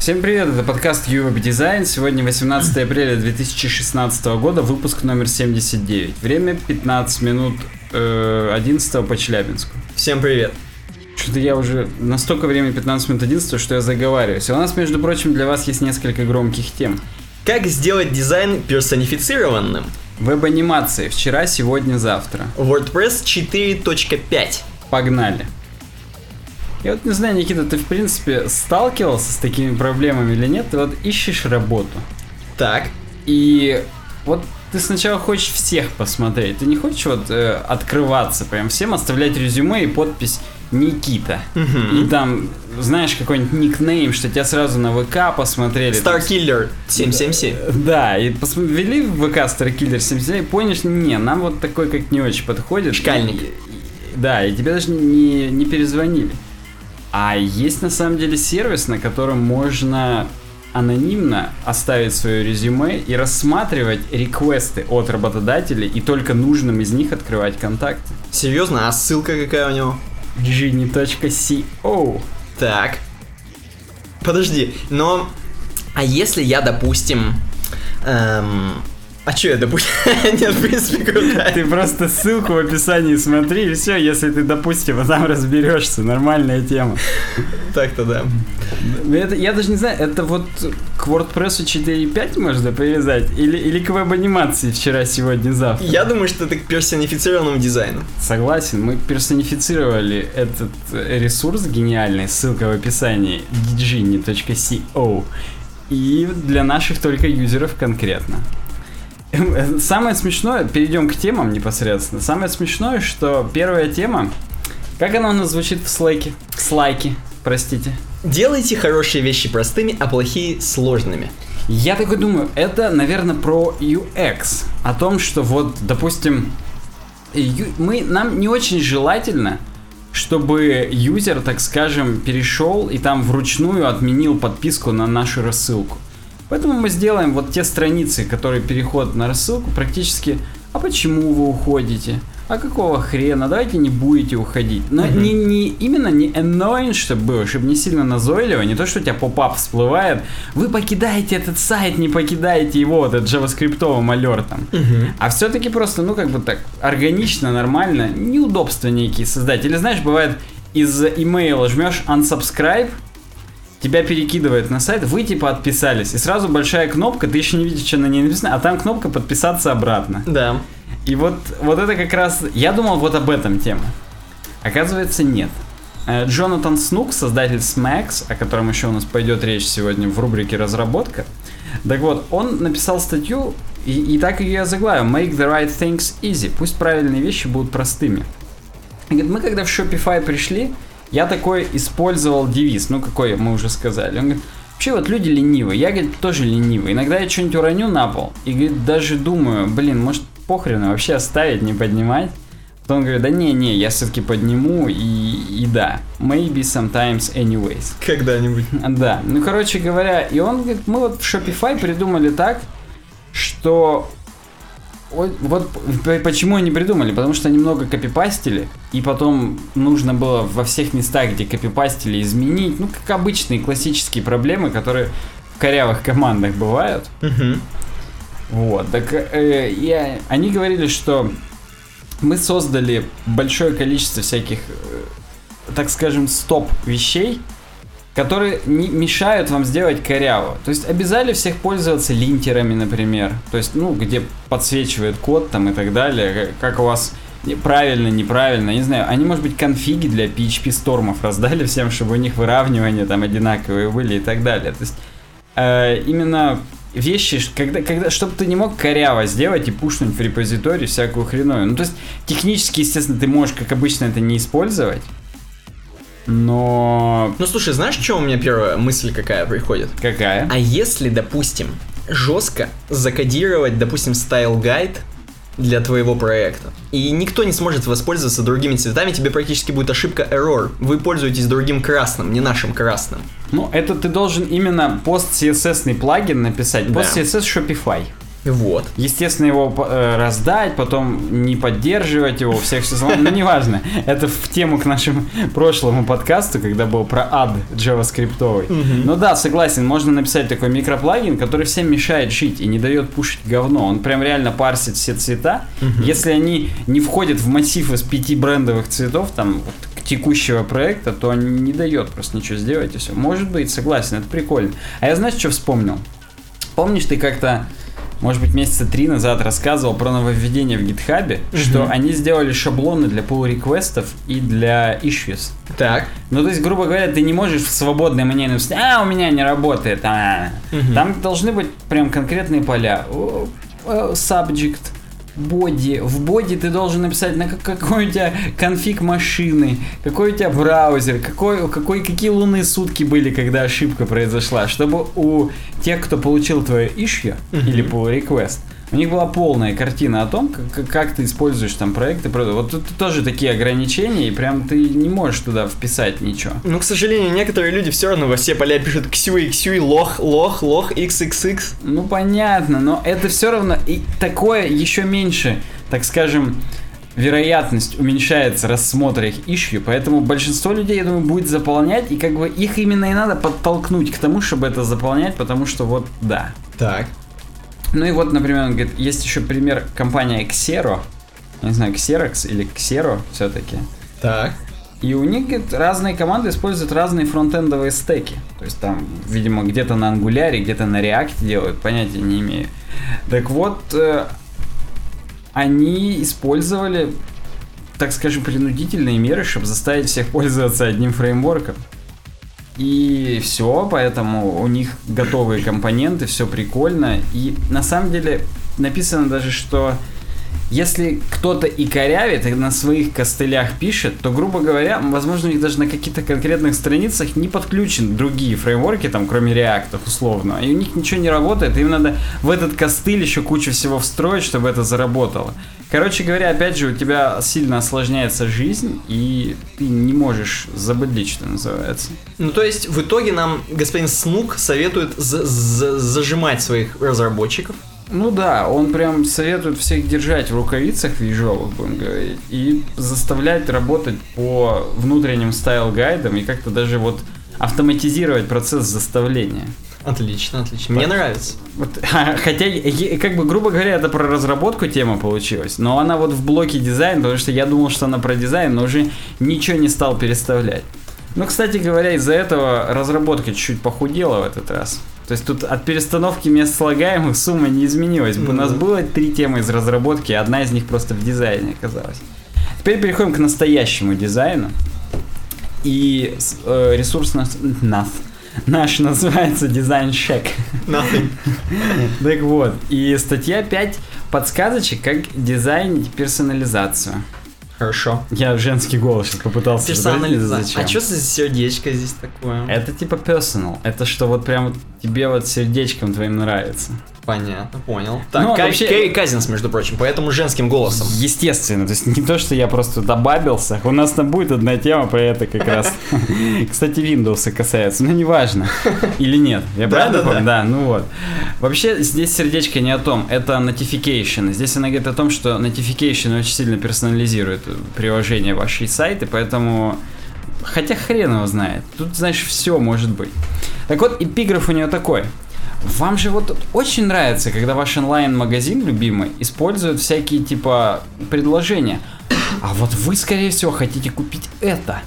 Всем привет, это подкаст UWeb Design. Сегодня 18 апреля 2016 года, выпуск номер 79. Время 15 минут э, 11 по Челябинску. Всем привет. Что-то я уже настолько время 15 минут 11, что я заговариваюсь. И у нас, между прочим, для вас есть несколько громких тем. Как сделать дизайн персонифицированным? Веб-анимации. Вчера, сегодня, завтра. WordPress 4.5. Погнали. Я вот не знаю, Никита, ты в принципе сталкивался с такими проблемами или нет? Ты вот ищешь работу. Так. И вот ты сначала хочешь всех посмотреть. Ты не хочешь вот э, открываться прям всем, оставлять резюме и подпись Никита. Мгм. И там, знаешь, какой-нибудь никнейм, что тебя сразу на ВК посмотрели. Starkiller 777. Да, и ввели в ВК Starkiller 77 и поняли, что не, нам вот такой как не очень подходит. Шкальник. И- и- да, и тебе даже не, не перезвонили. А есть на самом деле сервис, на котором можно анонимно оставить свое резюме и рассматривать реквесты от работодателей и только нужным из них открывать контакты. Серьезно, а ссылка какая у него? genie.co Так. Подожди, но... А если я, допустим... эм, А что я, допустим... Нет, в принципе, крутая. Ты просто ссылку в описании смотри, и все, если ты, допустим, там разберешься, нормальная тема. Так-то да. Это, я даже не знаю, это вот к WordPress 4.5 можно привязать? Или, или к веб-анимации вчера, сегодня, завтра? Я думаю, что это к персонифицированному дизайну. Согласен, мы персонифицировали этот э, ресурс гениальный, ссылка в описании, dgini.co, и для наших только юзеров конкретно. Самое смешное, перейдем к темам непосредственно. Самое смешное, что первая тема, как она у нас звучит в слайке? В слайке, простите. Делайте хорошие вещи простыми, а плохие сложными. Я такой думаю, это, наверное, про UX. О том, что вот, допустим, мы, нам не очень желательно, чтобы юзер, так скажем, перешел и там вручную отменил подписку на нашу рассылку. Поэтому мы сделаем вот те страницы, которые переход на рассылку, практически «А почему вы уходите?» «А какого хрена? Давайте не будете уходить». Но Мгм. не, не именно не annoying, чтобы было, чтобы не сильно назойливо, не то, что у тебя поп-ап всплывает «Вы покидаете этот сайт, не покидаете его», вот этот джаваскриптовым алертом. А все-таки просто, ну, как бы так, органично, нормально, неудобства некие создать. Или, знаешь, бывает, из имейла жмешь unsubscribe, тебя перекидывает на сайт, вы типа отписались, и сразу большая кнопка, ты еще не видишь, что на ней написано, а там кнопка подписаться обратно. Да. И вот, вот это как раз, я думал вот об этом тема. Оказывается, нет. Э, Джонатан Снук, создатель Smax, о котором еще у нас пойдет речь сегодня в рубрике «Разработка», так вот, он написал статью, и, и так ее я заглавил, «Make the right things easy», пусть правильные вещи будут простыми. И говорит, мы когда в Shopify пришли, я такой использовал девиз, ну какой мы уже сказали. Он говорит, вообще вот люди ленивые, я, говорит, тоже ленивый. Иногда я что-нибудь уроню на пол, и, говорит, даже думаю, блин, может похрен вообще оставить, не поднимать. Потом он говорит, да не-не, я все-таки подниму, и, и да, maybe sometimes anyways. Когда-нибудь. Да, ну короче говоря, и он говорит, мы вот в Shopify придумали так, что вот, почему они придумали, потому что они много копипастили, и потом нужно было во всех местах, где копипастили, изменить, ну как обычные классические проблемы, которые в корявых командах бывают. Мгм. Вот, так э, я- они говорили, что мы создали большое количество всяких, э, так скажем, стоп вещей, которые не мешают вам сделать коряво. То есть обязали всех пользоваться линтерами, например. То есть, ну, где подсвечивает код там и так далее, как у вас правильно, неправильно, не знаю. Они, может быть, конфиги для PHP стормов раздали всем, чтобы у них выравнивания там одинаковые были и так далее. То есть э, именно вещи, когда, когда, чтобы ты не мог коряво сделать и пушнуть в репозитории всякую хреновую. Ну, то есть, технически, естественно, ты можешь, как обычно, это не использовать. Но... Ну слушай, знаешь, что у меня первая мысль какая приходит? Какая? А если, допустим, жестко закодировать, допустим, style guide для твоего проекта, и никто не сможет воспользоваться другими цветами, тебе практически будет ошибка, error. Вы пользуетесь другим красным, не нашим красным. Ну, это ты должен именно PostCSS плагин написать. Post Да. CSS Shopify. Вот. Естественно, его э, раздать, потом не поддерживать его, всех все сломать, но неважно. Это в тему к нашему прошлому подкасту, когда был про ад джаваскриптовый. Ну да, согласен, можно написать такой микроплагин, который всем мешает жить и не дает пушить говно. Он прям реально парсит все цвета. Если они не входят в массив из пяти брендовых цветов, там, вот, текущего проекта, то он не дает просто ничего сделать и все. Может быть, согласен, это прикольно. А я знаешь, что вспомнил? Помнишь, ты как-то может быть, месяца три назад рассказывал про нововведение в гитхабе, mm что они сделали шаблоны для pull реквестов и для issues. Так. Ну, то есть, грубо говоря, ты не можешь в свободное мне написать, а, у меня не работает, а. mm Там должны быть прям конкретные поля. Subject, боди. В боди ты должен написать, на какой у тебя конфиг машины, какой у тебя браузер, какой, какой, какие лунные сутки были, когда ошибка произошла, чтобы у тех, кто получил твое issue uh-huh. или pull request, у них была полная картина о том, как, как ты используешь там проекты. Вот тут тоже такие ограничения, и прям ты не можешь туда вписать ничего. Ну, к сожалению, некоторые люди все равно во все поля пишут XU, XU, лох, лох, лох, XXX. Ну, понятно, но это все равно и такое еще меньше, так скажем, вероятность уменьшается рассмотра их ищу, поэтому большинство людей, я думаю, будет заполнять, и как бы их именно и надо подтолкнуть к тому, чтобы это заполнять, потому что вот да. Так. Ну и вот, например, он говорит, есть еще пример компания Xero, я не знаю, Xerox или Xero все-таки. Так. И у них говорит, разные команды используют разные фронтендовые стеки. То есть там, видимо, где-то на Angular, где-то на React делают, понятия не имею. Так вот, э, они использовали, так скажем, принудительные меры, чтобы заставить всех пользоваться одним фреймворком. И все, поэтому у них готовые компоненты, все прикольно. И на самом деле написано даже, что если кто-то и корявит, и на своих костылях пишет, то, грубо говоря, возможно, у них даже на каких-то конкретных страницах не подключены другие фреймворки, там, кроме React, условно, и у них ничего не работает, им надо в этот костыль еще кучу всего встроить, чтобы это заработало. Короче говоря, опять же, у тебя сильно осложняется жизнь, и ты не можешь забыть, что называется. Ну, то есть, в итоге нам господин Снук советует зажимать своих разработчиков, ну да, он прям советует всех держать в рукавицах вижовых, будем говорить, и заставлять работать по внутренним style guide -ам и как-то даже вот автоматизировать процесс заставления. Отлично, отлично. Мне нравится. Вот, хотя, как бы, грубо говоря, это про разработку тема получилась, но она вот в блоке дизайн, потому что я думал, что она про дизайн, но уже ничего не стал переставлять. Ну, кстати говоря, из-за этого разработка чуть-чуть похудела в этот раз. То есть тут от перестановки мест слагаемых сумма не изменилась. Mm-hmm. У нас было три темы из разработки, одна из них просто в дизайне оказалась. Теперь переходим к настоящему дизайну. И э, ресурс нас, нас наш называется дизайн шек. Nothing. так вот, и статья 5 подсказочек, как дизайнить персонализацию. Хорошо. Я женский голос сейчас попытался Персонализация. А что за сердечко здесь такое? Это типа personal. Это что вот прям тебе вот сердечком твоим нравится. Понятно, понял. Так, ну, Кай, вообще... Кэрри Казинс, между прочим, поэтому женским голосом. Естественно, то есть не то, что я просто добавился. У нас там будет одна тема про это как раз. Кстати, Windows касается, но неважно. Или нет, я правильно помню? Да, ну вот. Вообще, здесь сердечко не о том, это notification. Здесь она говорит о том, что notification очень сильно персонализирует приложение вашей сайты, поэтому Хотя хрен его знает. Тут, знаешь, все может быть. Так вот, эпиграф у нее такой. Вам же вот очень нравится, когда ваш онлайн-магазин любимый использует всякие типа предложения. А вот вы, скорее всего, хотите купить это.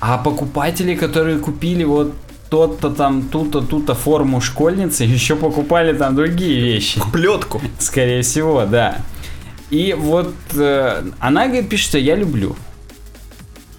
А покупатели, которые купили вот тот-то там, ту-то, ту-то форму школьницы, еще покупали там другие вещи. Плетку. Скорее всего, да. И вот э, она говорит, пишет, что я люблю.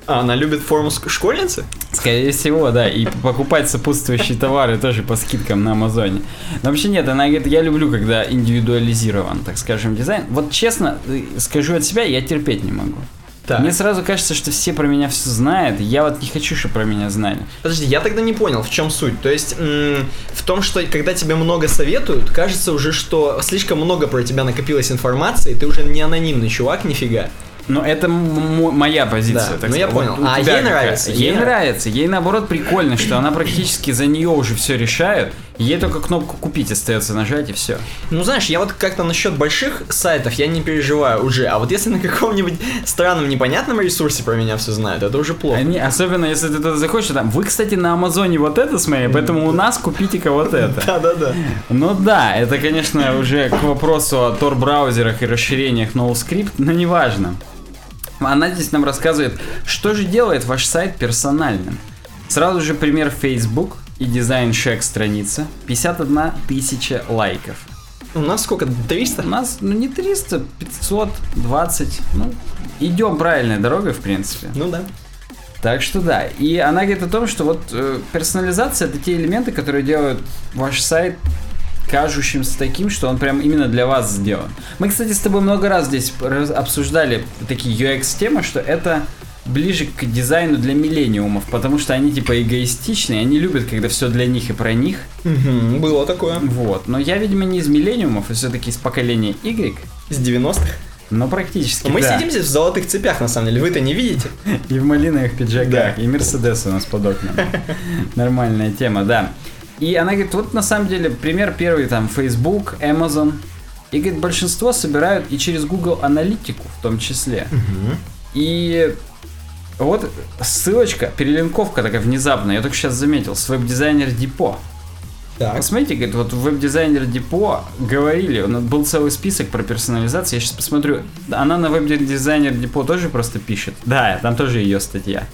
А, она любит форму школьницы? Скорее всего, да. И покупать сопутствующие товары тоже по скидкам на Амазоне. Но вообще нет, она говорит, я люблю, когда индивидуализирован, так скажем, дизайн. Вот честно, э, скажу от себя, я терпеть не могу. Так. Мне сразу кажется, что все про меня все знают. Я вот не хочу, чтобы про меня знали. Подожди, я тогда не понял, в чем суть. То есть в том, что когда тебе много советуют, кажется уже, что слишком много про тебя накопилось информации, ты уже не анонимный чувак, нифига. Но это моя позиция. Да, ну я понял. у А ей нравится, Ей ей нравится. Ей наоборот прикольно, что она практически за нее уже все решает. Ей только кнопку купить остается нажать и все. Ну, знаешь, я вот как-то насчет больших сайтов я не переживаю уже. А вот если на каком-нибудь странном непонятном ресурсе про меня все знают, это уже плохо. Они, особенно если ты туда заходишь, и там, вы, кстати, на Амазоне вот это смотрели, поэтому у нас купите-ка вот это. Да-да-да. Ну да, это, конечно, уже к вопросу о Tor-браузерах и расширениях NoScript, но неважно. Она здесь нам рассказывает, что же делает ваш сайт персональным. Сразу же пример Facebook и дизайн шек страница. 51 тысяча лайков. У нас сколько? 300? У нас, ну не 300, 520, ну, идем правильной дорогой, в принципе. Ну да. Так что да. И она говорит о том, что вот э, персонализация это те элементы, которые делают ваш сайт кажущимся таким, что он прям именно для вас сделан. Мы, кстати, с тобой много раз здесь обсуждали такие UX-темы, что это ближе к дизайну для миллениумов, потому что они типа эгоистичные, они любят, когда все для них и про них. Было такое. Вот. Но я, видимо, не из миллениумов, а все-таки из поколения Y, С 90-х. но практически Мы да. сидим здесь в золотых цепях, на самом деле. Вы это не видите? И в малиновых пиджаках, Да. и Мерседес у нас под окнами. Нормальная тема, да. И она говорит, вот на самом деле пример первый там Facebook, Amazon. И говорит, большинство собирают и через Google аналитику в том числе. И вот ссылочка, перелинковка такая внезапная, я только сейчас заметил, с веб-дизайнер Депо. Так. Посмотрите, говорит, вот в веб-дизайнер Депо говорили, у нас был целый список про персонализацию, я сейчас посмотрю, она на веб-дизайнер Депо тоже просто пишет. Да, там тоже ее статья.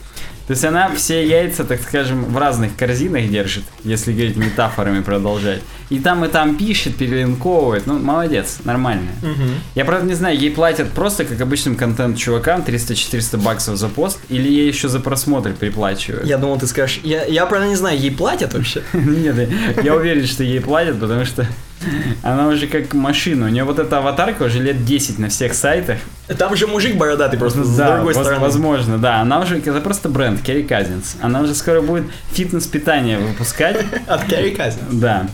То есть она все яйца, так скажем, в разных корзинах держит, если говорить метафорами продолжать. И там, и там пишет, перелинковывает. Ну, молодец, нормально. Мгм. Я, правда, не знаю, ей платят просто, как обычным контент-чувакам, 300-400 баксов за пост, или ей еще за просмотр приплачивают? Я думал, ты скажешь, я, я правда не знаю, ей платят вообще? Нет, я уверен, что ей платят, потому что она уже как машина. У нее вот эта аватарка уже лет 10 на всех сайтах. Там же мужик бородатый просто с Да, другой стороны. возможно, да. Она уже, это просто бренд, Керри Казинс. Она уже скоро будет фитнес-питание выпускать. От Кэрри Казин. Да.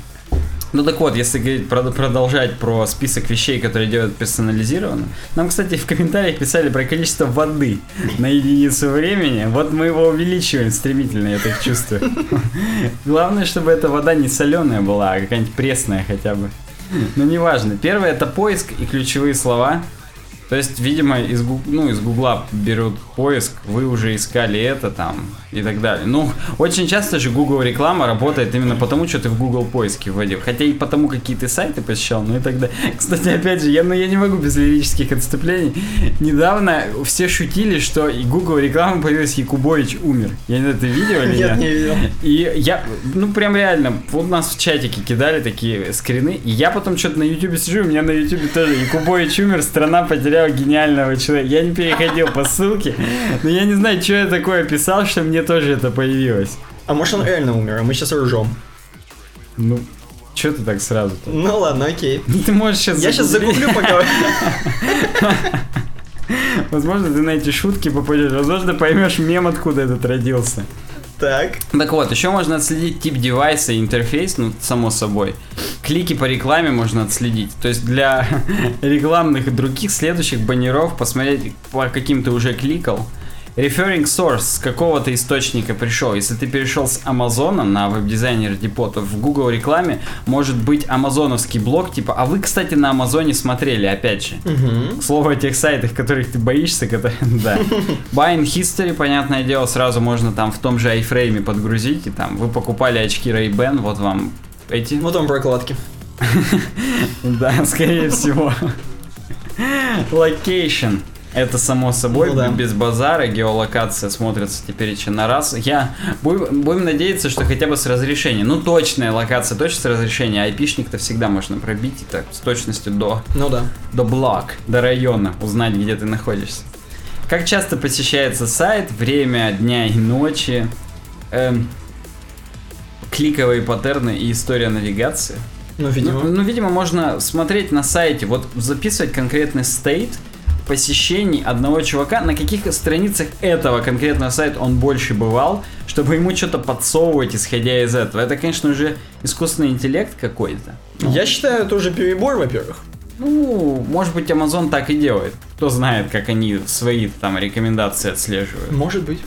Ну так вот, если говорить, прод- продолжать про список вещей, которые делают персонализированно. Нам, кстати, в комментариях писали про количество воды на единицу времени. Вот мы его увеличиваем стремительно, я так чувствую. Главное, чтобы эта вода не соленая была, а какая-нибудь пресная хотя бы. Но неважно. Первое это поиск и ключевые слова. То есть, видимо, из, ну, из Гугла берут поиск, вы уже искали это там и так далее. Ну, очень часто же Google реклама работает именно потому, что ты в Google поиске вводил. Хотя и потому, какие ты сайты посещал, ну и так далее. Кстати, опять же, я, ну, я не могу без лирических отступлений. Недавно все шутили, что и Google реклама появилась, Якубович умер. Я не знаю, ты видел или Нет, не видел. и я, ну прям реально, вот нас в чатике кидали такие скрины, и я потом что-то на ютубе сижу, у меня на ютубе тоже Якубович умер, страна потеряла гениального человека. Я не переходил по ссылке, но я не знаю, что я такое писал, что мне тоже это появилось. А может он реально умер, а мы сейчас ржем. Ну, что ты так сразу-то? Ну ладно, окей. Ты можешь сейчас Я сейчас загуглю пока. Возможно, ты на эти шутки попадешь, возможно, поймешь мем, откуда этот родился. Так. Так вот, еще можно отследить тип девайса и интерфейс, ну, само собой. Клики по рекламе можно отследить. То есть для рекламных и других следующих баннеров посмотреть, по каким ты уже кликал. Referring source с какого-то источника пришел. Если ты перешел с Амазона на веб-дизайнер Депо, то в Google рекламе может быть амазоновский блог, типа, а вы, кстати, на Амазоне смотрели, опять же. Угу. К слову о тех сайтах, которых ты боишься, которые, да. Buying History, понятное дело, сразу можно там в том же iFrame подгрузить, и там вы покупали очки Ray-Ban, вот вам эти. Вот он прокладки. Да, скорее всего. Location. Это само собой, Ну да. без базара, геолокация смотрится теперь еще на раз. Я будем, будем надеяться, что хотя бы с разрешением. Ну, точная локация, точно с разрешением. Айпишник-то всегда можно пробить и так с точностью до Ну да. до блок, до района, узнать, где ты находишься. Как часто посещается сайт, время дня и ночи, эм, кликовые паттерны и история навигации. Ну, видимо. Ну, ну, видимо, можно смотреть на сайте, вот записывать конкретный стейт посещений одного чувака, на каких страницах этого конкретного сайта он больше бывал, чтобы ему что-то подсовывать, исходя из этого. Это, конечно, уже искусственный интеллект какой-то. Ну, Я считаю, это уже перебор, во-первых. Ну, может быть, Amazon так и делает. Кто знает, как они свои там рекомендации отслеживают. Может быть.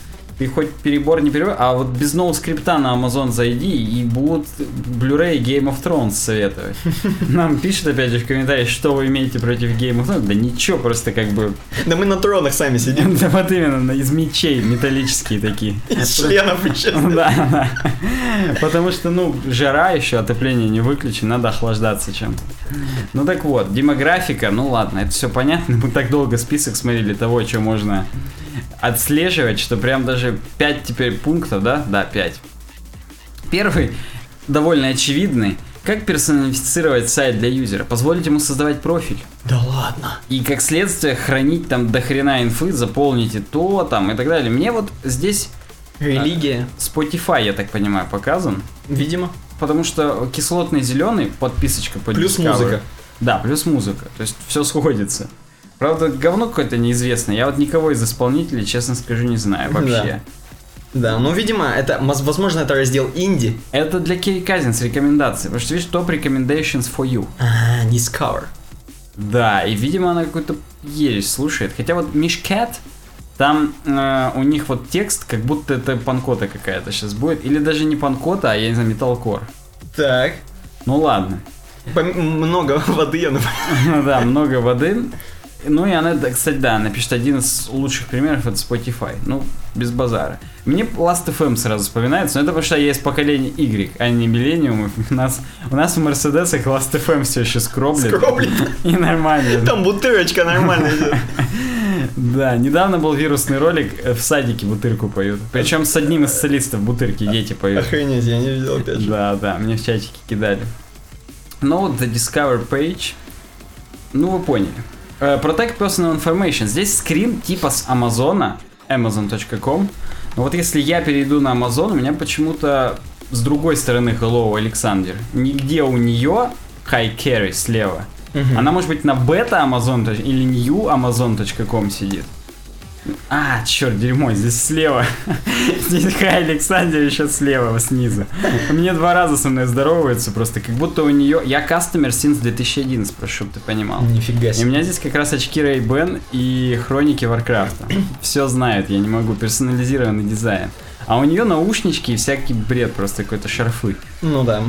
Ты хоть перебор не перебор, а вот без ноу скрипта на Amazon зайди и будут Blu-ray Game of Thrones советовать. Нам пишут опять же в комментариях, что вы имеете против Game of Thrones. Да ничего, просто как бы... Да мы на тронах сами сидим. Да вот именно, из мечей металлические такие. Из членов исчезли. Да, да. Потому что, ну, жара еще, отопление не выключено, надо охлаждаться чем-то. Ну так вот, демографика, ну ладно, это все понятно. Мы так долго список смотрели того, что можно отслеживать, что прям даже 5 теперь пунктов, да? Да, 5. Первый, довольно очевидный. Как персонифицировать сайт для юзера? Позволить ему создавать профиль. Да ладно. И как следствие хранить там до хрена инфы, заполните то там и так далее. Мне вот здесь Религия. Spotify, я так понимаю, показан. Видимо. Потому что кислотный зеленый, подписочка по Плюс Discover. музыка. Да, плюс музыка. То есть все сходится. Правда, говно какое-то неизвестное. Я вот никого из исполнителей, честно скажу, не знаю вообще. Да, ну, видимо, это, возможно, это раздел инди. Это для Кей Казинс рекомендации. Потому что видишь, топ recommendations for you. А, Discover. Да, и, видимо, она какую-то ересь слушает. Хотя вот Мишкет, там э, у них вот текст, как будто это панкота какая-то сейчас будет. Или даже не панкота, а я не знаю, металкор. Так. Ну ладно. Пом- много воды я. Да, много воды. Ну и она, кстати, да, она пишет один из лучших примеров, это Spotify. Ну, без базара. Мне Last FM сразу вспоминается, но это потому что я из поколения Y, а не Millennium. У нас, у нас в Мерседесах Last FM все еще скроблит. Скроблит. И нормально. Там бутырочка нормально идет. Да, недавно был вирусный ролик, э, в садике бутырку поют. Причем с одним из солистов бутырки дети поют. Охренеть, я не видел опять же. Да, да, мне в чатике кидали. Ну вот The Discover Page. Ну вы поняли. Э, Protect Personal Information. Здесь скрин типа с Амазона, amazon.com. Но вот если я перейду на Amazon, у меня почему-то с другой стороны Hello Александр. Нигде у нее Hi Carry слева. Мгм. Она может быть на бета Amazon или new Amazon.com сидит. А, черт, дерьмо, здесь слева. Здесь Хай Александр еще слева, снизу. Мне два раза со мной здороваются, просто как будто у нее... Я customer since 2011, прошу, чтобы ты понимал. Нифига И у себе. меня здесь как раз очки Ray Ban и хроники Варкрафта. Все знает, я не могу, персонализированный дизайн. А у нее наушнички и всякий бред, просто какой-то шарфы. Ну да.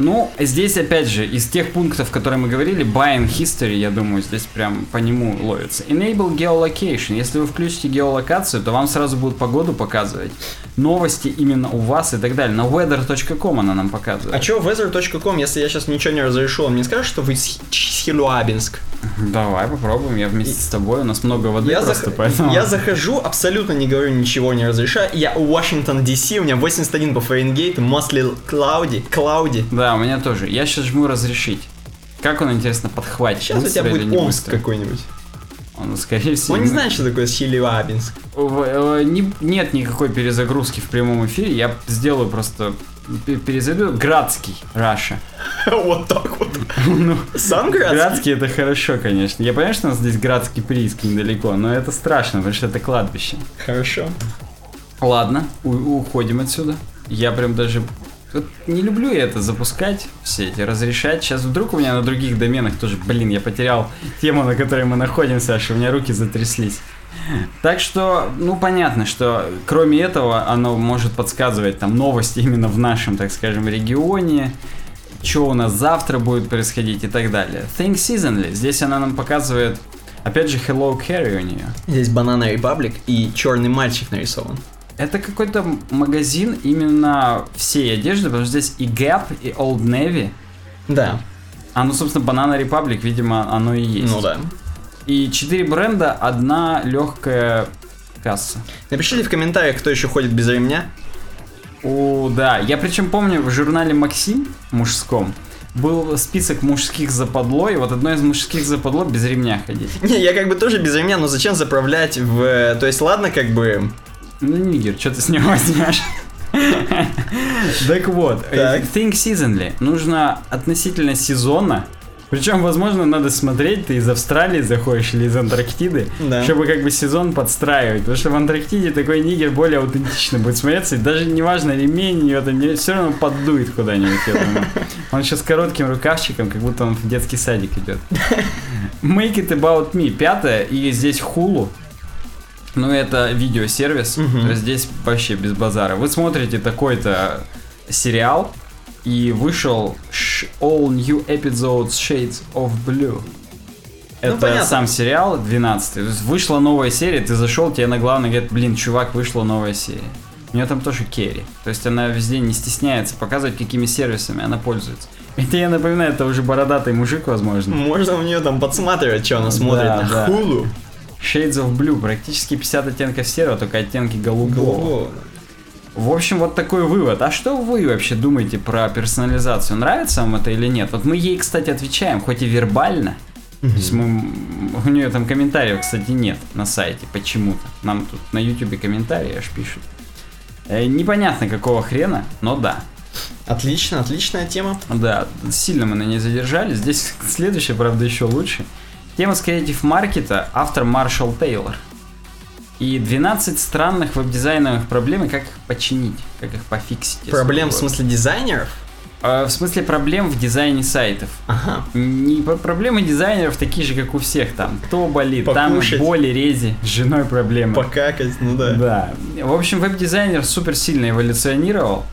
Ну, здесь, опять же, из тех пунктов, которые мы говорили, Buying History, я думаю, здесь прям по нему ловится. Enable Geolocation. Если вы включите геолокацию, то вам сразу будут погоду показывать. Новости именно у вас и так далее. На weather.com она нам показывает. А чё, weather.com, если я сейчас ничего не разрешу, он мне скажет, что вы с с Хилуабинск? Давай попробуем, я вместе с тобой, у нас много воды Я, просто, зах- поэтому... я захожу, абсолютно не говорю ничего, не разрешаю. Я Вашингтон, DC, у меня 81 по Фаренгейту, mostly cloudy, cloudy. Да, у меня тоже. Я сейчас жму разрешить. Как он, интересно, подхватит? Сейчас у тебя будет Омск какой-нибудь. Он, скорее всего... Он не знает, что такое Хилуабинск. В- э, не- нет никакой перезагрузки в прямом эфире. Я сделаю просто пе- перезайду. Градский, Раша. Вот так вот. Сам Градский? Градский это хорошо, конечно. Я понимаю, что у нас здесь Градский прииск недалеко, но это страшно, потому что это кладбище. Хорошо. Ладно, уходим отсюда. Я прям даже вот не люблю я это запускать, все эти разрешать. Сейчас вдруг у меня на других доменах тоже, блин, я потерял тему, на которой мы находимся, аж у меня руки затряслись. Так что, ну понятно, что кроме этого оно может подсказывать там новости именно в нашем, так скажем, регионе, что у нас завтра будет происходить и так далее. Think Seasonally, здесь она нам показывает, опять же, Hello Carry у нее. Здесь Банана Republic и черный мальчик нарисован. Это какой-то магазин именно всей одежды, потому что здесь и Gap, и Old Navy. Да, А, ну, собственно, Banana Republic, видимо, оно и есть. ну да. И четыре бренда, одна легкая касса. Напишите в комментариях, кто еще ходит без ремня. О, да. Я причем помню в журнале Максим мужском был список мужских западло, и вот одно из мужских западло без ремня ходить. Не, я как бы тоже без ремня, но зачем заправлять в... То есть, ладно, как бы... Ну, нигер, что ты с него возьмешь? Так вот, Так. Think Seasonally. Нужно относительно сезона Причем, возможно, надо смотреть, ты из Австралии заходишь или из Антарктиды, Да. чтобы как бы сезон подстраивать. Потому что в Антарктиде такой нигер более аутентично будет смотреться. И даже неважно, ремень не это не, все равно поддует куда-нибудь, я думаю. Он сейчас с коротким рукавчиком, как будто он в детский садик идет. Make it about me. Пятое, и здесь хулу. Ну, это видеосервис. То есть здесь вообще без базара. Вы смотрите такой-то сериал, и вышел All New Episodes Shades of Blue. Это Ну, понятно. сам сериал 12 То есть вышла новая серия, ты зашел, тебе на главный говорит, блин, чувак, вышла новая серия. У нее там тоже керри. То есть она везде не стесняется показывать, какими сервисами она пользуется. Это я напоминаю, это уже бородатый мужик, возможно. Можно в нее там подсматривать, что она смотрит Да, на да. Hulu. Shades of Blue, практически 50 оттенков серого, только оттенки голубого. О, В общем, вот такой вывод. А что вы вообще думаете про персонализацию? Нравится вам это или нет? Вот мы ей, кстати, отвечаем, хоть и вербально. То есть мы, у нее там комментариев, кстати, нет на сайте почему-то. Нам тут на ютубе комментарии аж пишут. Э, непонятно какого хрена, но да. Отлично, отличная тема. Да, сильно мы на ней задержались. Здесь следующее, правда, еще лучше. Тема с креатив маркета, автор Маршал Тейлор. И 12 странных веб-дизайновых проблем, и как их починить, как их пофиксить. Проблем в смысле дизайнеров? Э, В смысле проблем в дизайне сайтов. Ага. Не про- проблемы дизайнеров такие же, как у всех там. То болит, Покушать. там боли, рези, с женой проблемы. Покакать, ну да. Да. В общем, веб-дизайнер супер сильно эволюционировал.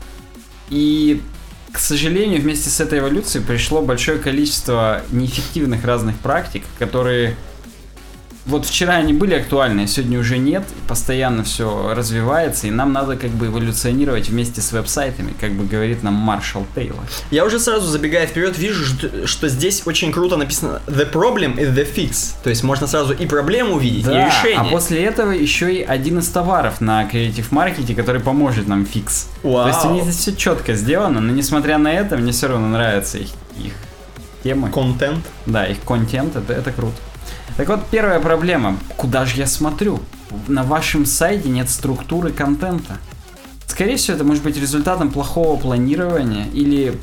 И, к сожалению, вместе с этой эволюцией пришло большое количество неэффективных разных практик, которые вот вчера они были актуальны, а сегодня уже нет, постоянно все развивается, и нам надо как бы эволюционировать вместе с веб-сайтами, как бы говорит нам Маршал Тейлор. Я уже сразу забегая вперед вижу, что, здесь очень круто написано The problem is the fix. То есть можно сразу и проблему увидеть, и решение. а после этого еще и один из товаров на креатив маркете, который поможет нам фикс. Вау. То есть у них здесь все четко сделано, но несмотря на это, мне все равно нравятся их, их темы. Контент. Да, их контент, это, это круто. Так вот, первая проблема. Куда же я смотрю? На вашем сайте нет структуры контента. Скорее всего, это может быть результатом плохого планирования или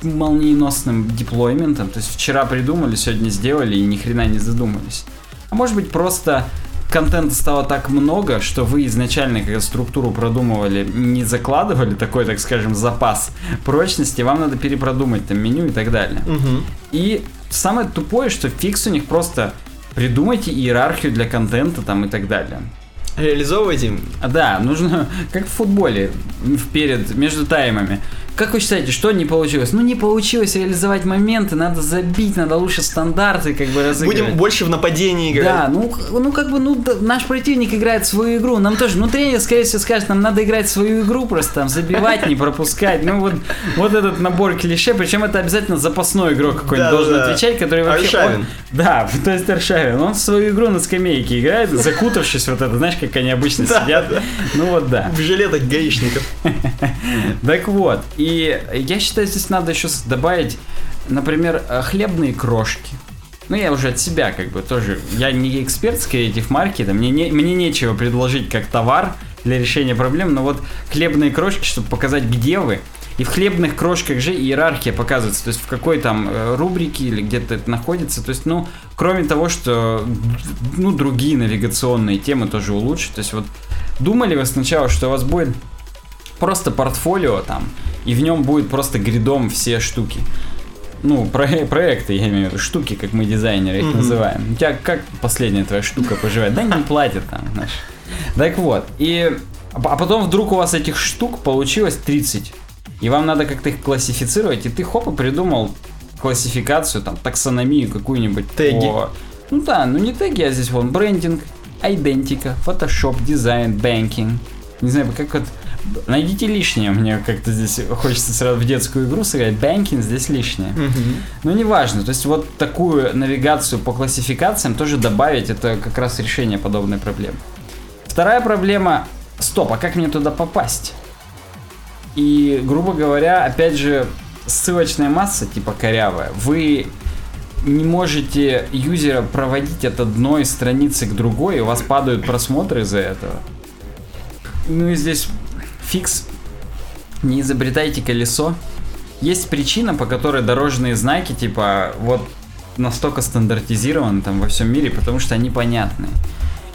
молниеносным деплойментом. То есть вчера придумали, сегодня сделали и ни хрена не задумались. А может быть просто контента стало так много, что вы изначально, когда структуру продумывали, не закладывали такой, так скажем, запас прочности, вам надо перепродумать там меню и так далее. Мгм. И самое тупое, что фикс у них просто придумайте иерархию для контента там и так далее. Реализовывайте. А, Да, нужно, как в футболе, вперед, между таймами. Как вы считаете, что не получилось? Ну, не получилось реализовать моменты, надо забить, надо лучше стандарты как бы разыгрывать. Будем больше в нападении играть. Да, ну, ну как бы, ну, да, наш противник играет свою игру, нам тоже, ну, тренер, скорее всего, скажет, нам надо играть свою игру, просто там забивать, не пропускать, ну, вот, вот этот набор клише, причем это обязательно запасной игрок какой-нибудь Да, должен да. отвечать, который вообще... Аршавин. он- да, то есть Аршавин, он свою игру на скамейке играет, закутавшись вот это, знаешь, как они обычно Да, сидят, да. ну, вот да. В жилетах гаишников. Так вот, и я считаю, здесь надо еще добавить, например, э, хлебные крошки. Ну, я уже от себя как бы тоже, я не эксперт с креатив маркета, мне, не, мне нечего предложить как товар для решения проблем, но вот хлебные крошки, чтобы показать, где вы, и в хлебных крошках же иерархия показывается, то есть в какой там э, рубрике или где-то это находится, то есть, ну, кроме того, что, ну, другие навигационные темы тоже улучшить, то есть вот думали вы сначала, что у вас будет просто портфолио там, и в нем будет просто гридом все штуки. Ну, про- проекты, я имею в виду, штуки, как мы дизайнеры их Мгм. называем. У тебя как последняя твоя штука поживает? Да не платят там, знаешь. Так вот, и... А потом вдруг у вас этих штук получилось 30. И вам надо как-то их классифицировать, и ты хоп и придумал классификацию, там, таксономию какую-нибудь. Теги. по- Ну да, ну не теги, а здесь вон брендинг, идентика, фотошоп, дизайн, банкинг. Не знаю, как вот... Найдите лишнее, мне как-то здесь хочется сразу в детскую игру сыграть. Банкинг здесь лишнее. Мгм. Ну, неважно. То есть вот такую навигацию по классификациям тоже добавить, это как раз решение подобной проблемы. Вторая проблема, стоп, а как мне туда попасть? И, грубо говоря, опять же, ссылочная масса, типа корявая, вы не можете юзера проводить от одной страницы к другой, и у вас падают просмотры из-за этого. Ну и здесь фикс. Не изобретайте колесо. Есть причина, по которой дорожные знаки, типа, вот настолько стандартизированы там во всем мире, потому что они понятны.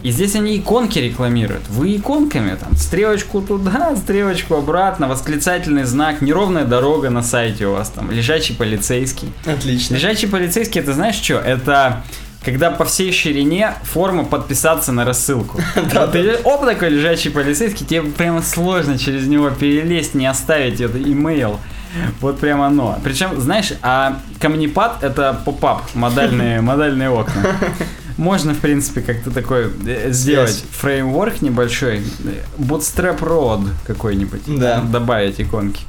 И здесь они иконки рекламируют. Вы иконками там, стрелочку туда, стрелочку обратно, восклицательный знак, неровная дорога на сайте у вас там, лежачий полицейский. Отлично. Лежачий полицейский, это знаешь что? Это когда по всей ширине форма подписаться на рассылку. Да, Ты оп, такой лежачий полицейский, тебе прямо сложно через него перелезть, не оставить это имейл. Вот прямо оно. Причем, знаешь, а камнепад это поп-ап, модальные, модальные окна. Можно, в принципе, как-то такой э, сделать фреймворк небольшой, э, Bootstrap Road какой-нибудь, Да. добавить иконки.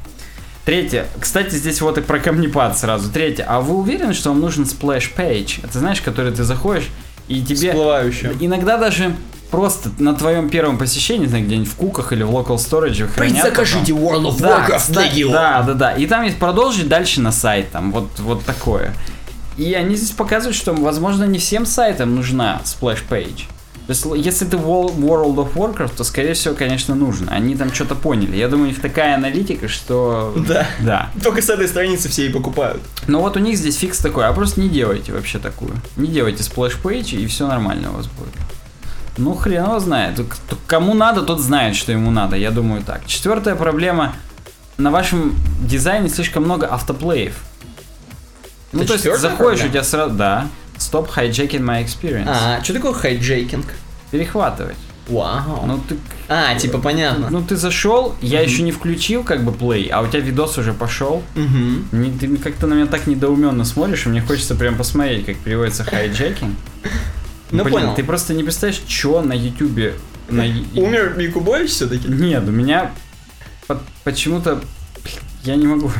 Третье. Кстати, здесь вот и про камнепад сразу. Третье. А вы уверены, что вам нужен splash page? Это знаешь, который ты заходишь, и тебе... Всплывающую. Иногда даже просто на твоем первом посещении, знаю, где-нибудь в куках или в local storage хранят. Закажите потом. World of Да, Warcraft кстати, Legion. да, да, да. И там есть продолжить дальше на сайт, там вот, вот такое. И они здесь показывают, что, возможно, не всем сайтам нужна splash page. То есть, л- если ты World of Warcraft, то, скорее всего, конечно, нужно. Они там что-то поняли. Я думаю, у них такая аналитика, что... Да. Да. Только с этой страницы все и покупают. Но вот у них здесь фикс такой, а просто не делайте вообще такую. Не делайте page, и все нормально у вас будет. Ну, хрен его знает. Кому надо, тот знает, что ему надо. Я думаю так. Четвертая проблема. На вашем дизайне слишком много autoplay -ев. Ну, Это то есть заходишь, у проблема? тебя сразу... Да. Stop hijacking my experience. А, что такое hijacking? Перехватывать. Вау. Ну, ты... А, типа понятно. Ну, ты зашел, я еще не включил как бы play, а у тебя видос уже пошел. Мгм. Не- ты как-то на меня так недоуменно смотришь, и мне хочется прям посмотреть, как переводится hijacking. Ну, Блин, понял. ты просто не представляешь, что на ютубе... На... Умер Якубович все-таки? Нет, у меня по- почему-то... Я не могу.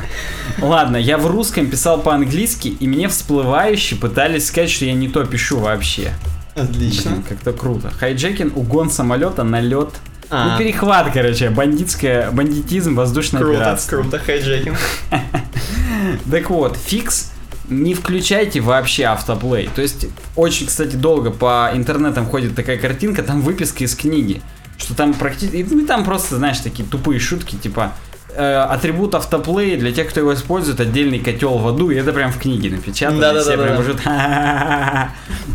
Ладно, я в русском писал по-английски, и мне всплывающе пытались сказать, что я не то пишу вообще. Отлично. Как-то круто. Hijacking, угон самолета, налет. А. Ну, перехват, короче, бандитская, бандитизм, воздушная Круто, операция. круто, hijacking. Так вот, fix не включайте вообще autoplay. То есть, очень, кстати, долго по интернетам ходит такая картинка, там выписка из книги. Что там практически... Ну, и там просто, знаешь, такие тупые шутки, типа... э, атрибут автоплей для тех, кто его использует, отдельный котел в аду, и это прям в книге напечатано. Да-да-да-да. и все прям уже «Ха-ха-ха-ха-ха».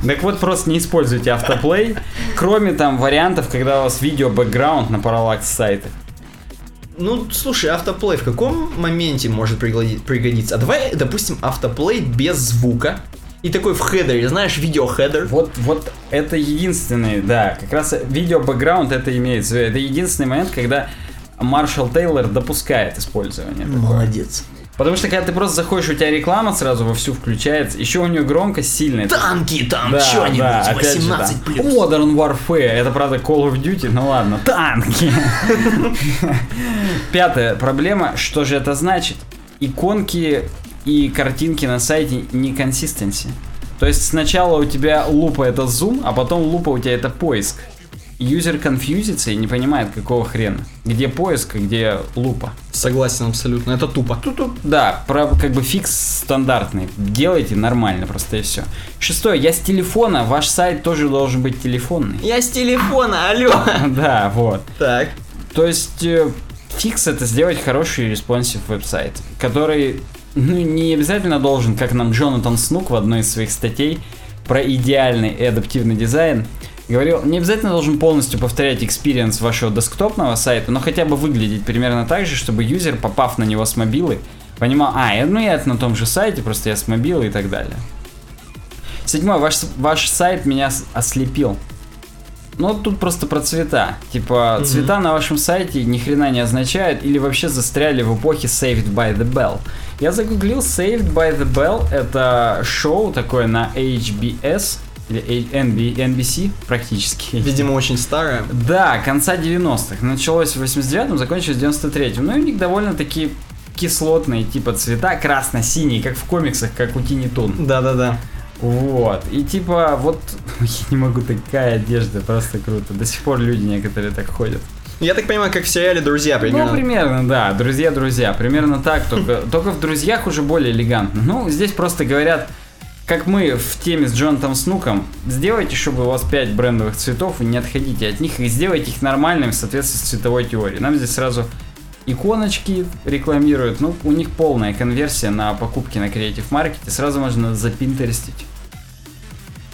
Так вот, просто не используйте автоплей, кроме там вариантов, когда у вас видео бэкграунд на параллакс сайты. Ну, слушай, автоплей в каком моменте может пригоди- пригодиться? А давай, допустим, автоплей без звука. И такой в хедере, знаешь, видео-хедер. Вот, вот это единственный, да, как раз видео бэкграунд это имеется. Это единственный момент, когда Маршал Тейлор допускает использование. Молодец. Потому что когда ты просто заходишь, у тебя реклама сразу вовсю включается, еще у нее громкость сильная. Танки там, Да, что-нибудь, да, опять же, 18 там, плюс. Modern Warfare, это правда Call of Duty, ну ладно, танки. Пятая проблема, что же это значит? Иконки и картинки на сайте не консистенси. То есть сначала у тебя лупа это зум, а потом лупа у тебя это поиск. Юзер конфьюзится и не понимает, какого хрена. Где поиск, а где лупа. Согласен абсолютно, это тупо. Тут, да, про, как бы фикс стандартный. Делайте нормально просто и все. Шестое, я с телефона, ваш сайт тоже должен быть телефонный. Я с телефона, алло. Да, вот. Так. То есть э, fix это сделать хороший responsive веб-сайт, который ну, не обязательно должен, как нам Джонатан Снук в одной из своих статей про идеальный и адаптивный дизайн говорил, не обязательно должен полностью повторять experience вашего десктопного сайта, но хотя бы выглядеть примерно так же, чтобы юзер, попав на него с мобилы, понимал, а, я- ну я это на том же сайте, просто я с мобилы и так далее. Седьмое, ваш, ваш сайт меня ослепил. Ну, тут просто про цвета. Типа, Мгм. цвета на вашем сайте ни хрена не означают или вообще застряли в эпохе Saved by the Bell. Я загуглил Saved by the Bell. Это шоу такое на HBS или NB NBC практически. Видимо, очень старая. Да, конца 90-х. Началось в 89-м, закончилось в 93-м. Ну и у них довольно-таки кислотные типа цвета, красно-синие, как в комиксах, как у Тини Тун. Да-да-да. Вот. И типа, вот, я не могу, такая одежда, просто круто. До сих пор люди некоторые так ходят. Я так понимаю, как в сериале «Друзья» примерно. Ну, примерно, да. Друзья-друзья. Примерно так, только, только в друзьях уже более элегантно. Ну, здесь просто говорят, как мы в теме с Джонатом Снуком, сделайте, чтобы у вас 5 брендовых цветов, и не отходите от них, и сделайте их нормальными в соответствии с цветовой теорией. Нам здесь сразу иконочки рекламируют. Ну, у них полная конверсия на покупки на Creative Market. И сразу можно запинтерестить.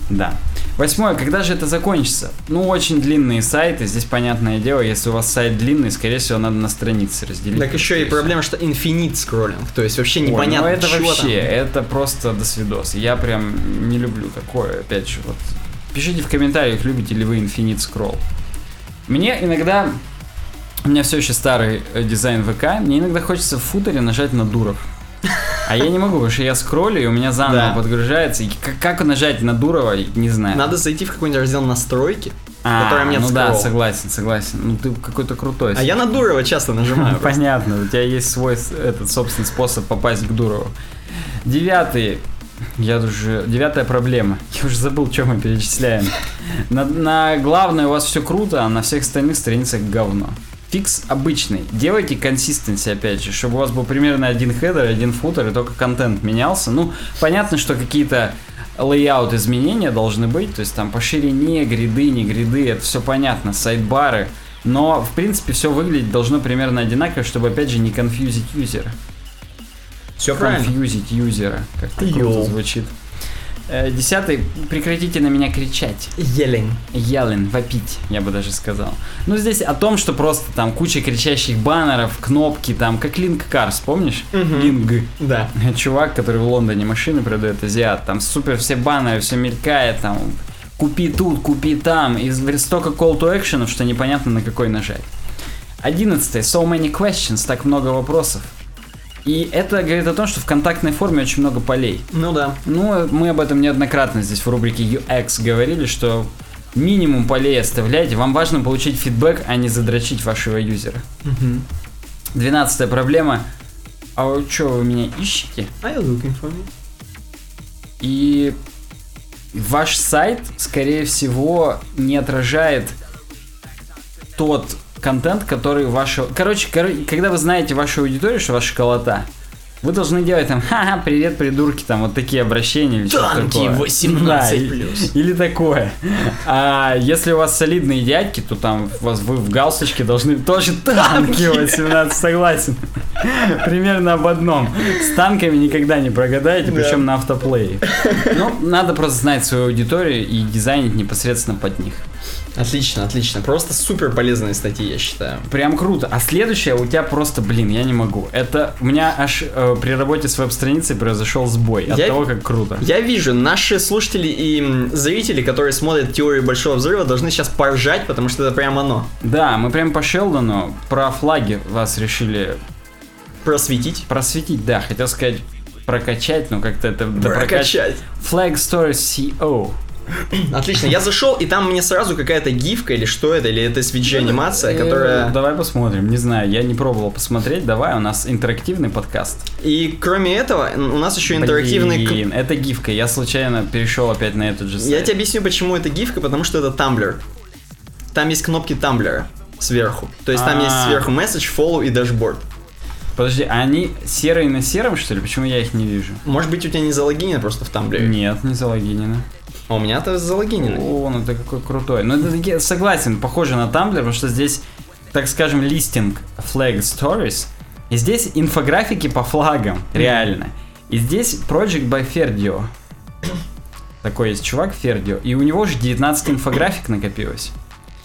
Да. Восьмое. Когда же это закончится? Ну, очень длинные сайты. Здесь, понятное дело, если у вас сайт длинный, скорее всего, надо на странице разделить. Так еще и проблема, что инфинит скроллинг. То есть вообще непонятно, Ой, ну это чё вообще, там. это просто до свидос. Я прям не люблю такое. Опять же, вот. Пишите в комментариях, любите ли вы инфинит скролл. Мне иногда... У меня все еще старый э, дизайн ВК. Мне иногда хочется в футере нажать на дуров. А я не могу, потому что я скроллю, и у меня заново Да. подгружается. И как, как нажать на Дурова, не знаю. Надо зайти в какой-нибудь раздел настройки, а, который мне ну да, скролл. согласен, согласен. Ну ты какой-то крутой. А я на Дурова часто нажимаю. Понятно, у тебя есть свой этот собственный способ попасть к Дурову. Девятый. Я уже... Девятая проблема. Я уже забыл, что мы перечисляем. На, на главной у вас все круто, а на всех остальных страницах говно. Fix обычный. Делайте consistency, опять же, чтобы у вас был примерно один header, один footer, и только контент менялся. Ну, понятно, что какие-то layout изменения должны быть, то есть там по ширине, grid -ы, не grid -ы, это все понятно, сайдбары. Но, в принципе, все выглядеть должно примерно одинаково, чтобы, опять же, не confuse -ить юзера. Все правильно. Confuse -ить юзера. Йоу. круто звучит. Э, Десятый. Прекратите на меня кричать. Yelling. Yelling, вопить, я бы даже сказал. Ну, здесь о том, что просто там куча кричащих баннеров, кнопки, там, как Link Cars, помнишь? Мгм. Линг. Да. Чувак, который в Лондоне машины продает, азиат, там супер все баннеры, все мелькает, там, купи тут, купи там, и столько call to action, что непонятно на какой нажать. Одиннадцатый. So many questions, так много вопросов. И это говорит о том, что в контактной форме очень много полей. Ну да. Ну, мы об этом неоднократно здесь в рубрике UX говорили, что минимум полей оставляйте. Вам важно получить фидбэк, а не задрочить вашего юзера. Двенадцатая проблема. А что вы меня ищете? Are you looking for me? И ваш сайт, скорее всего, не отражает тот контент, который ваша... Короче, кор- когда вы знаете вашу аудиторию, что ваша школота, вы должны делать там, ха-ха, привет, придурки, там вот такие обращения или что-то Танки такое. 18+. Да, и- или такое. А если у вас солидные дядьки, то там вас вы в галстучке должны тоже танки 18, согласен. Примерно об одном. С танками никогда не прогадаете, Да. причем на автоплее. Ну, надо просто знать свою аудиторию и дизайнить непосредственно под них. Отлично, отлично. Просто супер полезные статьи, я считаю. Прям круто. А следующее у тебя просто, блин, я не могу. Это у меня аж э, при работе с веб-страницей произошел сбой от Я- того, как круто. Я вижу, наши слушатели и зрители, которые смотрят теорию большого взрыва, должны сейчас поржать, потому что это прям оно. Да, мы прям по Шелдону про флаги вас решили Просветить. просветить. Да, хотел сказать прокачать, но как-то это Прокачать. Flag Stories CO. Отлично, я зашел, и там мне сразу какая-то гифка, или что это, или это свиджи-анимация, Э, которая... Давай посмотрим. Не знаю, я не пробовал посмотреть. Давай, у нас интерактивный подкаст. И кроме этого, у нас еще интерактивный... Блин, это гифка. Я случайно перешел опять на этот же сайт. Я тебе объясню, почему это гифка, потому что это Tumblr. Там есть кнопки Tumblr сверху. То есть там А. есть сверху message, follow и dashboard. Подожди, а они серые на сером, что ли? Почему я их не вижу? Может быть, у тебя не залогинено просто в Tumblr? Нет, не залогинено. А у меня-то залогинено. О, ну ты какой крутой. Ну, это таки, согласен, похоже на Tumblr, потому что здесь, так скажем, листинг Flag Stories. И здесь инфографики по флагам, реально. И здесь Project by Ferdio. Такой есть чувак Ferdio. И у него же 19 инфографик накопилось.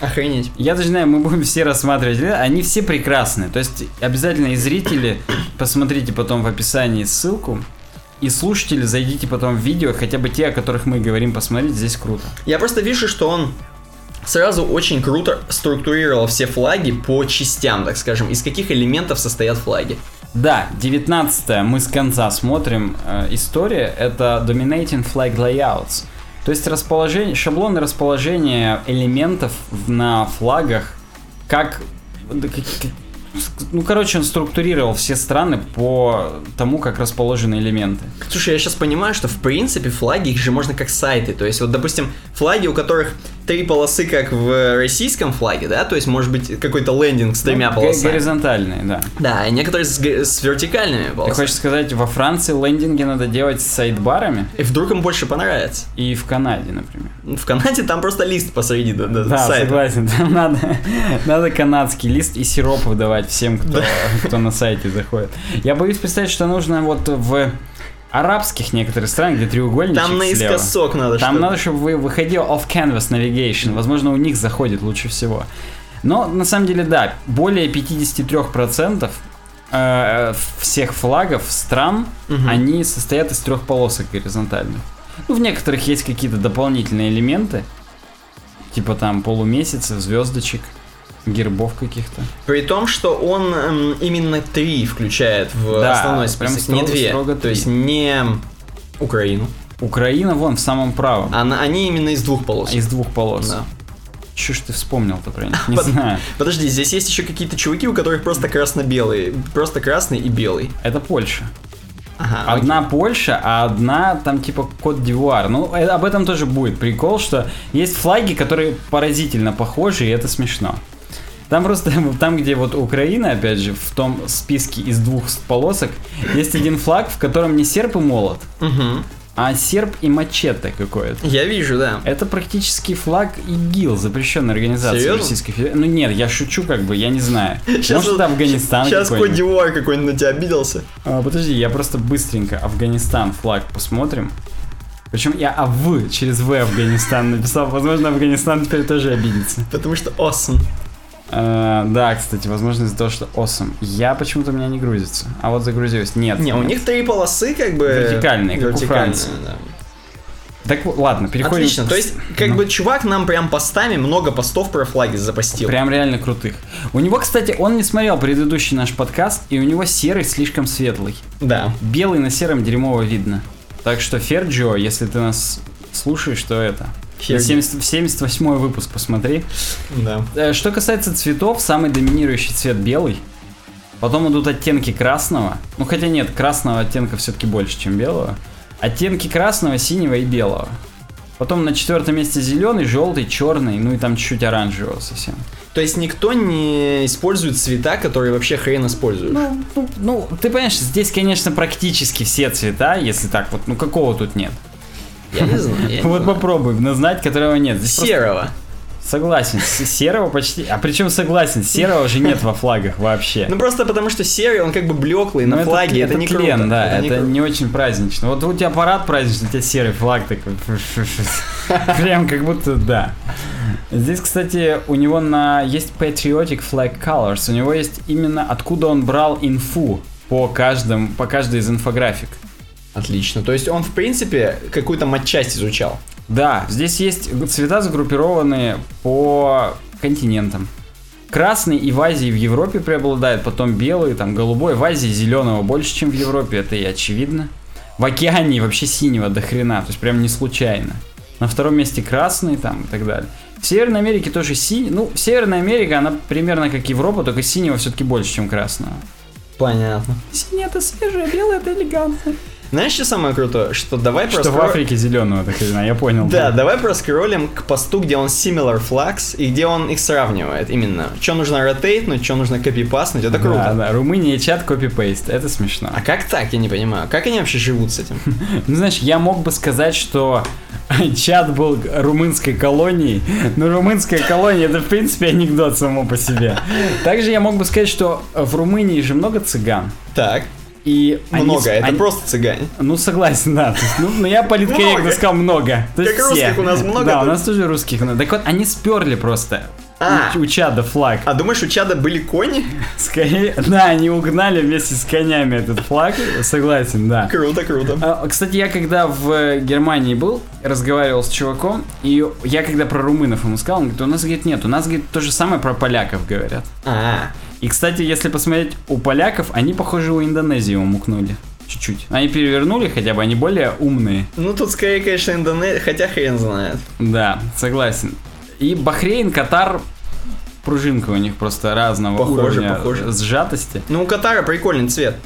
Охренеть. Я даже знаю, мы будем все рассматривать, они все прекрасные. То есть обязательно и зрители, посмотрите потом в описании ссылку, и слушатели, зайдите потом в видео, хотя бы те, о которых мы говорим, посмотреть, здесь круто. Я просто вижу, что он сразу очень круто структурировал все флаги по частям, так скажем, из каких элементов состоят флаги. Да, 19 мы с конца смотрим э, история, это Dominating Flag Layouts. То есть расположение, шаблоны расположения элементов на флагах, как- ну, короче, он структурировал все страны по тому, как расположены элементы. Слушай, я сейчас понимаю, что в принципе флаги их же можно как сайты. То есть, вот, допустим, флаги, у которых три полосы, как в российском флаге, да? То есть, может быть, какой-то лендинг с тремя Ну, полосами. Горизонтальные, да. Да, и некоторые с, с вертикальными Ты полосами. хочешь сказать, во Франции лендинги надо делать с сайдбарами? И вдруг им больше понравится. И в Канаде, например. В Канаде там просто лист посреди да, да, Да, сайта. согласен. Там надо, надо канадский лист и сироп выдавать всем, кто, кто на сайте заходит. Я боюсь представить, что нужно вот в арабских некоторых странах, где треугольничек Там слева. наискосок надо Там чтобы- надо, чтобы вы выходил off-canvas navigation. Возможно, у них заходит лучше всего. Но на самом деле, да, более 53% э, всех флагов стран, Мгм. они состоят из трех полосок горизонтальных. Ну, в некоторых есть какие-то дополнительные элементы, типа там полумесяцев, звездочек, гербов каких-то. При том, что он эм, именно три включает в Да, основной прям список, не строго- две. строго То есть не Украину. Украина вон в самом правом, А на- они именно из двух полос. из двух полос. Да. Че ж ты вспомнил-то про них? Не Под- знаю. Подожди, здесь есть еще какие-то чуваки, у которых просто красно-белые. Просто красный и белый. Это Польша. Ага, Одна Польша, а одна там типа Кот Дивуар. Ну, э, об этом тоже будет прикол, что есть флаги, которые поразительно похожи, и это смешно. Там просто, там, где вот Украина, опять же, в том списке из двух полосок, есть один флаг, в котором не серп и молот. Мгм. а серп и мачете какое-то. Я вижу, да. Это практически флаг ИГИЛ, запрещенной организации Серьезно? Российской Федерации. Ну нет, я шучу как бы, я не знаю. Щас Может, это Афганистан Сейчас какой-нибудь. Дивуар какой-нибудь на тебя обиделся. А, подожди, я просто быстренько Афганистан флаг посмотрим. Причем я АВ через В Афганистан написал. Возможно, Афганистан теперь тоже обидится. Потому что awesome. А, да, кстати, возможно из-за того, что awesome. Я почему-то у меня не грузится. А вот загрузилось. Нет. Не, у нет. них три полосы как бы... Вертикальные, как у вертикальные, Франции. да. Так ладно, переходим. Отлично, к- то есть, как Ну, бы чувак нам прям постами много постов про флаги запостил. Прям реально крутых. У него, кстати, он не смотрел предыдущий наш подкаст, и у него серый слишком светлый. Да. Белый на сером дерьмово видно. Так что, Ферджио, если ты нас слушаешь, то это. Ферджио. 70, 78 выпуск посмотри. Да. Э, Что касается цветов, самый доминирующий цвет белый. Потом идут оттенки красного. Ну хотя нет, красного оттенка все-таки больше, чем белого. Оттенки красного, синего и белого. Потом на четвертом месте зеленый, желтый, черный, ну и там чуть-чуть оранжевого совсем. То есть никто не использует цвета, которые вообще хрен используют. Ну, ну, ну, ты понимаешь, здесь, конечно, практически все цвета, если так вот, ну какого тут нет. Я не знаю. я не Вот знаю. попробуй назвать, которого нет. Здесь просто- Серого. Согласен, серого почти, а причем согласен, серого же нет во флагах вообще. Ну просто потому что серый, он как бы блеклый Ну, на флаге, это, не тлен, круто. да, это, не не, круто. очень празднично. Вот у тебя парад праздничный, у тебя серый флаг такой. Прям как будто, да. Здесь, кстати, у него на есть Patriotic Flag Colors. У него есть именно откуда он брал инфу по каждому, по каждой из инфографик. Отлично. То есть он, в принципе, какую-то матчасть изучал. Да, здесь есть цвета загруппированные по континентам. Красный и в Азии, и в Европе преобладает, потом белый, там голубой. В Азии зеленого больше, чем в Европе, это и очевидно. В океане вообще синего до хрена, то есть прям не случайно. На втором месте красный там и так далее. В Северной Америке тоже синий. Ну, Северная Америка, она примерно как Европа, только синего все-таки больше, чем красного. Понятно. Синий это свежее, белый это элегантно. Знаешь, что самое крутое? Что давай Что в проскро- Африке зеленого, так хрена, я понял. Да, давай проскроллим к посту, где он similar flags, и где он их сравнивает именно. Что нужно ротейтнуть, что нужно копипаснуть, это круто. Да, да, Румыния чат копи-пейст, это смешно. А как так, я не понимаю. Как они вообще живут с этим? Ну, знаешь, я мог бы сказать, что чат был румынской колонией, но румынская колония это, в принципе, анекдот само по себе. Также я мог бы сказать, что в Румынии же много цыган. Так, И они много, с- это они- просто цыгане. Ну, согласен, да. Есть, ну, но я политкорректно сказал много. То есть Как все. русских у нас много, Да, у так? нас тоже русских много. Так вот, они сперли просто А. у, у чада флаг. А думаешь, у Чада были кони? Скорее, да, они угнали вместе с конями этот флаг. Согласен, да. Круто, круто. А, Кстати, я когда в Германии был, разговаривал с чуваком, и я когда про румынов ему сказал, он говорит, у нас, говорит, нет, у нас, говорит, то же самое про поляков говорят. А, И, кстати, если посмотреть, у поляков, они, похоже, у Индонезии умукнули. Чуть-чуть. Они перевернули хотя бы, они более умные. ну тут скорее, конечно, Индонезия, хотя хрен знает. Да, согласен. И Бахрейн, Катар, пружинка у них просто разного Похоже, уровня похоже. сжатости. Ну, у Катара прикольный цвет.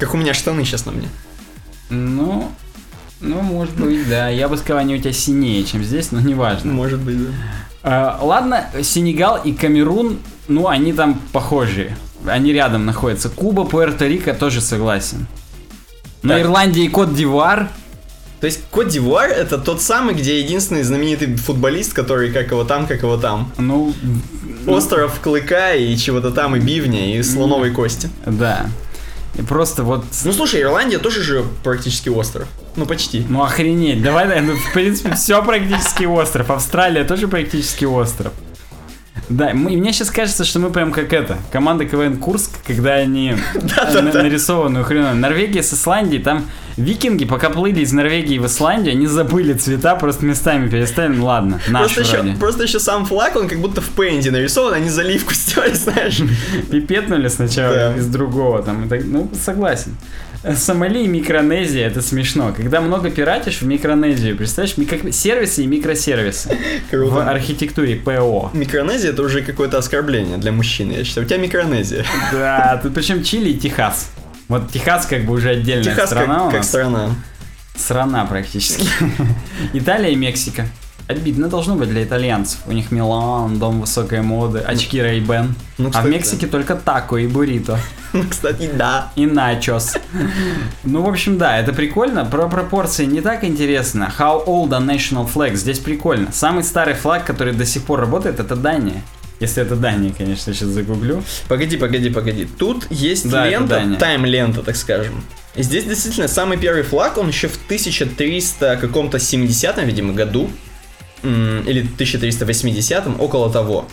Как у меня штаны сейчас на мне. Ну, Ну, может быть, да. Я бы сказал, они у тебя синее, чем здесь, но неважно. Может быть, да. А, ладно, Сенегал и Камерун, ну, они там похожие. Они рядом находятся. Куба, Пуэрто-Рико тоже согласен. Но Так. Ирландия и Кот-Дивуар, То есть Кот Дивуар это тот самый, где единственный знаменитый футболист, который как его там, как его там. ну, Остров Клыка и чего-то там, и бивня, и слоновой кости. да. И просто вот Ну слушай, Ирландия тоже же практически остров. Ну почти. Ну охренеть, давай, да, ну, в принципе, все практически остров. Австралия тоже практически остров. Да, мы- и мне сейчас кажется, что мы прям как это, команда КВН Курск, когда они на- нарисованную хреновую. Норвегия с Исландией, там викинги, пока плыли из Норвегии в Исландию, они забыли цвета, просто местами переставили. Ну ладно, наш Просто вроде. еще, просто еще сам флаг, он как будто в пейнте нарисован, они заливку сделали, знаешь. Пипетнули сначала из другого там. ну, согласен. Сомали и Микронезия, это смешно. Когда много пиратишь в Микронезию, представляешь, микро- сервисы и микросервисы в Круто. архитектуре ПО. Микронезия это уже какое-то оскорбление для мужчины, я считаю. У тебя микронезия. Да, тут причем Чили и Техас. Вот Техас как бы уже отдельная Техас страна как, у как нас. страна. Страна практически. Италия и Мексика. Обидно должно быть для итальянцев. У них Милан, дом высокой моды, очки Ray-Ban. Ну, а в Мексике только тако и буррито. Ну, кстати, да. И начос. Ну, в общем, да, это прикольно. Про пропорции не так интересно. How old a national flag? Здесь прикольно. Самый старый флаг, который до сих пор работает, это Дания. Если это Дания, конечно, сейчас загуглю. Погоди, погоди, погоди. Тут есть Да, лента, тайм-лента, так скажем. И здесь действительно самый первый флаг, он еще в 1300 каком-то 70-м, видимо, году. Или 1380-м, около того.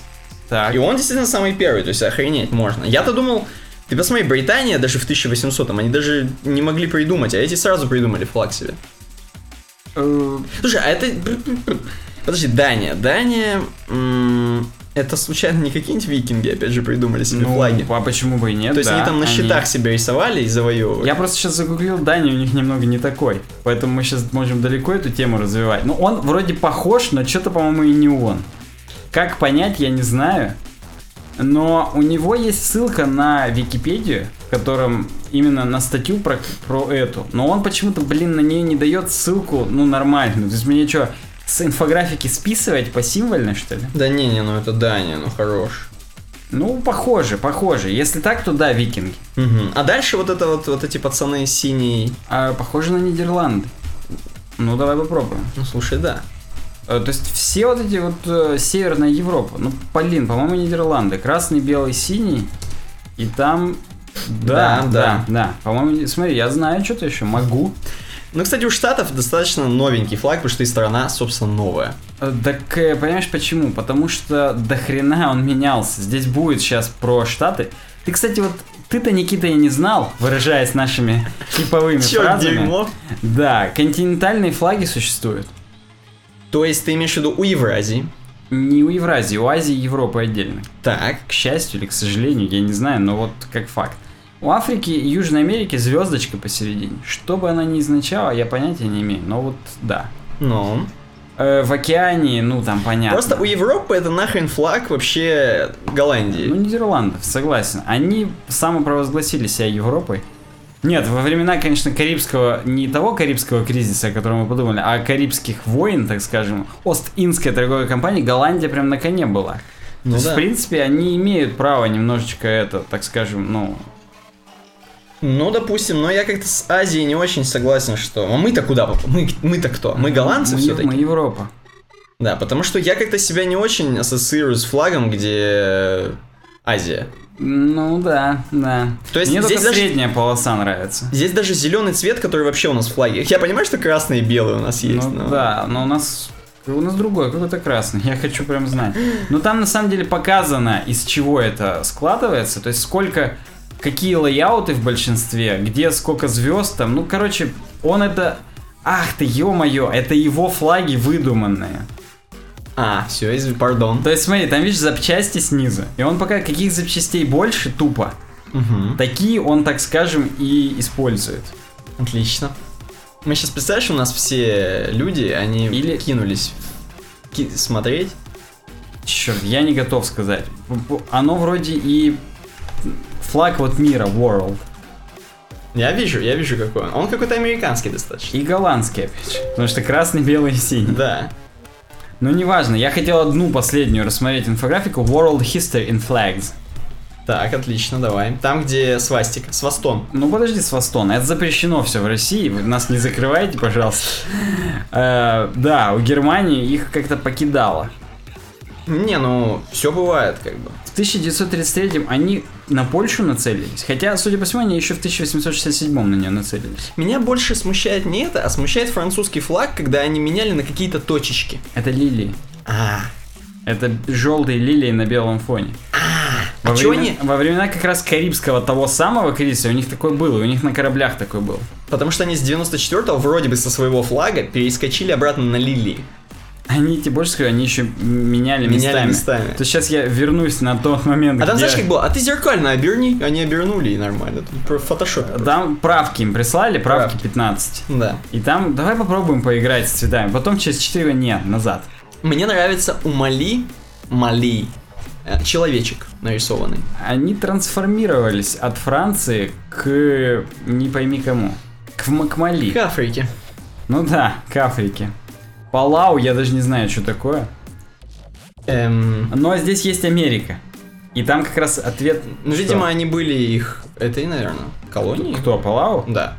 Так. И он действительно самый первый, то есть охренеть можно. Я-то думал, ты посмотри, Британия даже в 1800-м, они даже не могли придумать, а эти сразу придумали флаг себе. Э, Слушай, а это... Подожди, Дания. Дания... м, Это случайно не какие-нибудь викинги, опять же, придумали себе Ну, флаги? а почему бы и нет? То есть да, они там на щитах себя рисовали и завоевывали? Я просто сейчас загуглил Данию, у них немного не такой. Поэтому мы сейчас можем далеко эту тему развивать. Ну, он вроде похож, но что-то, по-моему, и не он. Как понять, я не знаю. Но у него есть ссылка на Википедию, в котором именно на статью про, про эту. Но он почему-то, блин, на нее не дает ссылку, ну, нормальную. То есть мне что, с инфографики списывать по символьной, что ли? Да не, не, ну это Дания, ну хорош. Ну, похоже, похоже. Если так, то да, викинги. Мгм. А дальше вот это вот, вот эти пацаны синие. А похоже на Нидерланды. Ну, давай попробуем. Ну слушай, да. Э, То есть все вот эти вот э, Северная Европа, ну, блин, по-моему, Нидерланды, красный, белый, синий, и там... Да, Да, да, да. да, По-моему, смотри, я знаю что-то еще, могу. Ну, кстати, у Штатов достаточно новенький флаг, потому что и страна, собственно, новая. Э, Так, э, понимаешь почему? Потому что до хрена он менялся. Здесь будет сейчас про Штаты. Ты, кстати, вот ты-то, Никита, и не знал, выражаясь нашими типовыми фразами. дерьмо? Да, континентальные флаги существуют. То есть ты имеешь в виду у Евразии. Не у Евразии, у Азии и Европы отдельно. Так. к счастью или к сожалению, я не знаю, но вот как факт. У Африки и Южной Америки звездочка посередине. Что бы она ни означала, я понятия не имею, но вот да. Ну. Э, в океане, ну там понятно. Просто у Европы это нахрен флаг вообще Голландии. Ну, Нидерландов, согласен. Они самопровозгласили себя Европой. Нет, во времена, конечно, Карибского, не того Карибского кризиса, о котором мы подумали, а Карибских войн, так скажем, Ост-Индская торговая компания, Голландия прям на коне была. Ну То есть, да. в принципе, они имеют право немножечко это, так скажем, ну, Ну, допустим, но я как-то с Азией не очень согласен, что... А мы-то куда? Мы, мы-то кто? Мы голландцы мы, все-таки? мы Европа. Да, потому что я как-то себя не очень ассоциирую с флагом, где Азия. Ну да, да. То есть Мне здесь даже- средняя полоса нравится. Здесь даже зеленый цвет, который вообще у нас в флаге. Я понимаю, что красный и белый у нас есть. ну но- да, но у нас у нас другой, какой-то красный. Я хочу прям знать. Но там на самом деле показано, из чего это складывается. То есть сколько, какие лейауты в большинстве, где сколько звезд там. Ну, короче, он это... Ах ты, ё-моё, это его флаги выдуманные. А, все, извини, пардон. То есть смотри, там видишь запчасти снизу. И он пока каких запчастей больше, тупо. Мгм. Такие он, так скажем, и использует. Отлично. Мы сейчас представляешь, у нас все люди, они Или- кинулись ки- смотреть. Черт, я не готов сказать. Оно вроде и флаг вот мира, world. Я вижу, я вижу какой он. Он какой-то американский достаточно. И голландский, опять же. Потому что красный, белый и синий. Да. Но неважно, я хотел одну последнюю рассмотреть инфографику World History in Flags. Так, отлично, давай. Там, где свастика, свастон. Ну подожди, Свастон, это запрещено все в России, вы нас не закрывайте, пожалуйста. Э, Да, у Германии их как-то покидало. Не, ну, все бывает, как бы. В 1933 они на Польшу нацелились, хотя, судя по всему, они еще в 1867 на нее нацелились. Меня больше смущает не это, а смущает французский флаг, когда они меняли на какие-то точечки. Это лилии. А, Это желтые лилии на белом фоне. Во, а чё времена, они... во времена как раз Карибского того самого кризиса у них такой был, и у них на кораблях такой был. Потому что они с 94-го вроде бы со своего флага перескочили обратно на лилии. Они, тебе больше скажу, они еще меняли, Меняли местами. местами. То есть сейчас я вернусь на тот момент, А там где... знаешь, как было? А ты зеркально оберни, они обернули и нормально. Про фотошоп. Там правки им прислали, правки Правки. 15. Да. И там, давай попробуем поиграть с цветами. Потом через 4 нет, назад. Мне нравится у Мали, Мали, э, человечек нарисованный. Они трансформировались от Франции к не пойми кому. К, к Мали. К Африке. Ну да, к Африке. Палау, я даже не знаю, что такое. Эм, Но здесь есть Америка. И там как раз ответ... ну, что? видимо, они были их, этой, наверное, колонии. Кто, Палау? Да.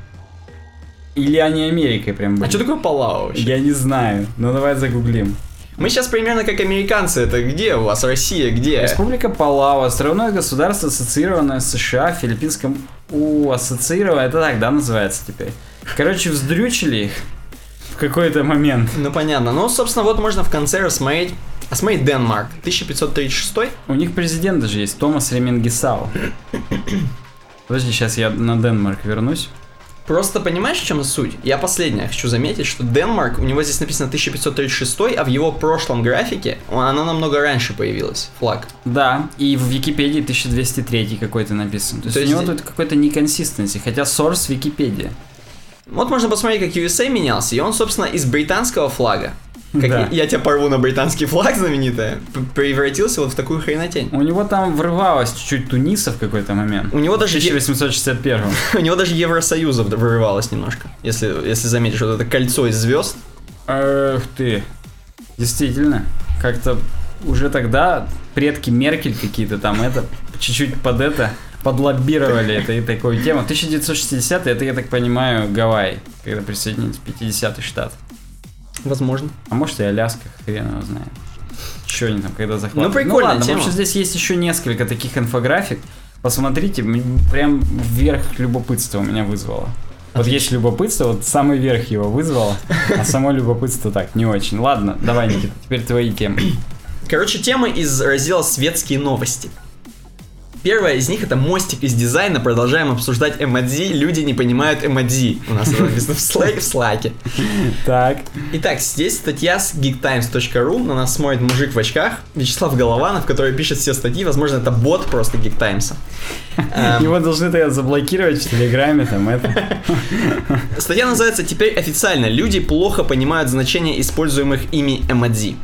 Или они Америкой прям были? А что такое Палау вообще? Я не знаю, но давай загуглим. Мы сейчас примерно как американцы. Это где у вас? Россия где? Республика Палау, островное государство, ассоциированное с США, филиппинском... У, ассоциированное, это так, да, называется теперь? Короче, вздрючили их в какой-то момент. Ну понятно. Ну, собственно, вот можно в конце рассмотреть. Осмотреть Денмарк. 1536 У них президент даже есть, Томас Ремингисау. Подожди, сейчас я на Денмарк вернусь. Просто понимаешь, в чем суть? Я последнее хочу заметить, что Денмарк, у него здесь написано 1536, а в его прошлом графике он- она намного раньше появилась, флаг. Да, и в Википедии 1203 какой-то написан. То есть, То у есть него зи- тут какой-то неконсистенции, хотя source Википедия. Вот можно посмотреть, как USA менялся, и он, собственно, из британского флага, как Да. я тебя порву на британский флаг знаменитое, п- превратился вот в такую хренотень. У него там врывалось чуть-чуть Туниса в какой-то момент. У него В даже, е- 1861 у него даже Евросоюза вырывалось немножко, если, если заметишь, вот это кольцо из звезд. Эх ты. Действительно. Как-то уже тогда предки Меркель какие-то там это чуть-чуть под это подлоббировали это и такую тему. 1960 это, я так понимаю, Гавайи, когда присоединились 50-й штат. Возможно. А может и Аляска, хрен его знает. Что они там, когда захватывали? Ну, прикольная ладно, тема. в общем, здесь есть еще несколько таких инфографик. Посмотрите, прям вверх любопытства у меня вызвало. Вот есть любопытство, вот самый верх его вызвало, а само любопытство так, не очень. Ладно, давай, Никита, теперь твои темы. Короче, темы из раздела «Светские новости». Первая из них это мостик из дизайна. Продолжаем обсуждать эмодзи. Люди не понимают эмодзи. У нас это написано в слайке. В слайке. Так, Итак, здесь статья с geektimes.ru. На нас смотрит мужик в очках. Вячеслав Голованов, который пишет все статьи. Возможно, это бот просто Geektimes. Эм, его должны тогда заблокировать в Телеграме, там это. Статья называется «Теперь официально. Люди плохо понимают значение используемых ими эмодзи».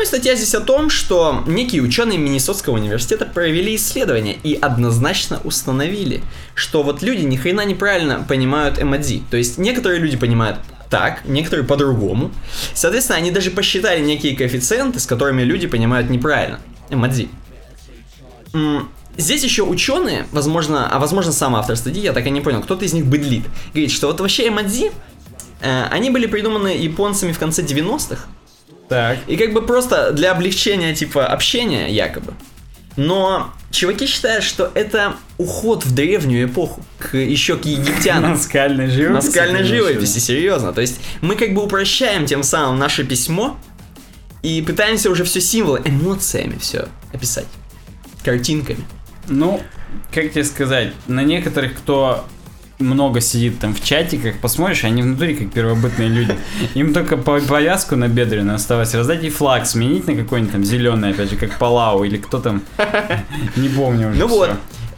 Ну и статья здесь о том, что некие ученые Миннесотского университета провели исследование и однозначно установили, что вот люди ни хрена неправильно понимают эмодзи. То есть некоторые люди понимают так, некоторые по-другому. Соответственно, они даже посчитали некие коэффициенты, с которыми люди понимают неправильно эмодзи. М, Здесь еще ученые, возможно, а возможно сам автор статьи, я так и не понял, кто-то из них быдлит, говорит, что вот вообще эмодзи, э, они были придуманы японцами в конце 90-х, Так, и как бы просто для облегчения типа общения якобы. Но чуваки считают, что это уход в древнюю эпоху, к, еще к египтянам. наскальной живописи. Наскальной живописи, серьезно. То есть мы как бы упрощаем тем самым наше письмо и пытаемся уже все символы, эмоциями все описать. Картинками. Ну, как тебе сказать, на некоторых, кто много сидит там в чатиках, посмотришь, они внутри как первобытные люди. Им только по- повязку на бедренную осталось раздать и флаг сменить на какой-нибудь там зеленый, опять же, как Палау или кто там. Не помню уже. Ну вот.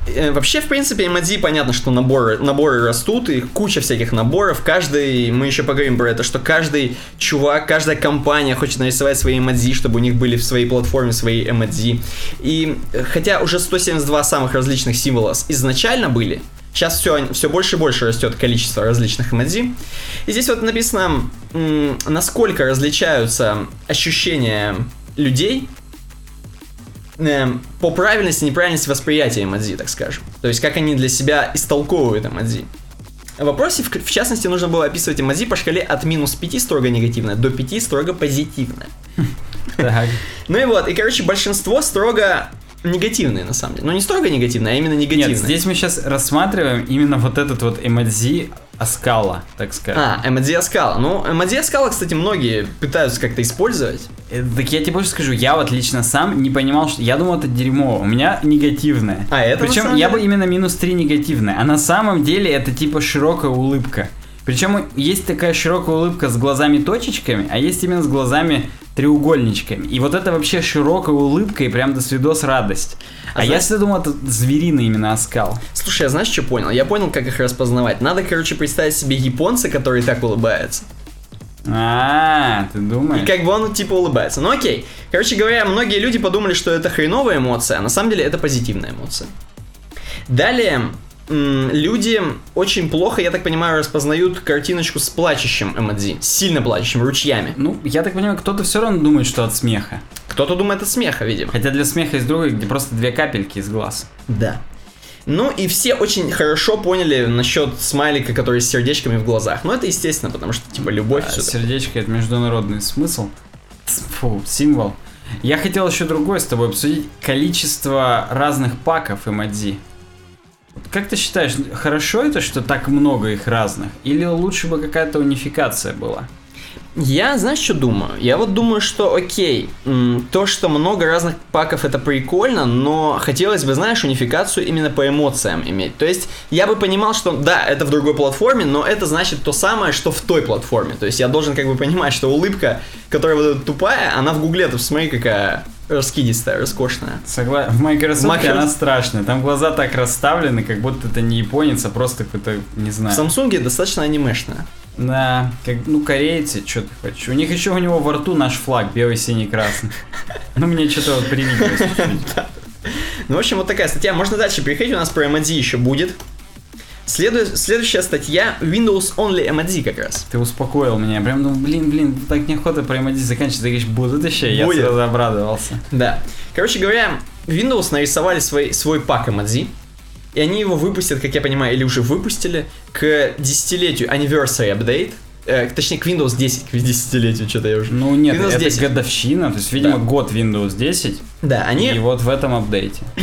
Э, Вообще, в принципе, эмодзи понятно, что наборы, наборы растут, и куча всяких наборов. Каждый, мы еще поговорим про это, что каждый чувак, каждая компания хочет нарисовать свои эмодзи, чтобы у них были в своей платформе свои эмодзи. И э, хотя уже 172 самых различных символа изначально были, Сейчас все, все больше и больше растет количество различных эмодзи. И здесь вот написано, насколько различаются ощущения людей эм, по правильности и неправильности восприятия эмодзи, так скажем. То есть, как они для себя истолковывают эмодзи. В вопросе, в, частности, нужно было описывать эмодзи по шкале от минус 5 строго негативное до 5 строго позитивное. Так. Ну и вот, и, короче, большинство строго негативные, на самом деле. Ну, не строго негативные, а именно негативные. Нет, здесь мы сейчас рассматриваем именно вот этот вот эмодзи оскала, так скажем. А, эмодзи оскала. Ну, эмодзи оскала, кстати, многие пытаются как-то использовать. Э, Так я тебе больше скажу, я вот лично сам не понимал, что... Я думал, это дерьмо, у меня негативное. А это Причем я деле- бы именно минус 3 негативное, а на самом деле это типа широкая улыбка. Причем есть такая широкая улыбка с глазами-точечками, а есть именно с глазами треугольничками. И вот это вообще широкая улыбка и прям до свидос радость. А А, я знаешь- всегда думал, это звериный именно оскал. Слушай, я знаешь, что понял? Я понял, как их распознавать. Надо, короче, представить себе японца, который так улыбается. А, ты думаешь? И как бы он типа улыбается. Ну окей. Короче говоря, многие люди подумали, что это хреновая эмоция, а на самом деле это позитивная эмоция. Далее, люди очень плохо, я так понимаю, распознают картиночку с плачущим эмодзи. Сильно плачущим, ручьями. Ну, я так понимаю, кто-то все равно думает, что от смеха. Кто-то думает от смеха, видимо. Хотя для смеха есть другой, где просто две капельки из глаз. Да. Ну и все очень хорошо поняли насчет смайлика, который с сердечками в глазах. Ну это естественно, потому что типа любовь А, такое. сердечко это международный смысл. Фу, символ. Я хотел еще другое с тобой обсудить. Количество разных паков эмодзи. Как ты считаешь, хорошо это, что так много их разных? Или лучше бы какая-то унификация была? Я, знаешь, что думаю? Я вот думаю, что окей, то, что много разных паков, это прикольно, но хотелось бы, знаешь, унификацию именно по эмоциям иметь. То есть я бы понимал, что да, это в другой платформе, но это значит то самое, что в той платформе. То есть я должен как бы понимать, что улыбка, которая вот эта тупая, она в гугле, ты посмотри, какая раскидистая, роскошная. Согла... В Microsoft Microsoft- она страшная. Там глаза так расставлены, как будто это не японец, а просто какой-то, не В знаю. Самсунге достаточно анимешная. Да, как, ну корейцы, что ты хочешь. У них еще у него во рту наш флаг, белый, синий, красный. Ну мне что-то вот привиделось. Ну, в общем, вот такая статья. Можно дальше переходить, у нас про эмодзи еще будет. Следу- Следующая статья Windows Only эмодзи как раз. Ты успокоил меня. Прям, ну, блин, блин, так неохота про эмодзи заканчивать. Ты говоришь, будут еще? Я сразу обрадовался. Да. Короче говоря, Windows нарисовали свой, свой пак эмодзи. И они его выпустят, как я понимаю, или уже выпустили к десятилетию Anniversary Update. Э, точнее, к Windows 10, к десятилетию, что-то я уже... Ну нет, Windows это 10. годовщина, то есть, видимо, Да. год Windows 10, Да, они... и вот в этом апдейте.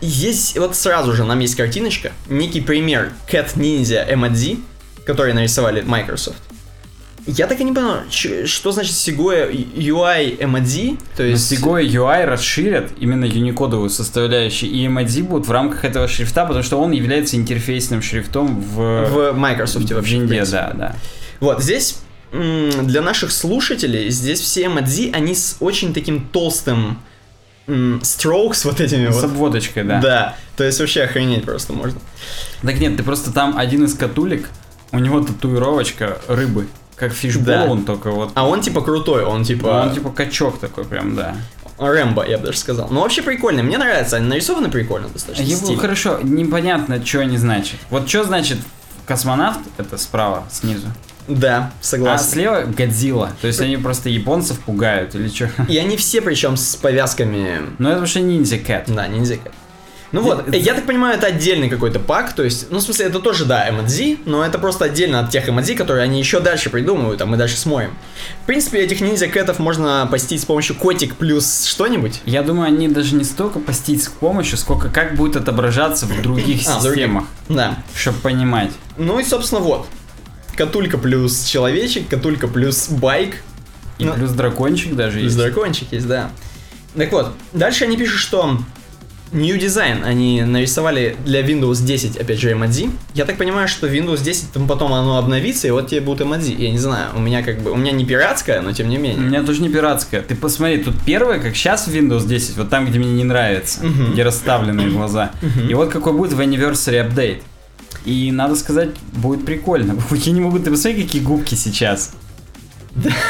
Есть, вот сразу же нам есть картиночка, некий пример Cat Ninja эмодзи, который нарисовали Microsoft. Я так и не понял, что значит Segoya UI эмодзи, то То есть... Segoe UI расширят именно юникодовую составляющую, и эмодзи будут в рамках этого шрифта, потому что он является интерфейсным шрифтом в, в Microsoft вообще. в винде, да, да. Вот, здесь для наших слушателей, здесь все эмодзи, они с очень таким толстым strokes вот этими С вот. обводочкой, да. Да, то есть вообще охренеть просто можно. Так нет, ты просто там один из катулик, у него татуировочка рыбы, как фишбоун, только вот. А он типа крутой, он типа... Он типа качок такой прям, да. Рэмбо, я бы даже сказал. Ну, вообще прикольно, мне нравится, они нарисованы прикольно достаточно. Его, стильно. хорошо, непонятно, что они значат. Вот что значит космонавт, это справа, снизу. Да, А согласен. слева Годзилла. То есть они просто японцев пугают или что? И они все причем с повязками Ну это вообще ниндзя кэт. Да, ниндзя Кэт. Ну вот, я так понимаю, это отдельный какой-то пак, то есть, ну, в смысле, это тоже, да, эмодзи, но это просто отдельно от тех эмодзи, которые они еще дальше придумывают, а мы дальше смотрим. В принципе, этих ниндзя кэтов можно постить с помощью котик плюс что-нибудь. Я думаю, они даже не столько постить с помощью, сколько как будет отображаться в других А, в других. системах, Да. чтобы понимать. Ну и, собственно, вот. Катулька плюс человечек, катулька плюс байк, И Ну, плюс дракончик даже плюс есть. дракончик есть, да. Так вот, дальше они пишут, что New Design они нарисовали для Windows 10, опять же, эмодзи. Я так понимаю, что Windows 10 там потом оно обновится, и вот тебе будут эмодзи. Я не знаю, у меня как бы, у меня не пиратская, но тем не У менее. меня тоже не пиратская. Ты посмотри, тут первое, как сейчас в Windows 10, вот там, где мне не нравится, Мгм. где расставленные глаза. Мгм. И вот какой будет в Anniversary Update. И надо сказать, будет прикольно. Я не могу, ты посмотри, какие губки сейчас.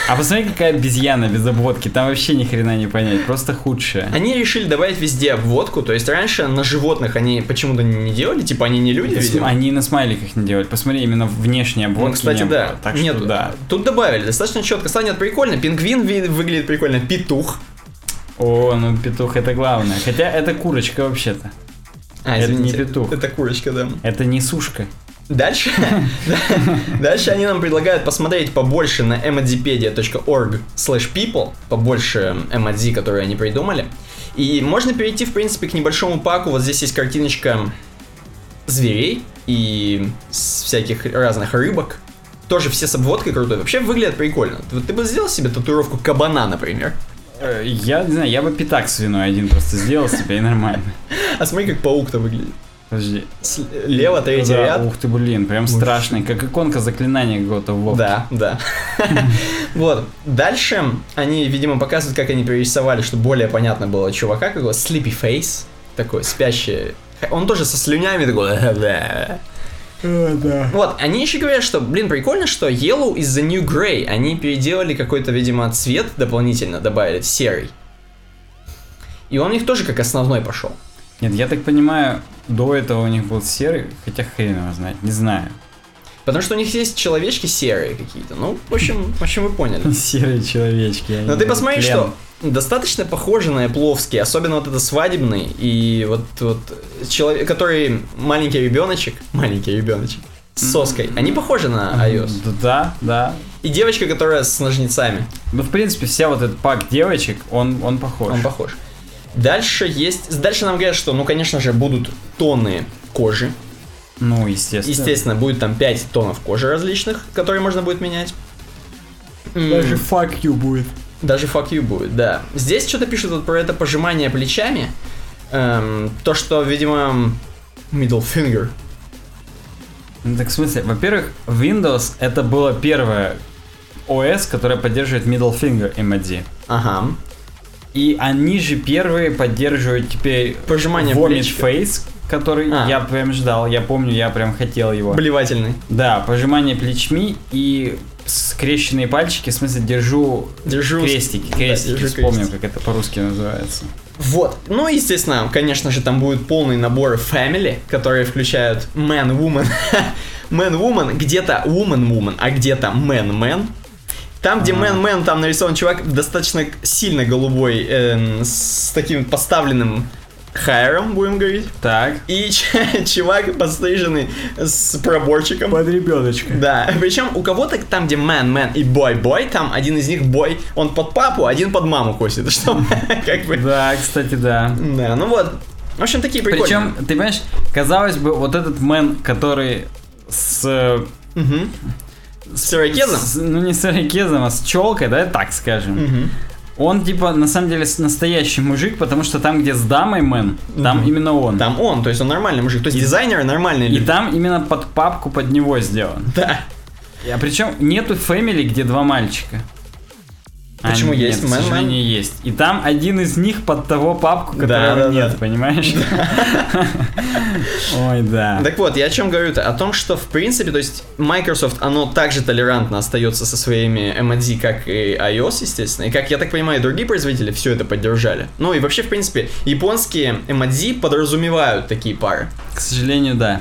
А посмотри, какая обезьяна без обводки. Там вообще ни хрена не понять. Просто худшая. Они решили добавить везде обводку, то есть раньше на животных они почему-то не делали, типа они не люди, видимо. Они на смайликах не делали. Посмотри, именно внешние обводки Ну, кстати, не да. было. Так Нет, что да. тут добавили, достаточно четко станет прикольно. Пингвин ви- выглядит прикольно, петух. О, ну петух это главное. Хотя это курочка вообще-то. А, Это не извините, петух. Это курочка, да. Это не сушка. Дальше, дальше они нам предлагают посмотреть побольше на emodpedia.org slash people, побольше эмодзи, которые они придумали. И можно перейти, в принципе, к небольшому паку. Вот здесь есть картиночка зверей и всяких разных рыбок. Тоже все с обводкой крутой. Вообще выглядят прикольно. Вот ты бы сделал себе татуировку кабана, например. Э, Я не знаю, я бы пятак свиной один просто сделал себе и нормально. А смотри, как паук-то выглядит. Подожди. Лево, третий Да, ряд. Ух ты, блин, прям Вообще. страшный, как иконка заклинания какого-то в. Да, да. Вот. Дальше они, видимо, показывают, как они перерисовали, чтобы более понятно было чувака, как его Sleepy Face. Такой спящий. Он тоже со слюнями такой. да. Вот, они еще говорят, что, блин, прикольно, что Yellow is the new grey. Они переделали какой-то, видимо, цвет дополнительно, добавили, серый. И он у них тоже как основной пошел. Нет, я так понимаю, до этого у них был серый, хотя хрен его знает, не знаю. Потому что у них есть человечки серые какие-то. Ну, в общем, в общем, вы поняли. Серые человечки. они Но ты посмотри, что достаточно похожи на Эпловский, особенно вот это свадебный и вот, вот человек, который маленький ребеночек, маленький ребеночек с соской, они похожи на iOS. Да, да. И девочка, которая с ножницами, Ну, в принципе, вся вот этот пак девочек, он, он похож. он похож. Дальше есть, дальше нам говорят, что, ну, конечно же, будут тоны кожи. Ну, естественно. Естественно, будет там 5 тонов кожи различных, которые можно будет менять. Даже fuck you будет. Даже fuck you будет, да. Здесь что-то пишут вот про это пожимание плечами. Эм, то, что, видимо, middle finger. Ну, так в смысле, во-первых, Windows это было первое OS, которое поддерживает middle finger emoji. Ага. И они же первые поддерживают теперь Пожимание Vomit плеч. Face, который А. я прям ждал, я помню, я прям хотел его. Блевательный. Да, пожимание плечми и скрещенные пальчики, в смысле, держу Держу. крестики, Да, крестики, держу вспомнил, крестики. как это по-русски называется. Вот. Ну, естественно, конечно же, там будет полный набор family, которые включают man, woman, man, woman, где-то woman, woman, а где-то man, man. Там, где Ага. man, man, там нарисован чувак достаточно сильно голубой, эм, с таким поставленным хайером, будем говорить. Так. И чувак подстриженный с проборчиком. Под ребеночка. Да, причем у кого-то там, где man, man и boy, boy, там один из них boy, он под папу, один под маму косит, что как бы... Да, кстати, да. Да, ну вот. В общем, такие прикольные. Причем, ты понимаешь, казалось бы, вот этот мэн, который с... Мгм. С ирокезом? с- ну, не с ирокезом, а с челкой, да, так скажем. Мгм. Он, типа, на самом деле, настоящий мужик, потому что там, где с дамой мэн, там Мгм. именно он. Там он, то есть он нормальный мужик. То есть дизайнеры нормальные И люди. там именно под папку под него сделан. Да. А причем нету фэмили, где два мальчика. А, Почему нет, есть? К сожалению, есть. И там один из них под того папку, Да, которого да, нет, да. понимаешь? Ой, да. Так вот, я о чем говорю-то? О том, что в принципе, то есть Microsoft, оно также толерантно остается со своими MOD, как и iOS, естественно. И как я так понимаю, другие производители все это поддержали. Ну и вообще, в принципе, японские MOD подразумевают такие пары. К сожалению, да.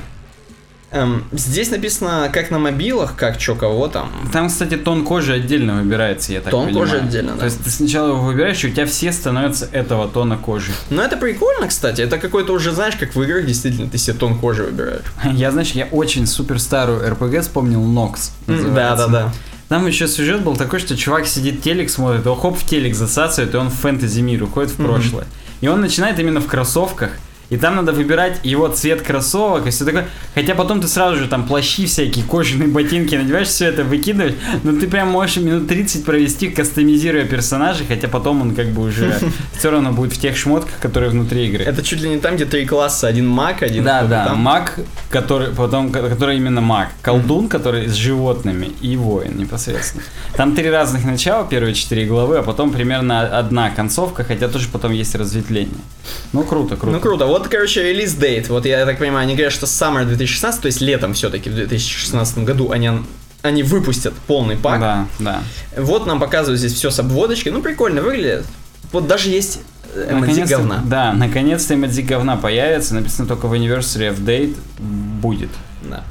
Эм, здесь написано как на мобилах, как чё кого там. Там, кстати, тон кожи отдельно выбирается, я так Тон понимаю. кожи отдельно, да. То есть ты сначала его выбираешь, и у тебя все становятся этого тона кожи. Но это прикольно, кстати. Это какой-то уже, знаешь, как в играх, действительно, ты себе тон кожи выбираешь. Я, знаешь, я очень супер старую РПГ вспомнил. М, Да, да, да. Там еще сюжет был такой, что чувак сидит, телек смотрит, его хоп в телек засасывает, и он в фэнтези мир уходит в прошлое. И он начинает именно в кроссовках. И там надо выбирать его цвет кроссовок и все такое. Хотя потом ты сразу же там плащи всякие, кожаные ботинки надеваешь, все это выкидываешь. Но ты прям можешь минут 30 провести, кастомизируя персонажа, хотя потом он как бы уже все равно будет в тех шмотках, которые внутри игры. Это чуть ли не там, где три класса. Один маг, один Да, да, там. маг, который потом, ко- который именно маг, колдун, который с животными и воин непосредственно. Там три разных начала, первые четыре главы, а потом примерно одна концовка, хотя тоже потом есть разветвление. Ну круто, круто. Ну круто. Вот, короче, релиз дейт. Вот я так понимаю, они говорят, что Summer 2016, то есть летом все-таки в 2016 году они они выпустят полный пак. Да, да. Вот нам показывают здесь все с обводочкой. Ну, прикольно выглядит. Вот даже есть эмодзи Наконец-то- говна. Да, наконец-то эмодзи говна появится. Написано только в Anniversary of Date будет. Да.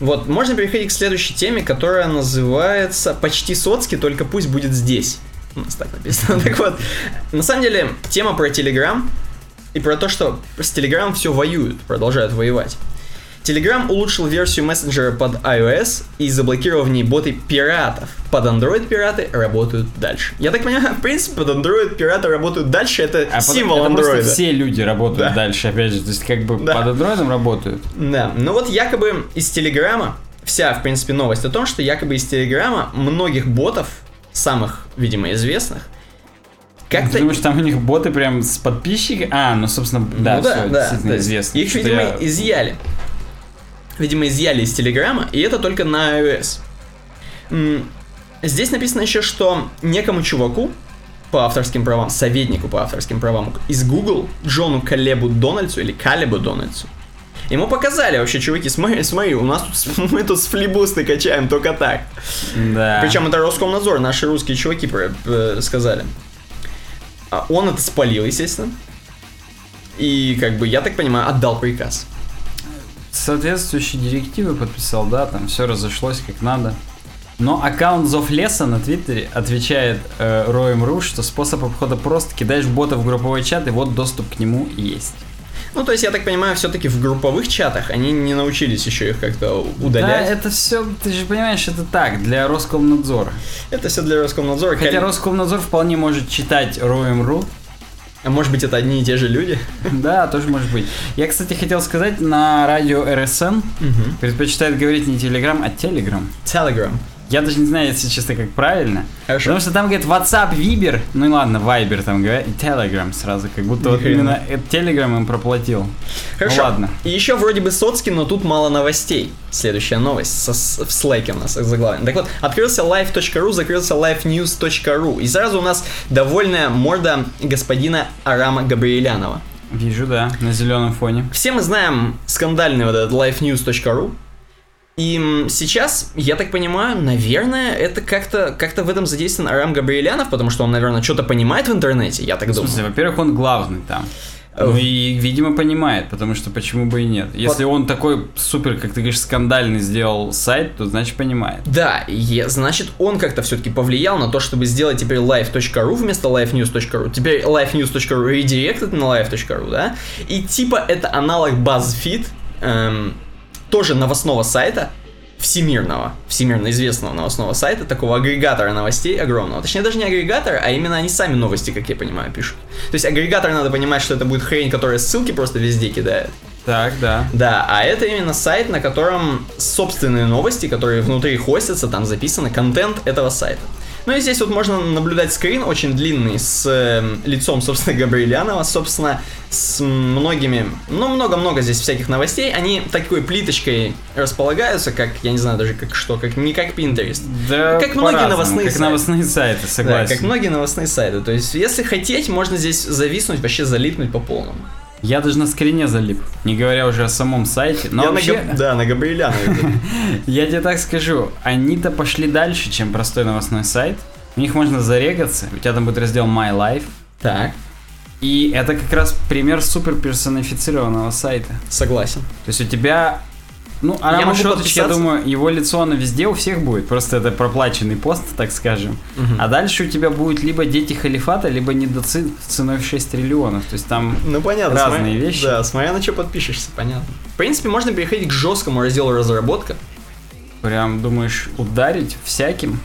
Вот, можно переходить к следующей теме, которая называется «Почти соцки, только пусть будет здесь». У нас так написано. Так вот, на самом деле, тема про Telegram и про то, что с Telegram все воюют, продолжают воевать. Telegram улучшил версию мессенджера под iOS и заблокировал в ней боты пиратов. Под Android пираты работают дальше. Я так понимаю, в принципе, под Android пираты работают дальше, это А символ это просто Android. все люди работают Да. дальше, опять же. То есть как бы Да. под андроидом работают. Да, ну вот якобы из Телеграма, вся, в принципе, новость о том, что якобы из Телеграма многих ботов, самых, видимо, известных, Ты как-то... думаешь, там у них боты прям с подписчиками? А, ну, собственно, да, ну да, да, действительно есть известно. Их, видимо, я- изъяли. Видимо, изъяли из Телеграма, и это только на iOS. Здесь написано еще, что некому чуваку по авторским правам, советнику по авторским правам из Google, Джону Калебу Дональдсу или Калебу Дональдсу, ему показали вообще, чуваки, смотри, смотри, у нас тут, мы тут с флибусты качаем только так. Да. Причем это Роскомнадзор, наши русские чуваки э, сказали. А Он это спалил, естественно. И, как бы, я так понимаю, отдал приказ. соответствующие директивы подписал, да, там все разошлось как надо. Но аккаунт Зов Леса на Твиттере отвечает э, Роем.ру, что способ обхода прост, кидаешь бота в групповой чат, и вот доступ к нему есть. Ну, то есть, я так понимаю, все-таки в групповых чатах они не научились еще их как-то Да, удалять. это все, ты же понимаешь, это так, для Роскомнадзора. это... все для Роскомнадзора. Хотя Кали- Роскомнадзор вполне может читать Роем.ру. А может быть, это одни и те же люди? Да, тоже может быть. Я, кстати, хотел сказать, на радио РСН предпочитают говорить не Телеграм, а Телеграм. Telegram. Я даже не знаю, если честно, как правильно. Хорошо. Потому что там говорят WhatsApp, Viber, ну и ладно, Viber там говорят, и Telegram сразу, как будто вот именно Telegram им проплатил. Хорошо. Ну ладно. И еще вроде бы Соцкий, но тут мало новостей. Следующая новость со, в Slack у нас заглавлен. Так вот, открылся live.ru, закрылся livenews.ru. И сразу у нас довольная морда господина Арама Габриэлянова. Вижу, да, на зеленом фоне. Все мы знаем скандальный вот этот livenews.ru. И сейчас, я так понимаю, наверное, это как-то как в этом задействован Арам Габриэлянов, потому что он, наверное, что-то понимает в интернете, я так В думаю. смысле, во-первых, он главный там. Ну и, видимо, понимает, потому что почему бы и нет. Если он такой супер, как ты говоришь, скандальный сделал сайт, то значит понимает. Да, е- значит, он как-то все-таки повлиял на то, чтобы сделать теперь live.ru вместо livenews.ru. Теперь livenews.ru редиректит на live.ru, да? И типа это аналог BuzzFeed, эм, тоже новостного сайта, всемирного, всемирно известного новостного сайта, такого агрегатора новостей огромного. Точнее, даже не агрегатора, а именно они сами новости, как я понимаю, пишут. То есть агрегатор надо понимать, что это будет хрень, которая ссылки просто везде кидает. Так, да. Да, а это именно сайт, на котором собственные новости, которые внутри хостятся, там записаны контент этого сайта. Ну и здесь вот можно наблюдать скрин очень длинный с э, лицом, собственно, Габриэлянова, собственно, с многими, ну много-много здесь всяких новостей, они такой плиточкой располагаются, как, я не знаю даже как что, как не как Pinterest. Да, Как многие новостные Как сайты. новостные сайты, Да, согласен. как многие новостные сайты. То есть, если хотеть, можно здесь зависнуть, вообще залипнуть по полному. Я даже на скрине залип, не говоря уже о самом сайте. Но Я на вообще, Габ- Да, на Габриэлянове. я тебе так скажу, они-то пошли дальше, чем простой новостной сайт. У них можно зарегаться, у тебя там будет раздел My Life. Так, И это как раз пример супер персонифицированного сайта. согласен. То есть у тебя... Ну, могу Шотыч, я думаю, его лицо, оно везде у всех будет. Просто это проплаченный пост, так скажем. А дальше у тебя будет либо дети халифата, либо недоцит ценой в 6 триллионов. То есть там Ну понятно. Разные смотря- вещи. Да, смотря на что подпишешься, понятно. В принципе, можно переходить к жесткому разделу разработка. прям думаешь ударить всяким.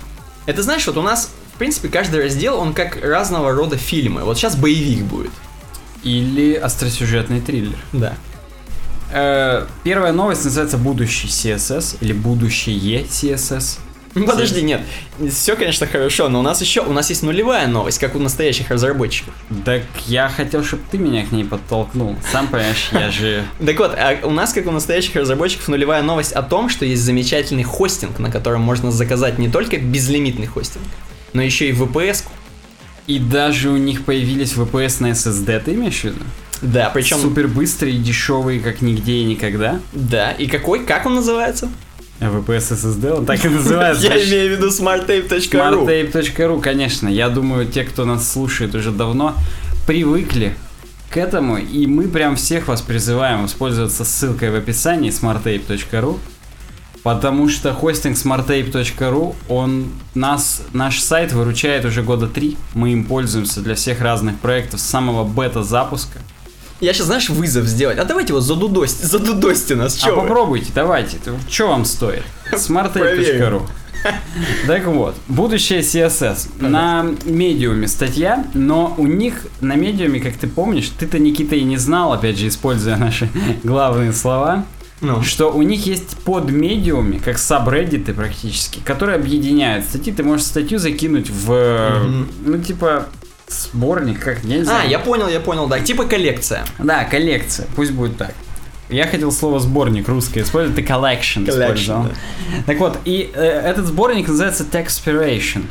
Это знаешь, вот у нас, в принципе, каждый раздел, он как разного рода фильмы. Вот сейчас боевик будет. Или остросюжетный триллер. Да. Э, Первая новость называется «Будущий CSS» или «Будущее CSS». Подожди, нет. Все, конечно, хорошо, но у нас еще, у нас есть нулевая новость, как у настоящих разработчиков. Так я хотел, чтобы ты меня к ней подтолкнул. Сам понимаешь, я же... Так вот, а у нас, как у настоящих разработчиков, нулевая новость о том, что есть замечательный хостинг, на котором можно заказать не только безлимитный хостинг, но еще и VPS. -ку. И даже у них появились VPS на SSD, ты имеешь в виду? Да, причем... Супер быстрые, дешевые, как нигде и никогда. Да, и какой, как он называется? VPS SSD, он так и называется. Я имею в виду smarttape.ru. Smarttape.ru, конечно. Я думаю, те, кто нас слушает уже давно, привыкли к этому, и мы прям всех вас призываем воспользоваться ссылкой в описании smarttape.ru, потому что хостинг smarttape.ru, он нас, наш сайт выручает уже года три, мы им пользуемся для всех разных проектов с самого бета-запуска. Я сейчас, знаешь, вызов сделать. А давайте его задудости, задудости нас, А чё вы? попробуйте, давайте, что вам стоит? smarttape.ru Так вот, будущее CSS. На медиуме статья, но у них на медиуме, как ты помнишь, ты-то, Никита, и не знал, опять же, используя наши главные слова, Ну. что у них есть под медиуме, как сабреддиты практически, которые объединяют статьи. Ты можешь статью закинуть в, Мгм. ну, типа, сборник, как, я не А, я понял, я понял, да. Типа коллекция. Да, коллекция, пусть будет так. Я хотел слово сборник русское использовать, ты collection, Collection, использовал. да. Так вот, и э, этот сборник называется Texpiration.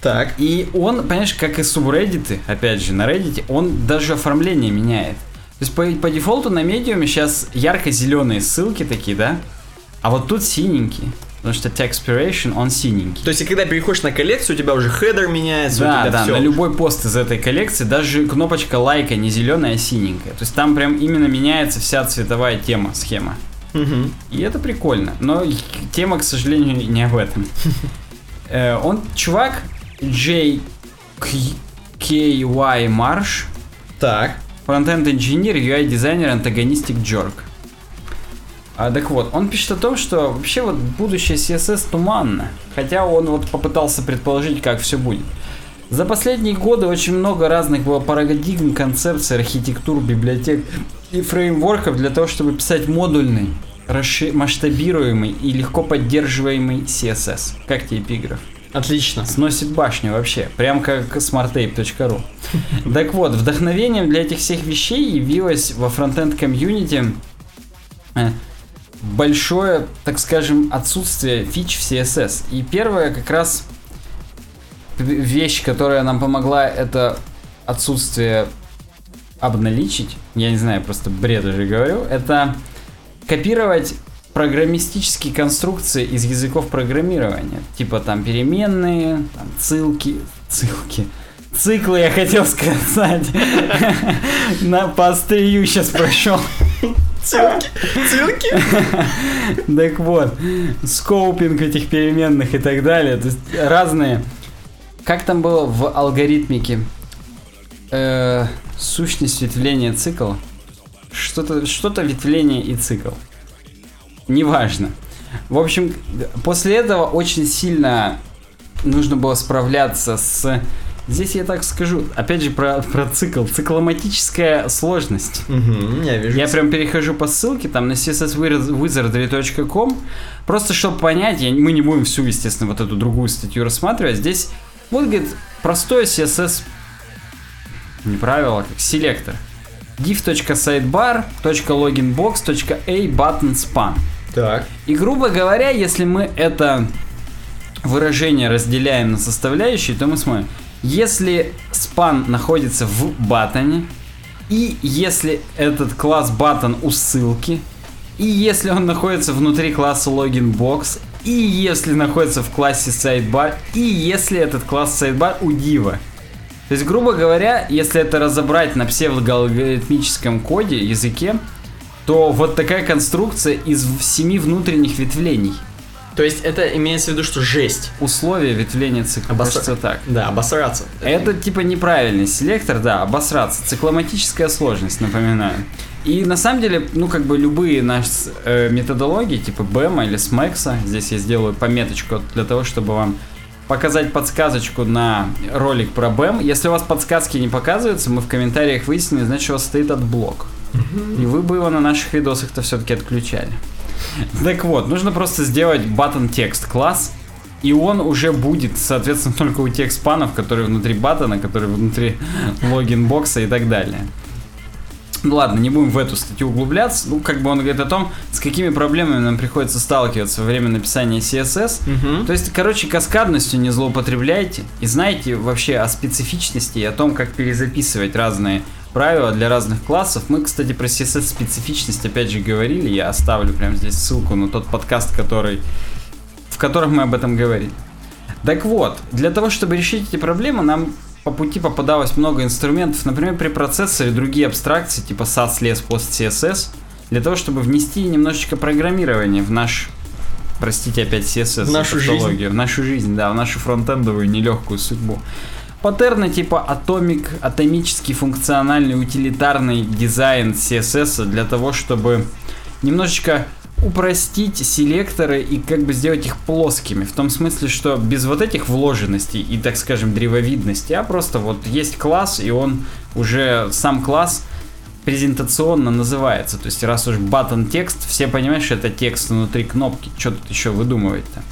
Так. И он, понимаешь, как и субреддиты, опять же, на Reddit, он даже оформление меняет. То есть по, по дефолту на медиуме сейчас ярко-зеленые ссылки такие, да? А вот тут синенькие. Потому что Texpiration, он синенький. То есть, когда переходишь на коллекцию, у тебя уже хедер меняется, у Да, тебя да, всё. на любой пост из этой коллекции даже кнопочка лайка не зеленая, а синенькая. То есть там прям именно меняется вся цветовая тема, схема. Мгм. И это прикольно. Но тема, к сожалению, не об этом. Э, Он чувак J. KY Marsh, Так. фронтенд инженер, UI дизайнер, антагонистик Джорк. А, так вот, он пишет о том, что вообще вот будущее CSS туманно, хотя он вот попытался предположить, как все будет. За последние годы очень много разных было парадигм, концепций, архитектур, библиотек и фреймворков для того, чтобы писать модульный, расши- масштабируемый и легко поддерживаемый CSS. Как тебе эпиграф? Отлично. Сносит башню вообще, прям как smarttape.ru. Так вот, вдохновением для этих всех вещей явилось во фронтенд комьюнити э, большое, так скажем, отсутствие фич в CSS. И первая как раз вещь, которая нам помогла, это отсутствие обналичить. Я не знаю, просто бред уже говорю. Это копировать программистические конструкции из языков программирования. Типа там переменные, там ссылки, ссылки. Циклы, я хотел сказать. На по острию сейчас прошел. Ссылки. Ссылки. Так вот, скоупинг этих переменных и так далее. То есть разные. Как там было в алгоритмике? Э, сущность ветвления цикла. Что-то что ветвление и цикл. Неважно. В общем, после этого очень сильно нужно было справляться с... Здесь я так скажу, опять же про, про цикл. Цикломатическая сложность. Мгм, Я вижу. Я прям перехожу по ссылке там на csswizardry.com просто чтобы понять, я, мы не будем всю, естественно, вот эту другую статью рассматривать. Здесь вот, говорит, простое CSS не правило, как селектор. div.sidebar.loginbox.a button span. Так. И грубо говоря, если мы это выражение разделяем на составляющие, то мы смотрим, если span находится в баттоне, и если этот класс button у ссылки, и если он находится внутри класса loginbox, и если находится в классе sidebar, и если этот класс sidebar у дива. То есть, грубо говоря, если это разобрать на псевдоалгоритмическом коде, языке, то вот такая конструкция из семи внутренних ветвлений. То есть это имеется в виду, что жесть. Условия ветвления цикла. Обосра- так. Да, обосраться. Это типа неправильный селектор, да, обосраться. Цикломатическая сложность, напоминаю. И на самом деле, ну как бы любые наши э, методологии, типа BEM или SMAX, здесь я сделаю пометочку для того, чтобы вам показать подсказочку на ролик про BEM. Если у вас подсказки не показываются, мы в комментариях выяснили, значит у вас стоит AdBlock. И вы бы его на наших видосах-то все-таки отключали. Так вот, нужно просто сделать button text класс, и он уже будет, соответственно, только у тех span ов, которые внутри button а, которые внутри login box а и так далее. Ну ладно, не будем в эту статью углубляться. Ну, как бы он говорит о том, с какими проблемами нам приходится сталкиваться во время написания CSS. Мгм. То есть, короче, каскадностью не злоупотребляйте и знайте вообще о специфичности и о том, как перезаписывать разные правила для разных классов. Мы, кстати, про CSS специфичность опять же говорили. Я оставлю прямо здесь ссылку на тот подкаст, который, в котором мы об этом говорили. Так вот, для того, чтобы решить эти проблемы, нам по пути попадалось много инструментов, например, при процессоре другие абстракции, типа SAS, LES, POST, CSS, для того, чтобы внести немножечко программирования в наш, простите опять CSS, В нашу жизнь. в нашу жизнь, да, в нашу фронтендовую нелегкую судьбу. Паттерны типа атомик, атомический функциональный утилитарный дизайн CSS для того, чтобы немножечко упростить селекторы и как бы сделать их плоскими. В том смысле, что без вот этих вложенностей и, так скажем, древовидности, а просто вот есть класс, и он уже сам класс презентационно называется. То есть раз уж button текст, все понимают, что это текст внутри кнопки. Что тут еще выдумывать-то?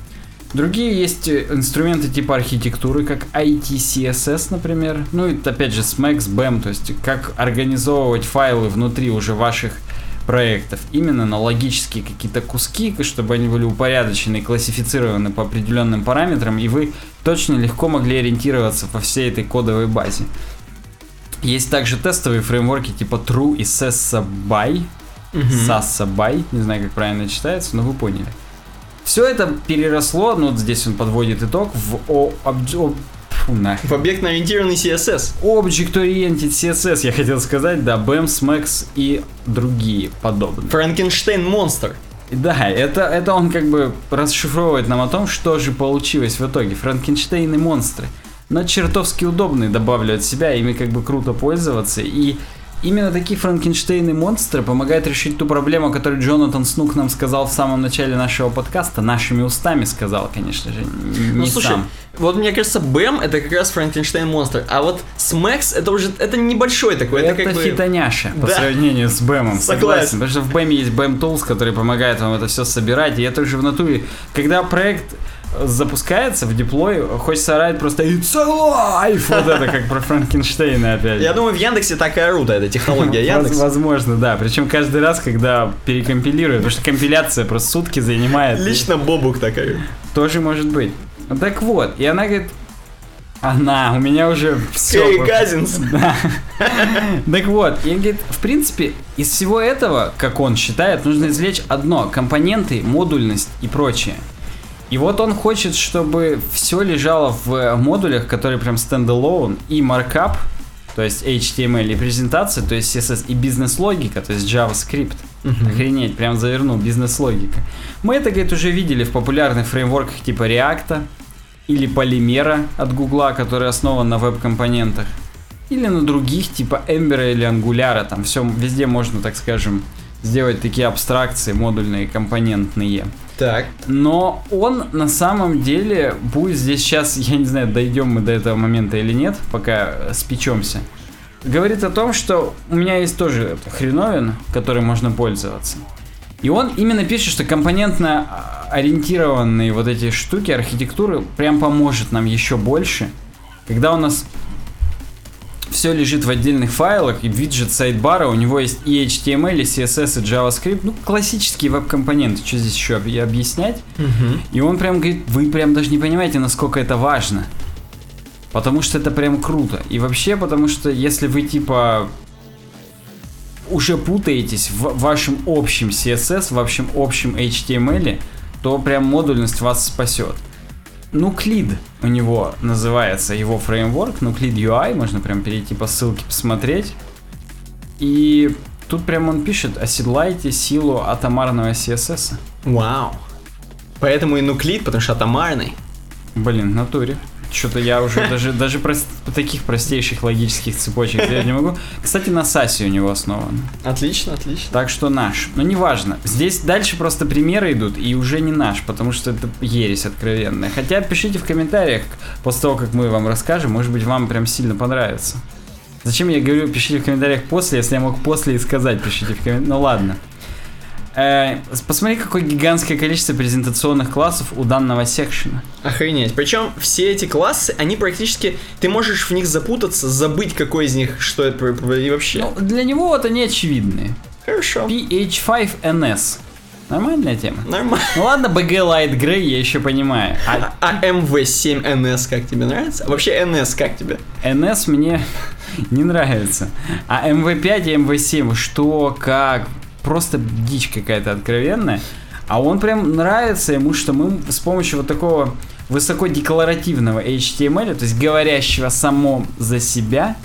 Другие есть э, инструменты типа архитектуры, как ITCSS, например. Ну и опять же SMAX, BEM, то есть как организовывать файлы внутри уже ваших проектов именно на логические какие-то куски, чтобы они были упорядочены и классифицированы по определенным параметрам, и вы точно легко могли ориентироваться по всей этой кодовой базе. Есть также тестовые фреймворки типа True и Sessaby. Sessaby, не знаю, как правильно читается, но вы поняли. Все это переросло, ну вот здесь он подводит итог, в о, обж- Фу, нахер. В объектно-ориентированный CSS. Object-Oriented CSS, я хотел сказать, да, BAM, SMAX и другие подобные. Франкенштейн монстр. Да, это, это он как бы расшифровывает нам о том, что же получилось в итоге. Франкенштейн и монстры. Но чертовски удобные, добавлю от себя, ими как бы круто пользоваться. И именно такие Франкенштейны монстры помогают решить ту проблему, которую Джонатан Снук нам сказал в самом начале нашего подкаста. Нашими устами сказал, конечно же. Не ну слушай, сам. вот мне кажется, Бэм это как раз Франкенштейн монстр, а вот Смэкс это уже это небольшой такой, это, Это, как бы... фитоняша по Да. сравнению с Бэмом. Согласен. Согласен. Потому что в Бэме есть Бэм Tools, который помогает вам это все собирать. И это уже в натуре. Когда проект запускается в деплой, хочется орать просто It's alive! Вот это как про Франкенштейна опять. Я думаю, в Яндексе так и орут, а эта технология Яндекс. Возможно, да. Причем каждый раз, когда перекомпилируют, потому что компиляция просто сутки занимает. Лично Бобук так орет. Тоже может быть. Так вот, и она говорит, она, у меня уже все. Кэрри Казинс. Да. Так вот, и говорит, в принципе, из всего этого, как он считает, нужно извлечь одно. Компоненты, модульность и прочее. И вот он хочет, чтобы все лежало в модулях, которые прям стендалone, и маркап, то есть HTML, и презентация, то есть CSS, и бизнес-логика, то есть JavaScript. Охренеть, прям завернул, бизнес-логика. Мы это, говорит, уже видели в популярных фреймворках типа React или Полимера от Гугла, который основан на веб-компонентах. Или на других, типа Ember или Angular, там все, везде можно, так скажем, сделать такие абстракции модульные, компонентные. Так. Но он на самом деле будет здесь сейчас, я не знаю, дойдем мы до этого момента или нет, пока э, спечемся. Говорит о том, что у меня есть тоже хреновин, которой можно пользоваться. И он именно пишет, что компонентно а, ориентированные вот эти штуки, архитектуры, прям поможет нам еще больше, когда у нас все лежит в отдельных файлах, и виджет сайдбара, у него есть и HTML, и CSS, и JavaScript, ну, классические веб-компоненты, что здесь еще об- объяснять. И он прям говорит, вы прям даже не понимаете, насколько это важно. Потому что это прям круто. И вообще, потому что если вы типа уже путаетесь в вашем общем CSS, в вашем общем HTML, то прям модульность вас спасет. Nuclid у него называется его фреймворк, Nuclid UI, можно прям перейти по ссылке посмотреть. И тут прям он пишет, оседлайте силу атомарного CSS. Вау. Поэтому и нуклид, потому что атомарный. Блин, в натуре. Что-то я уже даже, даже прос- таких простейших логических цепочек сделать не могу. Кстати, на САСе у него основан. Отлично, отлично. Так что наш. Но неважно. Здесь дальше просто примеры идут, и уже не наш, потому что это ересь откровенная. Хотя пишите в комментариях, после того, как мы вам расскажем, может быть, вам прям сильно понравится. Зачем я говорю, пишите в комментариях после, если я мог после и сказать, пишите в комментариях. Ну ладно. Э, посмотри, какое гигантское количество презентационных классов у данного секшена. Охренеть. Причем все эти классы, они практически... Ты можешь в них запутаться, забыть, какой из них, что это и вообще. Ну, для него вот они очевидные. Хорошо. PH5NS. Нормальная тема. Нормально. Ну ладно, BG Light Grey я еще понимаю. А А, а MV7NS как тебе нравится? А вообще NS как тебе? NS мне не нравится. А MV5 и MV7, что, как, просто дичь какая-то откровенная. А он прям нравится ему, что мы с помощью вот такого высокодекларативного HTML, то есть говорящего само за себя,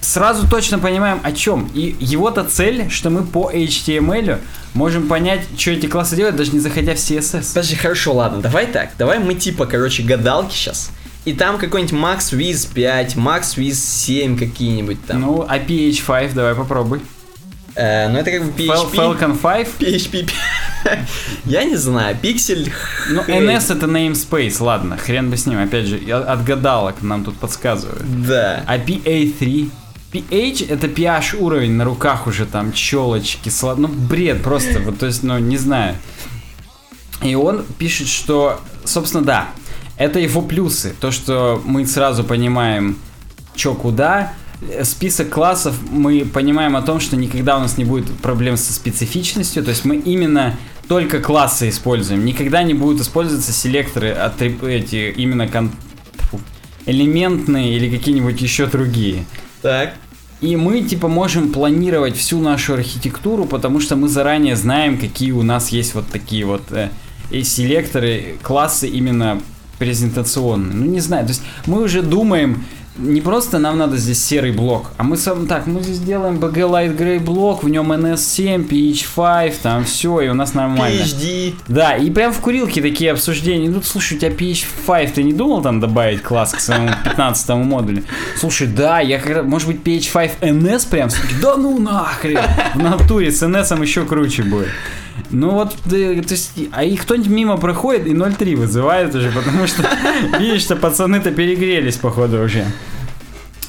сразу точно понимаем о чем. И его-то цель, что мы по HTML можем понять, что эти классы делают, даже не заходя в CSS. Подожди, хорошо, ладно, давай так. Давай мы типа, короче, гадалки сейчас. И там какой-нибудь Max Wiz 5, Max Wiz 7 какие-нибудь там. Ну, а PH5 давай попробуй. Э, ну это как бы PHP. Falcon 5. PHP. Я не знаю, пиксель. Ну. NS это namespace, ладно, хрен бы с ним, опять же, я- от гадалок нам тут подсказывают. Да. А PA3? PH это PH уровень на руках уже там, челочки, слад... ну бред просто, вот то есть, ну не знаю. И он пишет, что, собственно, да, это его плюсы, то, что мы сразу понимаем, что куда, список классов мы понимаем о том, что никогда у нас не будет проблем со специфичностью, то есть мы именно только классы используем, никогда не будут использоваться селекторы, атриб- эти именно кон- элементные или какие-нибудь еще другие. Так. И мы типа можем планировать всю нашу архитектуру, потому что мы заранее знаем, какие у нас есть вот такие вот э, и селекторы, классы именно презентационные. Ну не знаю, то есть мы уже думаем, не просто нам надо здесь серый блок, а мы сам так, мы здесь делаем BG Light Gray блок, в нем NS7, PH5, там все, и у нас нормально. PhD. Да, и прям в курилке такие обсуждения идут. Слушай, у тебя PH5, ты не думал там добавить класс к своему 15 модулю? Слушай, да, я раз, может быть, PH5 NS прям? Да ну нахрен! В натуре с NS еще круче будет. Ну вот, то есть, а их кто-нибудь мимо проходит и 0.3 вызывает уже, потому что видишь, что пацаны-то перегрелись, походу, уже.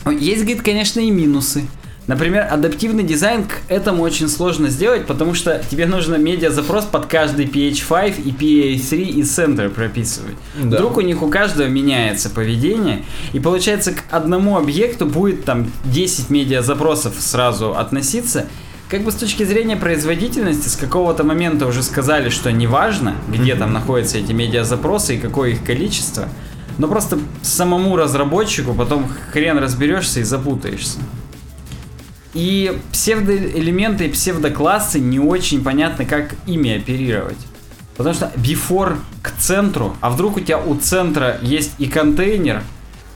Есть, говорит, конечно, и минусы. Например, адаптивный дизайн к этому очень сложно сделать, потому что тебе нужно медиа-запрос под каждый PH5 и PA3 и центр прописывать. Да. Вдруг у них у каждого меняется поведение, и получается к одному объекту будет там 10 медиа-запросов сразу относиться. Как бы с точки зрения производительности, с какого-то момента уже сказали, что неважно, где там находятся эти медиа-запросы и какое их количество, но просто самому разработчику потом хрен разберешься и запутаешься. И псевдоэлементы и псевдоклассы не очень понятно, как ими оперировать. Потому что before к центру, а вдруг у тебя у центра есть и контейнер,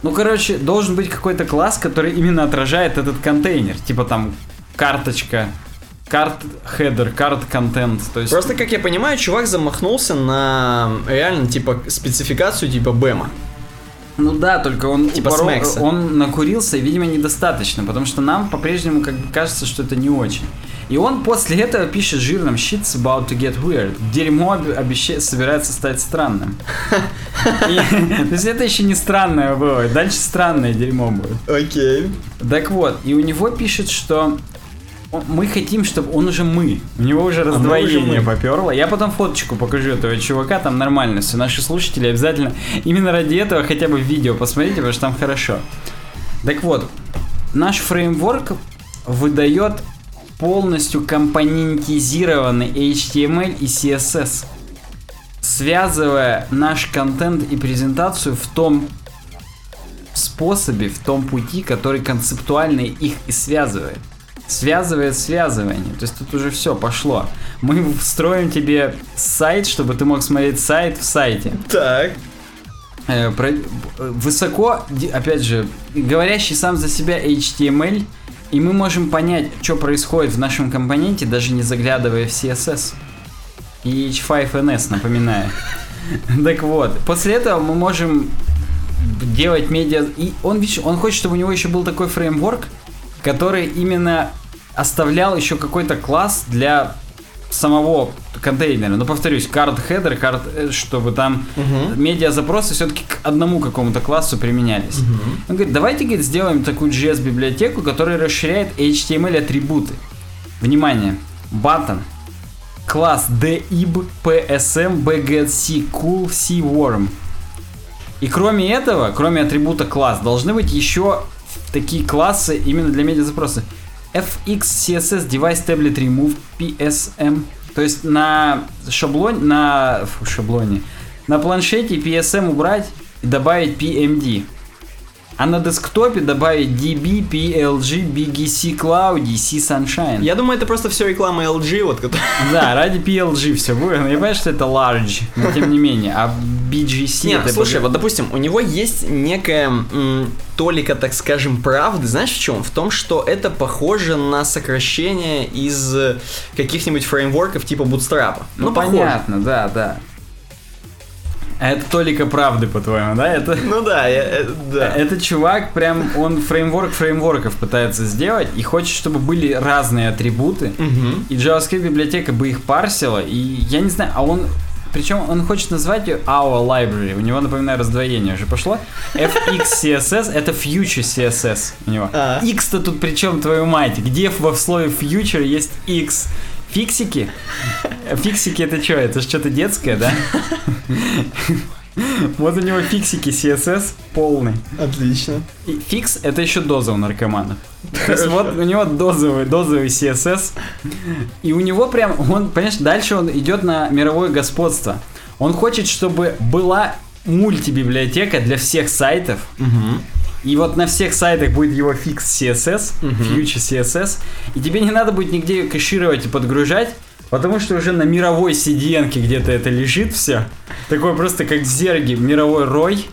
ну, короче, должен быть какой-то класс, который именно отражает этот контейнер. Типа там карточка, карт хедер, карт контент. То есть Просто, как я понимаю, чувак замахнулся на реально, типа, спецификацию типа бэма. Ну да, только он Типа упоро- Смекса. он накурился, и, видимо, недостаточно, потому что нам по-прежнему как бы кажется, что это не очень. И он после этого пишет жирным shit's about to get weird. Дерьмо об- обещает, собирается стать странным. То есть это еще не странное было, дальше странное дерьмо будет. Окей. Так вот, и у него пишет, что он- мы хотим, чтобы он уже мы. У него уже раздвоение мы. поперло. Я потом фоточку покажу этого чувака, там нормально все. Наши слушатели обязательно именно ради этого хотя бы видео посмотрите, потому что там хорошо. Так вот, наш фреймворк выдает полностью компонентизированный HTML и CSS, связывая наш контент и презентацию в том способе, в том пути, который концептуально их и связывает. Связывает связывание. То есть тут уже все пошло. Мы строим тебе сайт, чтобы ты мог смотреть сайт в сайте. Так. Э, про- высоко, опять же, говорящий сам за себя HTML, и мы можем понять, что происходит в нашем компоненте, даже не заглядывая в CSS. И H5NS, напоминаю. Так вот, после этого мы можем делать медиа... И он, видишь, он хочет, чтобы у него еще был такой фреймворк, который именно оставлял еще какой-то класс для самого контейнера. Но повторюсь, карт хедер, карт, чтобы там Мгм. медиа запросы все-таки к одному какому-то классу применялись. Он говорит, давайте говорит, сделаем такую JS библиотеку, которая расширяет HTML атрибуты. Внимание, button, класс dib, psm, bgetc, cool, cworm. И кроме этого, кроме атрибута класс, должны быть еще такие классы именно для медиа запроса. FX, CSS, Device Tablet Remove, PSM. То есть на шаблоне, на фу, шаблоне, на планшете PSM убрать и добавить PMD. А на десктопе добавить DB, PLG, BGC Cloud, DC Sunshine. Я думаю, это просто все реклама LG, вот которая... Да, ради PLG все будет. Я понимаю, что это large, но тем не менее. А BGC... Нет, это слушай, бог- вот допустим, у него есть некая м, толика, так скажем, правды. Знаешь в чем? В том, что это похоже на сокращение из э, каких-нибудь фреймворков типа Bootstrap. Ну, похоже. понятно, да, да. Это толика правды, по-твоему, да? Это... Ну да, я- э, да. Этот чувак прям, он фреймворк фреймворков пытается сделать и хочет, чтобы были разные атрибуты. Мгм. И JavaScript библиотека бы их парсила. И я не знаю, а он... Причем он хочет назвать ее Our Library. У него, напоминаю, раздвоение уже пошло. FX CSS это Future CSS у него. А. X-то тут причем твою мать? Где во слове Future есть X? Фиксики? Фиксики это что? Это что-то детское, да? Вот у него фиксики CSS полный. Отлично. И фикс это еще доза у наркоманов. То есть вот у него дозовый, дозовый CSS. И у него прям, он, понимаешь, дальше он идет на мировое господство. Он хочет, чтобы была мультибиблиотека для всех сайтов. Мгм. И вот на всех сайтах будет его фикс CSS, Мгм. Future CSS. И тебе не надо будет нигде кэшировать и подгружать, потому что уже на мировой CDN где-то это лежит все. Такое просто как зерги, мировой рой.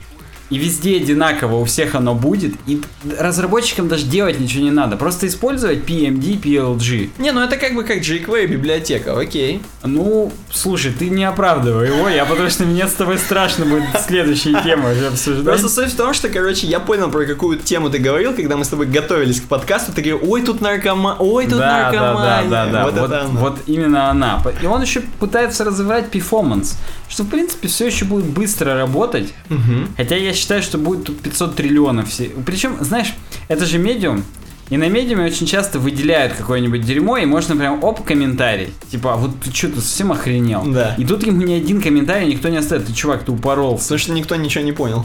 И везде одинаково, у всех оно будет. И разработчикам даже делать ничего не надо. Просто использовать PMD, PLG. Не, ну это как бы как jQuery библиотека, окей. Ну, слушай, ты не оправдывай его, я потому что мне с тобой страшно будет следующие темы обсуждать. Просто суть в том, что, короче, я понял, про какую тему ты говорил, когда мы с тобой готовились к подкасту. Ты говорил, ой, тут наркома, ой, тут да, да, да, наркомания». да, да. Вот, Вот, это она. вот именно она. И он еще пытается развивать performance, что в принципе все еще будет быстро работать. Мгм. Хотя я считаю, что будет тут 500 триллионов. Причем, знаешь, это же Medium. И на Medium е очень часто выделяют какое-нибудь дерьмо, и можно прям оп, комментарий. Типа, а вот ты что, ты совсем охренел? Да. И тут ему ни один комментарий никто не оставит. Ты, чувак, ты упоролся. Потому что никто ничего не понял.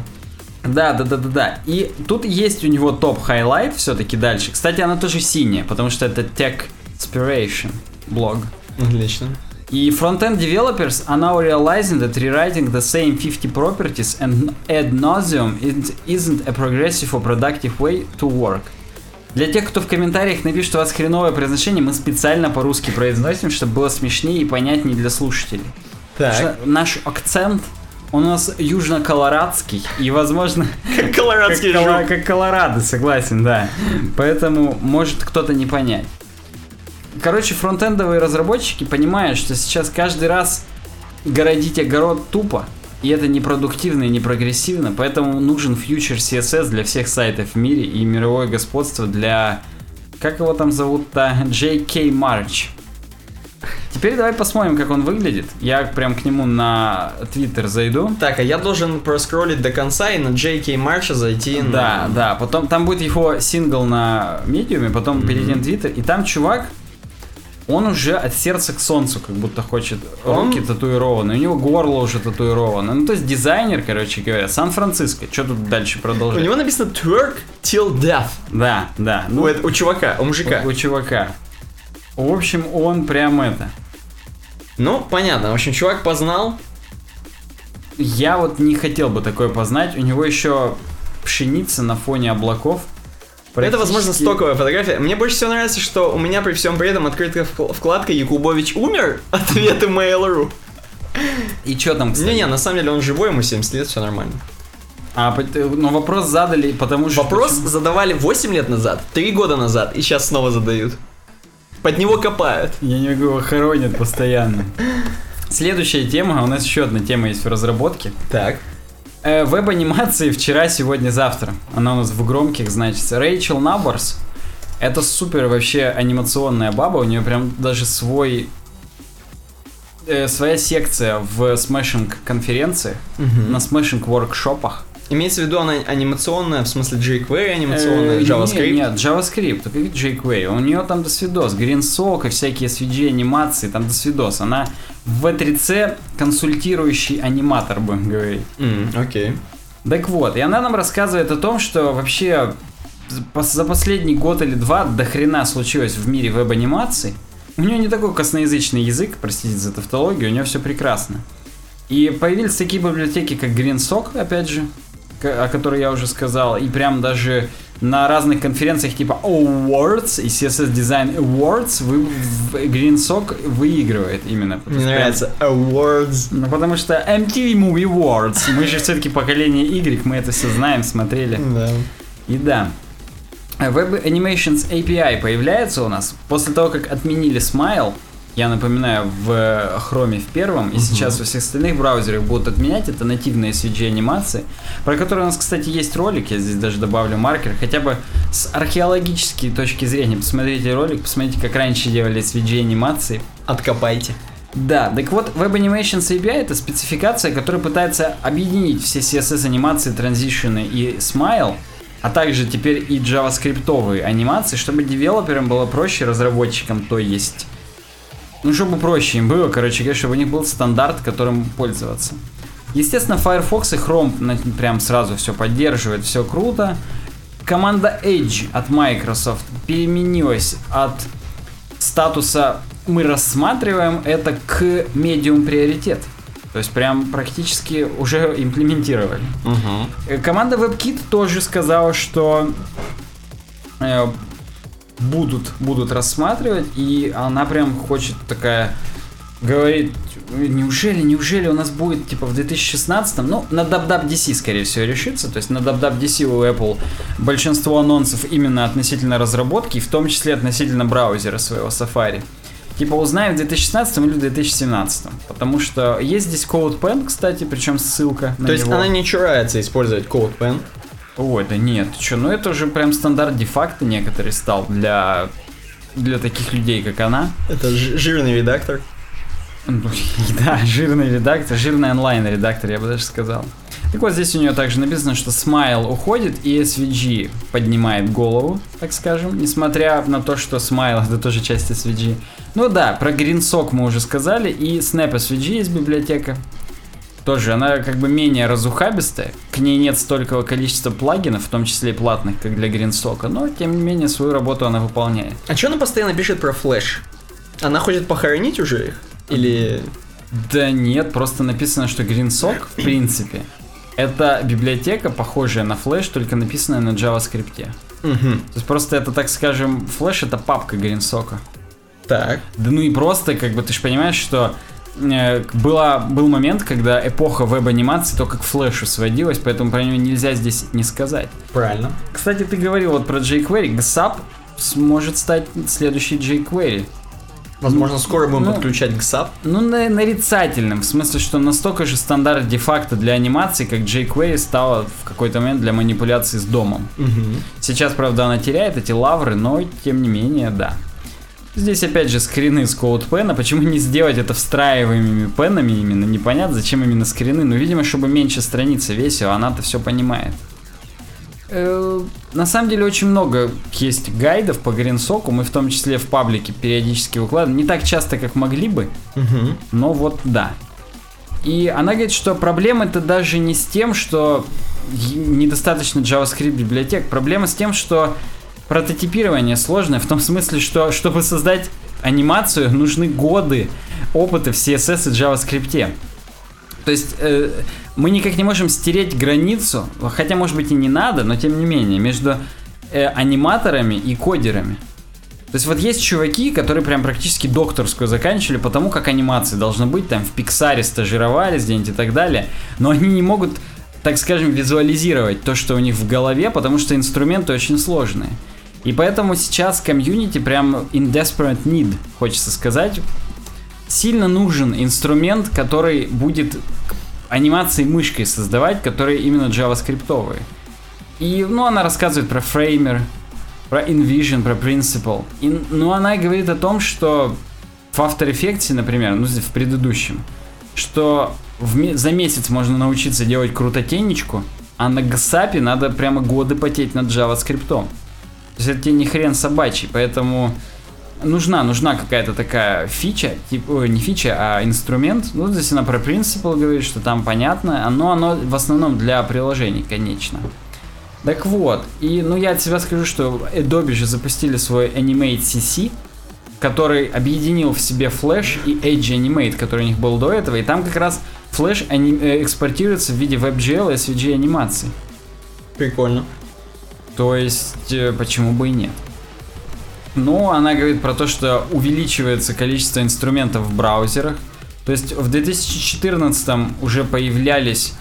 Да, да, да, да, да. И тут есть у него top highlight все-таки дальше. Кстати, она тоже синяя, потому что это Tech Inspiration блог. Отлично. И front-end developers are now realizing that rewriting the same 50 properties and ad nauseum isn't- a progressive or productive way to work. Для тех, кто в комментариях напишет, что у вас хреновое произношение, мы специально по-русски произносим, чтобы было смешнее и понятнее для слушателей. Потому Так. что наш акцент, он у нас южно-колорадский, и, возможно, Как колорадский как, как Колорадо, согласен, да. Поэтому может кто-то не понять. Короче, фронтендовые разработчики понимают, что сейчас каждый раз городить огород тупо, и это непродуктивно и не прогрессивно, поэтому нужен Future CSS для всех сайтов в мире и мировое господство для... Как его там зовут-то? JK March. Теперь давай посмотрим, как он выглядит. Я прям к нему на Twitter зайду. Так, а я должен проскроллить до конца и на JK Марша зайти Да, на... да. Потом там будет его сингл на медиуме, потом перейдем в Твиттер, и там чувак, он уже от сердца к солнцу как будто хочет Он- руки татуированы, у него горло уже татуировано. Ну, то есть дизайнер, короче говоря, Сан-Франциско. Что тут дальше У продолжать? него написано twerk till death. Да, да. Ну, Ну, это у чувака, у мужика. у, у чувака. В общем, он прям это. Ну, понятно. В общем, чувак познал. Я вот не хотел бы такое познать. У него еще пшеница на фоне облаков. Это, возможно, стоковая фотография. Мне больше всего нравится, что у меня при всем при этом открыта вк- вкладка «Якубович умер?» Ответы Mail.ru. И что там, кстати? Не-не, на самом деле он живой, ему 70 лет, все нормально. А, но вопрос задали, потому что... Вопрос почему- задавали 8 лет назад, 3 года назад, и сейчас снова задают. Под него копают. Я не могу, его хоронят постоянно. Следующая тема, у нас еще одна тема есть в разработке. Так. Э, веб-анимации вчера, сегодня, завтра. Она у нас в громких значится. Рэйчел Наборс. Это супер вообще анимационная баба. У нее прям даже свой э, своя секция в смешинг конференциях, на смешинг воркшопах. Имеется в виду она анимационная, в смысле jQuery анимационная, Э, JavaScript? Нет, нет, JavaScript, только jQuery. У нее там до свидос, GreenSock и всякие SVG анимации, там до свидос. Она в V3C консультирующий аниматор, будем говорить. Окей. Так вот, и она нам рассказывает о том, что вообще за пос- за последний год или два до хрена случилось в мире веб-анимаций. У нее не такой косноязычный язык, простите за тавтологию, у нее все прекрасно. И появились такие библиотеки, как GreenSock, опять же, о которой я уже сказал, и прям даже на разных конференциях типа Awards и CSS Design Awards вы, в GreenSock выигрывает именно. Мне нравится Awards. Ну, потому что MTV Movie Awards. Мы же все-таки поколение Y, мы это все знаем, смотрели. Да. И да. Web Animations API появляется у нас после того, как отменили Smile. Я напоминаю, в Chrome в первом, и сейчас во всех остальных браузерах будут отменять. Это нативные SVG анимации, про которые у нас, кстати, есть ролик. Я здесь даже добавлю маркер. Хотя бы с археологической точки зрения посмотрите ролик, посмотрите, как раньше делали SVG анимации. Откопайте. Да, так вот, Web Animations API это спецификация, которая пытается объединить все CSS анимации, транзишены и Smile, а также теперь и JavaScript анимации, чтобы девелоперам было проще, разработчикам, то есть. Ну, чтобы проще им было, короче говоря, чтобы у них был стандарт, которым пользоваться. Естественно, Firefox и Chrome прям сразу все поддерживает, все круто. Команда Edge от Microsoft переменилась от статуса мы рассматриваем это к medium приоритет. То есть прям практически уже имплементировали. Э, Команда WebKit тоже сказала, что э, будут, будут рассматривать, и она прям хочет такая говорит, неужели, неужели у нас будет типа в 2016, ну, на WWDC, скорее всего, решится, то есть на WWDC у Apple большинство анонсов именно относительно разработки, в том числе относительно браузера своего Safari. Типа узнаем в 2016 или в 2017, потому что есть здесь CodePen, кстати, причем ссылка на То есть него. она не чурается использовать CodePen. Ой, да нет, чё, ну это уже прям стандарт де-факто некоторый стал для, для таких людей, как она. Это жирный редактор. Ну, Да, жирный редактор, жирный онлайн-редактор, я бы даже сказал. Так вот, здесь у нее также написано, что Smile уходит и SVG поднимает голову, так скажем, несмотря на то, что Smile это тоже часть SVG. Ну да, про GreenSock мы уже сказали, и Snap SVG есть библиотека. Тоже, она как бы менее разухабистая, к ней нет столького количества плагинов, в том числе и платных, как для GreenSock, но тем не менее свою работу она выполняет. А что она постоянно пишет про флеш? Она хочет похоронить уже их? Или... Да нет, просто написано, что GreenSock, в принципе, это библиотека, похожая на Flash, только написанная на JavaScript. Мгм. То есть просто это, так скажем, Flash это папка GreenSock. Так. Да ну и просто, как бы, ты же понимаешь, что была, был момент, когда эпоха веб-анимации только к флешу сводилась, поэтому про нее нельзя здесь не сказать. Правильно. Кстати, ты говорил вот про jQuery. GSAP сможет стать следующей jQuery. Возможно, скоро будем Ну, подключать GSAP. Ну, на- нарицательным, в смысле, что настолько же стандарт де-факто для анимации, как jQuery стала в какой-то момент для манипуляции с домом. Мгм. Сейчас, правда, она теряет эти лавры, но тем не менее, да. Здесь опять же скрины с CodePen, почему не сделать это встраиваемыми пенами именно, непонятно, зачем именно скрины, ну, видимо, чтобы меньше страницы весила, она-то все понимает. Э, На самом деле очень много есть гайдов по GreenSock, мы в том числе в паблике периодически выкладываем, не так часто, как могли бы, Мгм. но вот да. И она говорит, что проблема это даже не с тем, что недостаточно JavaScript библиотек. Проблема с тем, что прототипирование сложное, в том смысле, что чтобы создать анимацию, нужны годы опыта в CSS и JavaScript. То есть э, мы никак не можем стереть границу, хотя может быть и не надо, но тем не менее, между э, аниматорами и кодерами. То есть вот есть чуваки, которые прям практически докторскую заканчивали по тому, как анимации должны быть, там в Пиксаре стажировались где-нибудь и так далее, но они не могут, так скажем, визуализировать то, что у них в голове, потому что инструменты очень сложные. И поэтому сейчас комьюнити прям in desperate need, хочется сказать, сильно нужен инструмент, который будет анимации мышкой создавать, которые именно JavaScript. И, ну, она рассказывает про фреймер, про InVision, про Principle. И, ну, она и говорит о том, что в After Effects, например, ну, в предыдущем, что в за месяц можно научиться делать крутотенечку, а на GSAP надо прямо годы потеть над JavaScript. Есть это тебе не хрен собачий, поэтому нужна, нужна какая-то такая фича, типа, ой, не фича, а инструмент. Ну, здесь она про Principle говорит, что там понятно, но оно в основном для приложений, конечно. Так вот, и ну я от себя скажу, что Adobe же запустили свой Animate CC, который объединил в себе Flash и Edge Animate, который у них был до этого, и там как раз Flash э, экспортируется в виде WebGL и SVG анимаций. Прикольно. То есть, э, почему бы и нет? Ну, она говорит про то, что увеличивается количество инструментов в браузерах. То есть в 2014 уже появлялись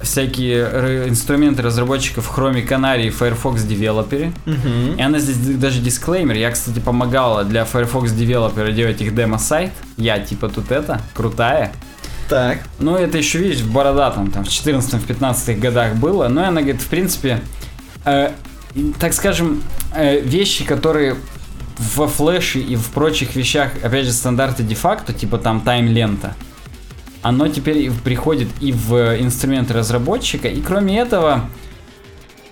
всякие инструменты разработчиков Chrome Canary и Firefox Developer. Мгм. И она здесь даже дисклеймер. Я, кстати, помогала для Firefox Developer делать их демо-сайт. Я типа тут это, крутая. Так. Ну, это еще, видишь, в бородатом, там, в 14-15 годах было. Но она говорит, в принципе, э, так скажем, э, вещи, которые во флеше и в прочих вещах, опять же, стандарты де-факто, типа там тайм-лента, оно теперь приходит и в инструменты разработчика. И кроме этого,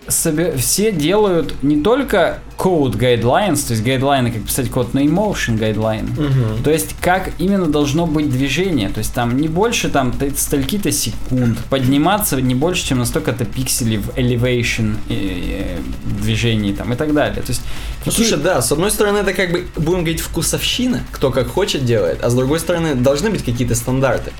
собе- все делают не только code guidelines, то есть гайдлайны, как писать код, но и motion гайдлайны. Мгм. То есть, как именно должно быть движение. То есть, там не больше там стольки-то секунд. Подниматься не больше, чем на столько-то пикселей в elevation э, э, движении там и так далее. То есть, Ну, какие- слушай, да, с одной стороны, это как бы, будем говорить, вкусовщина, кто как хочет делает, а с другой стороны, должны быть какие-то стандарты.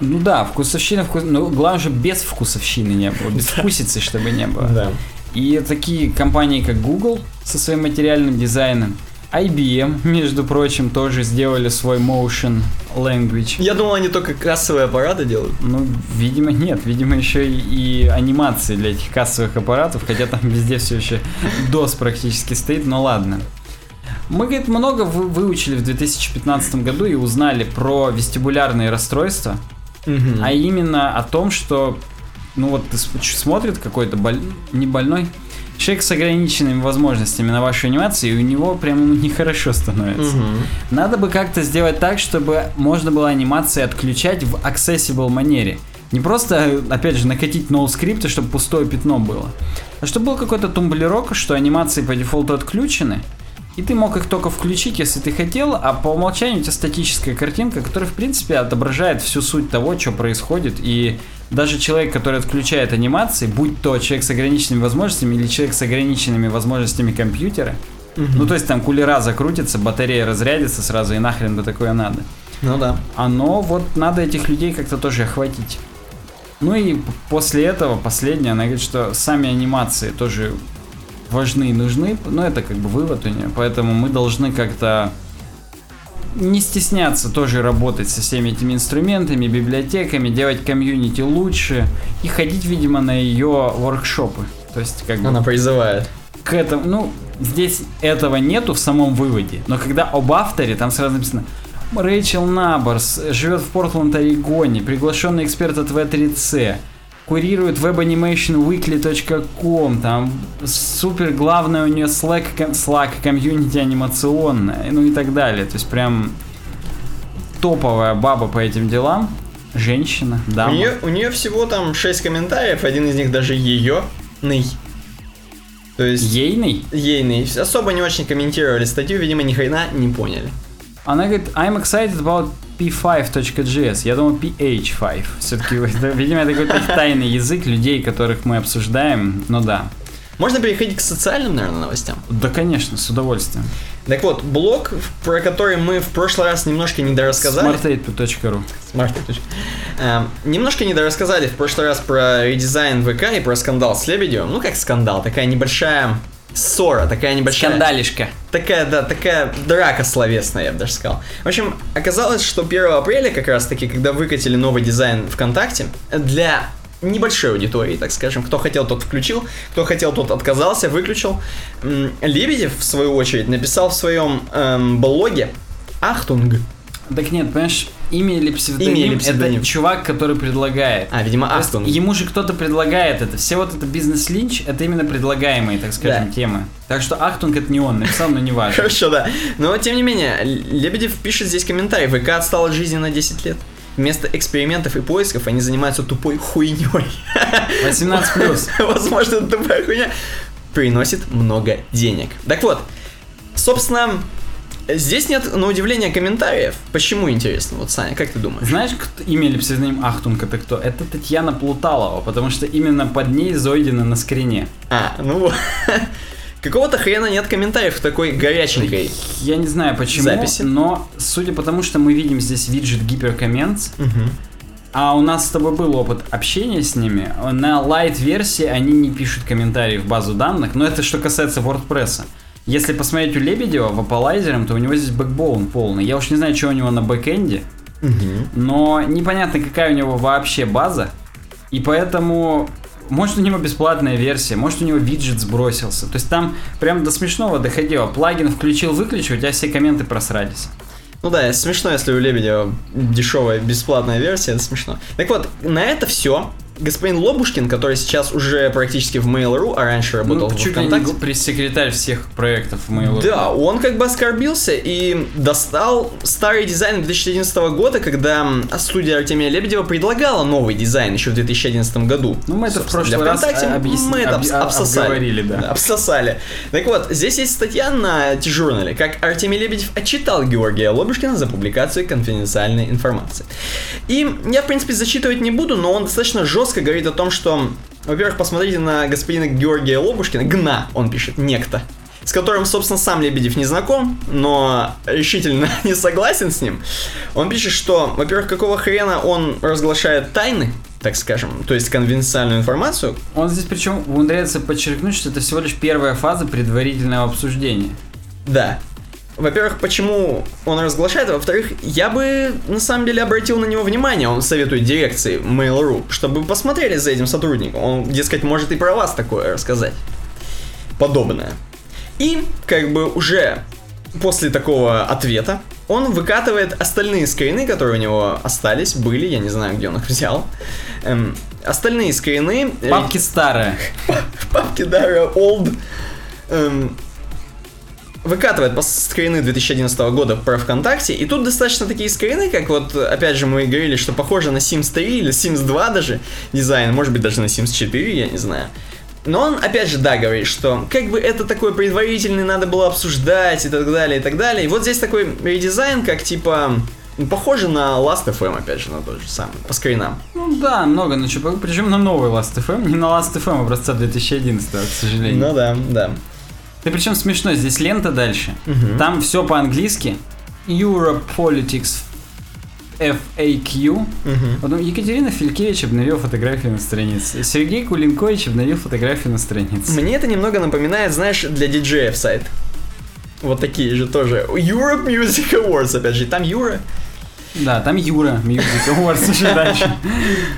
Ну да, вкусовщина, вкус... ну главное же без вкусовщины не было, без вкусицы, чтобы не было. Да. И такие компании, как Google со своим материальным дизайном, IBM, между прочим, тоже сделали свой motion language. Я думал, они только кассовые аппараты делают. Ну, видимо, нет. Видимо, еще и, и анимации для этих кассовых аппаратов, хотя там везде все еще DOS практически стоит, но ладно. Мы, говорит, много вы- выучили в 2015 году и узнали про вестибулярные расстройства, Мгм. а именно о том, что, ну вот смотрит какой-то боль... не больной, человек с ограниченными возможностями на вашу анимацию, и у него прям ну, нехорошо становится. Мгм. Надо бы как-то сделать так, чтобы можно было анимации отключать в accessible манере. Не просто, опять же, накатить ноускрипты, чтобы пустое пятно было. А чтобы был какой-то тумблерок, что анимации по дефолту отключены, и ты мог их только включить, если ты хотел, а по умолчанию у тебя статическая картинка, которая, в принципе, отображает всю суть того, что происходит, и даже человек, который отключает анимации, будь то человек с ограниченными возможностями или человек с ограниченными возможностями компьютера, Мгм. ну, то есть там кулера закрутится, батарея разрядится сразу, и нахрен бы такое надо. Ну да. Оно, вот, надо этих людей как-то тоже охватить. Ну и после этого, последнее, она говорит, что сами анимации тоже важны и нужны, но это как бы вывод у нее, поэтому мы должны как-то не стесняться тоже работать со всеми этими инструментами, библиотеками, делать комьюнити лучше и ходить, видимо, на ее воркшопы. То есть, как бы Она призывает. к этому, ну, здесь этого нету в самом выводе, но когда об авторе, там сразу написано Рэйчел Наборс живет в Портленд, Орегоне, приглашенный эксперт от V3C, курирует webanimationweekly.com, там супер главное у нее Slack, Slack комьюнити анимационная, ну и так далее. То есть прям топовая баба по этим делам, женщина, У дама. нее, у нее всего там 6 комментариев, один из них даже ее. То есть Ейный? ейный. Особо не очень комментировали статью, видимо, ни хрена не поняли. Она говорит, I'm excited about p5.js. Я думал ph5. Все-таки, видимо, это какой-то тайный язык людей, которых мы обсуждаем. Ну да. Можно переходить к социальным, наверное, новостям. Да, конечно, с удовольствием. Так вот, блог, про который мы в прошлый раз немножко недорассказали. smartape.ru Smart. Эм, немножко недорассказали в прошлый раз про редизайн ВК и про скандал с Лебедевым. Ну, как скандал, такая небольшая ссора, такая небольшая... Скандалишка. Такая, да, такая драка словесная, я бы даже сказал. В общем, оказалось, что 1 апреля, как раз таки, когда выкатили новый дизайн ВКонтакте, для небольшой аудитории, так скажем, кто хотел, тот включил, кто хотел, тот отказался, выключил. Лебедев, в свою очередь, написал в своем эм, блоге Ахтунг. Так нет, понимаешь, имя или псевдоним, Имя или псевдоним. это чувак, который предлагает. А, видимо, Ахтунг. ему же кто-то предлагает это. Все вот это бизнес-линч, это именно предлагаемые, так скажем, Да. темы. Так что Ахтунг это не он написал, но не важно. Хорошо, да. Но, тем не менее, Лебедев пишет здесь комментарий. ВК отстал от жизни на 10 лет. Вместо экспериментов и поисков они занимаются тупой хуйней. 18 плюс. Возможно, тупая хуйня приносит много денег. Так вот, собственно, здесь нет, на удивление, комментариев. Почему интересно? Вот, Саня, как ты думаешь? Знаешь, кто, имя или псевдоним Ахтунг это кто? Это Татьяна Плуталова, потому что именно под ней зайдено на скрине. А, ну вот. Какого-то хрена нет комментариев такой горяченькой. Я не знаю почему, Записи. но судя по тому, что мы видим здесь виджет HyperComments, а у нас с тобой был опыт общения с ними, на lite-версии они не пишут комментарии в базу данных, но это что касается WordPress. Если посмотреть у Лебедева в Wappalyzer ом, то у него здесь Backbone полный. Я уж не знаю, что у него на бэкэнде, но непонятно, какая у него вообще база. И поэтому, может, у него бесплатная версия, может, у него виджет сбросился. То есть там прям до смешного доходило. Плагин включил-выключил, у тебя все комменты просрались. Ну да, смешно, если у Лебедева дешевая бесплатная версия, это смешно. Так вот, на это все господин Лобушкин, который сейчас уже практически в Mail.ru, а раньше работал Ну, в чуть ли ВКонтакте. пресс-секретарь всех проектов в Mail.ru. Да, он как бы оскорбился и достал старый дизайн 2011 года, когда студия Артемия Лебедева предлагала новый дизайн еще в 2011 году. Ну, мы это в Собственно, прошлый для раз ВКонтакте объясни- мы это об- обс- об- обсосали. обговорили, да. Обсосали. Так вот, здесь есть статья на T-журнале, как Артемий Лебедев отчитал Георгия Лобушкина за публикацию конфиденциальной информации. И я, в принципе, зачитывать не буду, но он достаточно жестко говорит о том, что, во-первых, посмотрите на господина Георгия Лобушкина, Гна, он пишет, некто, с которым, собственно, сам Лебедев не знаком, но решительно не согласен с ним. Он пишет, что, во-первых, какого хрена он разглашает тайны, так скажем, то есть конфиденциальную информацию, Он здесь причем умудряется подчеркнуть, что это всего лишь первая фаза предварительного обсуждения. Да. Во-первых, почему он разглашает, а во-вторых, я бы на самом деле обратил на него внимание, он советует дирекции Mail.ru, чтобы посмотрели за этим сотрудником, он, дескать, может и про вас такое рассказать. Подобное. И, как бы, уже после такого ответа, он выкатывает остальные скрины, которые у него остались, были, я не знаю, где он их взял. Эм, остальные скрины... э, Папки старые. папки Дара Old эм, выкатывает по скрины 2011 года про ВКонтакте, и тут достаточно такие скрины, как вот, опять же, мы говорили, что похоже на Sims 3 или Sims 2 даже дизайн, может быть, даже на Sims 4, я не знаю. Но он, опять же, да, говорит, что как бы это такой предварительный, надо было обсуждать и так далее, и так далее. И вот здесь такой редизайн, как типа, ну, похоже на Last.fm, опять же, на тот же самый, по скринам. Ну да, много на чего. Причем на новый Last.fm, не на Last.fm образца 2011, к сожалению. Ну да, да. Ты причем смешно, здесь лента дальше. Мгм. Там все по-английски. Europe Politics FAQ. Мгм. Потом Екатерина Филькевич обновил фотографию на странице. Сергей Кулинкович обновил фотографию на странице. Мне это немного напоминает, знаешь, для диджеев сайт. Вот такие же тоже. Europe Music Awards, опять же, там Юра. Да, там Юра, Music Awards уже дальше.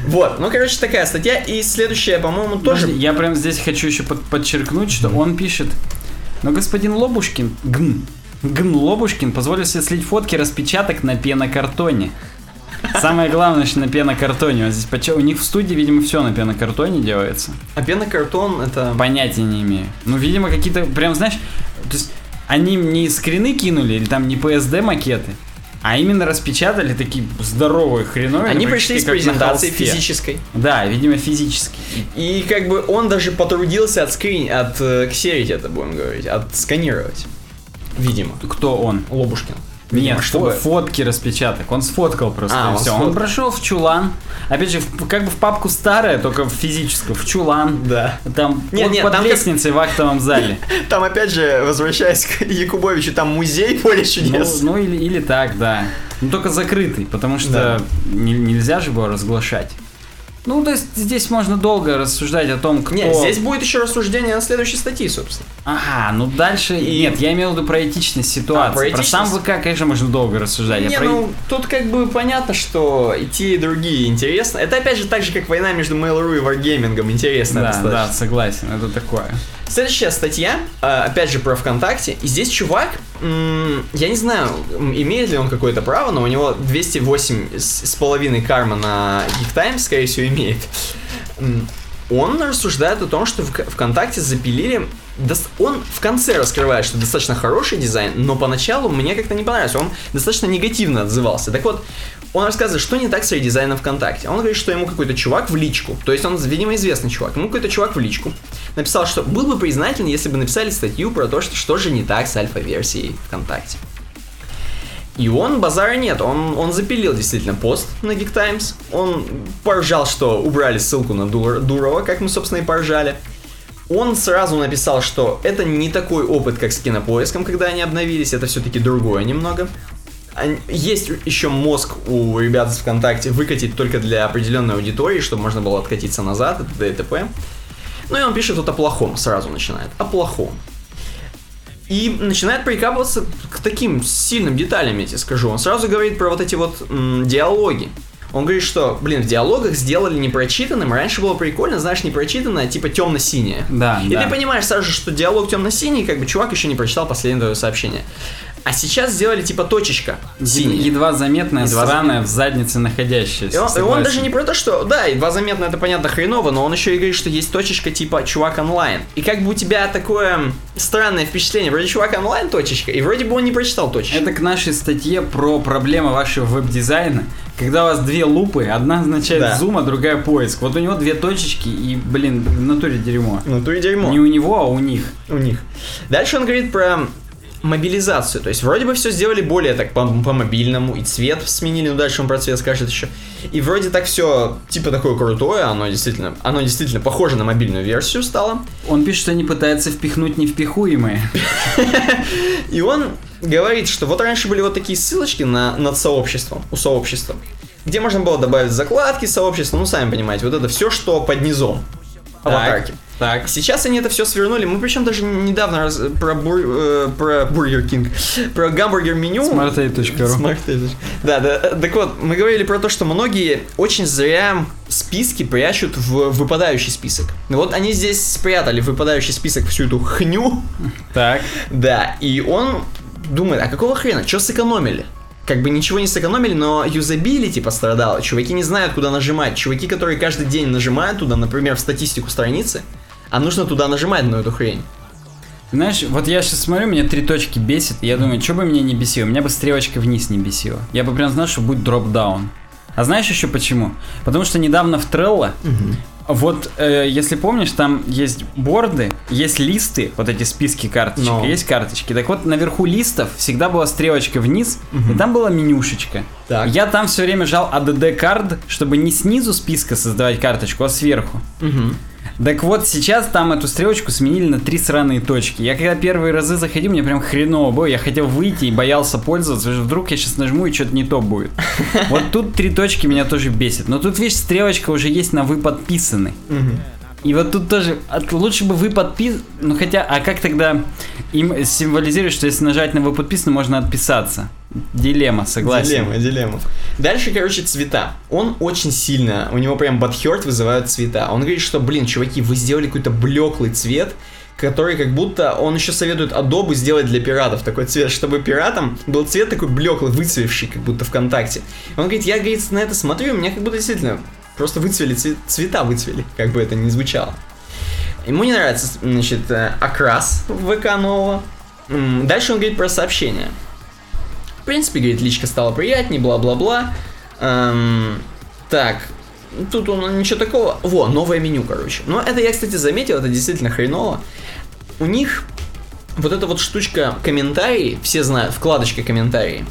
Вот, ну, короче, такая статья. И следующая, по-моему, тоже... Я прям здесь хочу еще под- подчеркнуть, что он пишет, но господин Лобушкин, гн, гн Лобушкин позволил себе слить фотки распечаток на пенокартоне. Самое главное, что на пенокартоне. Он здесь почему у них в студии, видимо, все на пенокартоне делается. А пенокартон это... Понятия не имею. Ну, видимо, какие-то, прям, знаешь, то есть они не скрины кинули или там не PSD макеты, а именно распечатали такие здоровые хреновые. Они пришли с презентацией физической. Да, видимо, физически. И как бы он даже потрудился от скрин, от э, ксерить это будем говорить, отсканировать. Видимо. Кто он? Лобушкин. Нет, чтобы... фо- фотки распечаток. Он сфоткал просто. А, и он всё. сфоткал. Он прошел в чулан. Опять же, в- как бы в папку старая, только в физическую. В чулан. Да. Там Нет, нет, под там как- лестницей в актовом зале. Там опять же, возвращаясь к Якубовичу, там музей поле Ну, чудес. ну или, или так, да. Ну только закрытый, потому что Да. не- нельзя же его разглашать. Ну, то есть здесь можно долго рассуждать о том, кто... Нет, здесь будет еще рассуждение на следующей статье, собственно. Ага, ну дальше... И- Нет, я имел в виду про этичность ситуации. А, про про сам этичность? ВК, конечно, можно долго рассуждать. а Не, про- ну, тут как бы понятно, что и те, и другие интересно. Это опять же так же, как война между Mail.ru и Wargaming, интересно Да, достаточно. да, согласен, это такое. Следующая статья, э, опять же про ВКонтакте, и здесь чувак, я не знаю, имеет ли он какое-то право, но у него 208 с, половиной карма на Geek Times, скорее всего, имеет. Он рассуждает о том, что ВКонтакте запилили... Он в конце раскрывает, что достаточно хороший дизайн, но поначалу мне как-то не понравился. Он достаточно негативно отзывался. Так вот, он рассказывает, что не так с редизайном ВКонтакте. Он говорит, что ему какой-то чувак в личку, то есть он, видимо, известный чувак, ему какой-то чувак в личку написал, что был бы признателен, если бы написали статью про то, что, что же не так с альфа-версией ВКонтакте. И он, базара нет, он, он запилил действительно пост на Geek Times, он поржал, что убрали ссылку на Дур- Дурова, как мы, собственно, и поржали. Он сразу написал, что это не такой опыт, как с кинопоиском, когда они обновились, это все-таки другое немного. Есть еще мозг у ребят из ВКонтакте выкатить только для определенной аудитории, чтобы можно было откатиться назад, это ДТП. Ну и он пишет вот о плохом, сразу начинает. О плохом. И начинает прикапываться к таким сильным деталям, я тебе скажу. Он сразу говорит про вот эти вот м, диалоги. Он говорит, что, блин, в диалогах сделали непрочитанным. Раньше было прикольно, знаешь, непрочитанное, типа темно-синее. Да, И да. ты понимаешь сразу же, что диалог темно-синий, как бы чувак еще не прочитал последнее твое сообщение. А сейчас сделали типа точечка синяя. Едва заметная, Едва сраная, в заднице находящаяся. И он, и он даже не про то, что, да, едва заметно это понятно хреново, но он еще и говорит, что есть точечка типа чувак онлайн. И как бы у тебя такое странное впечатление, вроде чувак онлайн точечка, и вроде бы он не прочитал точечку. Это к нашей статье про проблемы вашего веб-дизайна. Когда у вас две лупы, одна означает Да. зум, а другая поиск. Вот у него две точечки и, блин, в натуре дерьмо. То и дерьмо. Не у него, а у них. у них. Дальше он говорит про мобилизацию. То есть вроде бы все сделали более так по, по мобильному, и цвет сменили, но дальше он про цвет скажет еще. И вроде так все типа такое крутое, оно действительно, оно действительно похоже на мобильную версию стало. Он пишет, что они пытаются впихнуть невпихуемые. И он говорит, что вот раньше были вот такие ссылочки на, над сообществом, у сообщества, где можно было добавить закладки сообщества, ну сами понимаете, вот это все, что под низом аватарки. Так. Сейчас они это все свернули. Мы причем даже недавно раз- про, бур- э, про Бургер Кинг, про гамбургер меню. smartaid.ru. Smartaid. Да, да. э, Так вот, мы говорили про то, что многие очень зря списки прячут в выпадающий список. Вот они здесь спрятали в выпадающий список всю эту хню. Так. Да, и он думает, а какого хрена, что сэкономили? Как бы ничего не сэкономили, но юзабилити пострадало. Чуваки не знают, куда нажимать. Чуваки, которые каждый день нажимают туда, например, в статистику страницы, а нужно туда нажимать на эту хрень. Знаешь, вот я сейчас смотрю, меня три точки бесит, и я думаю, что бы меня не бесило, меня бы стрелочка вниз не бесила. Я бы прям знал, что будет дроп-даун. А знаешь еще почему? Потому что недавно в Trello, вот, э, если помнишь, там есть борды, есть листы, вот эти списки карточек, Но. есть карточки. Так вот, наверху листов всегда была стрелочка вниз, и там была менюшечка. Так. Я там все время жал ADD карт, чтобы не снизу списка создавать карточку, а сверху. Так вот, сейчас там эту стрелочку сменили на три сраные точки. Я когда первые разы заходил, мне прям хреново было. Я хотел выйти и боялся пользоваться. Вдруг я сейчас нажму и что-то не то будет. Вот тут три точки меня тоже бесит. Но тут, видишь, стрелочка уже есть на вы подписаны. И вот тут тоже от- лучше бы вы подписаны. Ну хотя, а как тогда им символизирует, что если нажать на вы подписаны, можно отписаться? Дилемма, согласен. Дилемма, дилемма. Дальше, короче, цвета. Он очень сильно, у него прям бадхерт вызывают цвета. Он говорит, что, блин, чуваки, вы сделали какой-то блеклый цвет, который как будто, он еще советует Adobe сделать для пиратов такой цвет, чтобы пиратам был цвет такой блеклый, выцвевший, как будто ВКонтакте. Он говорит, я, говорит, на это смотрю, у меня как будто действительно просто выцвели, цве- цвета выцвели, как бы это ни звучало. Ему не нравится, значит, э, окрас ВК нового. Дальше он говорит про сообщения. В принципе, говорит, личка стала приятнее, бла-бла-бла. Эм, так, тут он ничего такого. Во, новое меню, короче. Но это я, кстати, заметил, это действительно хреново. У них вот эта вот штучка комментарии, все знают, вкладочка комментарии,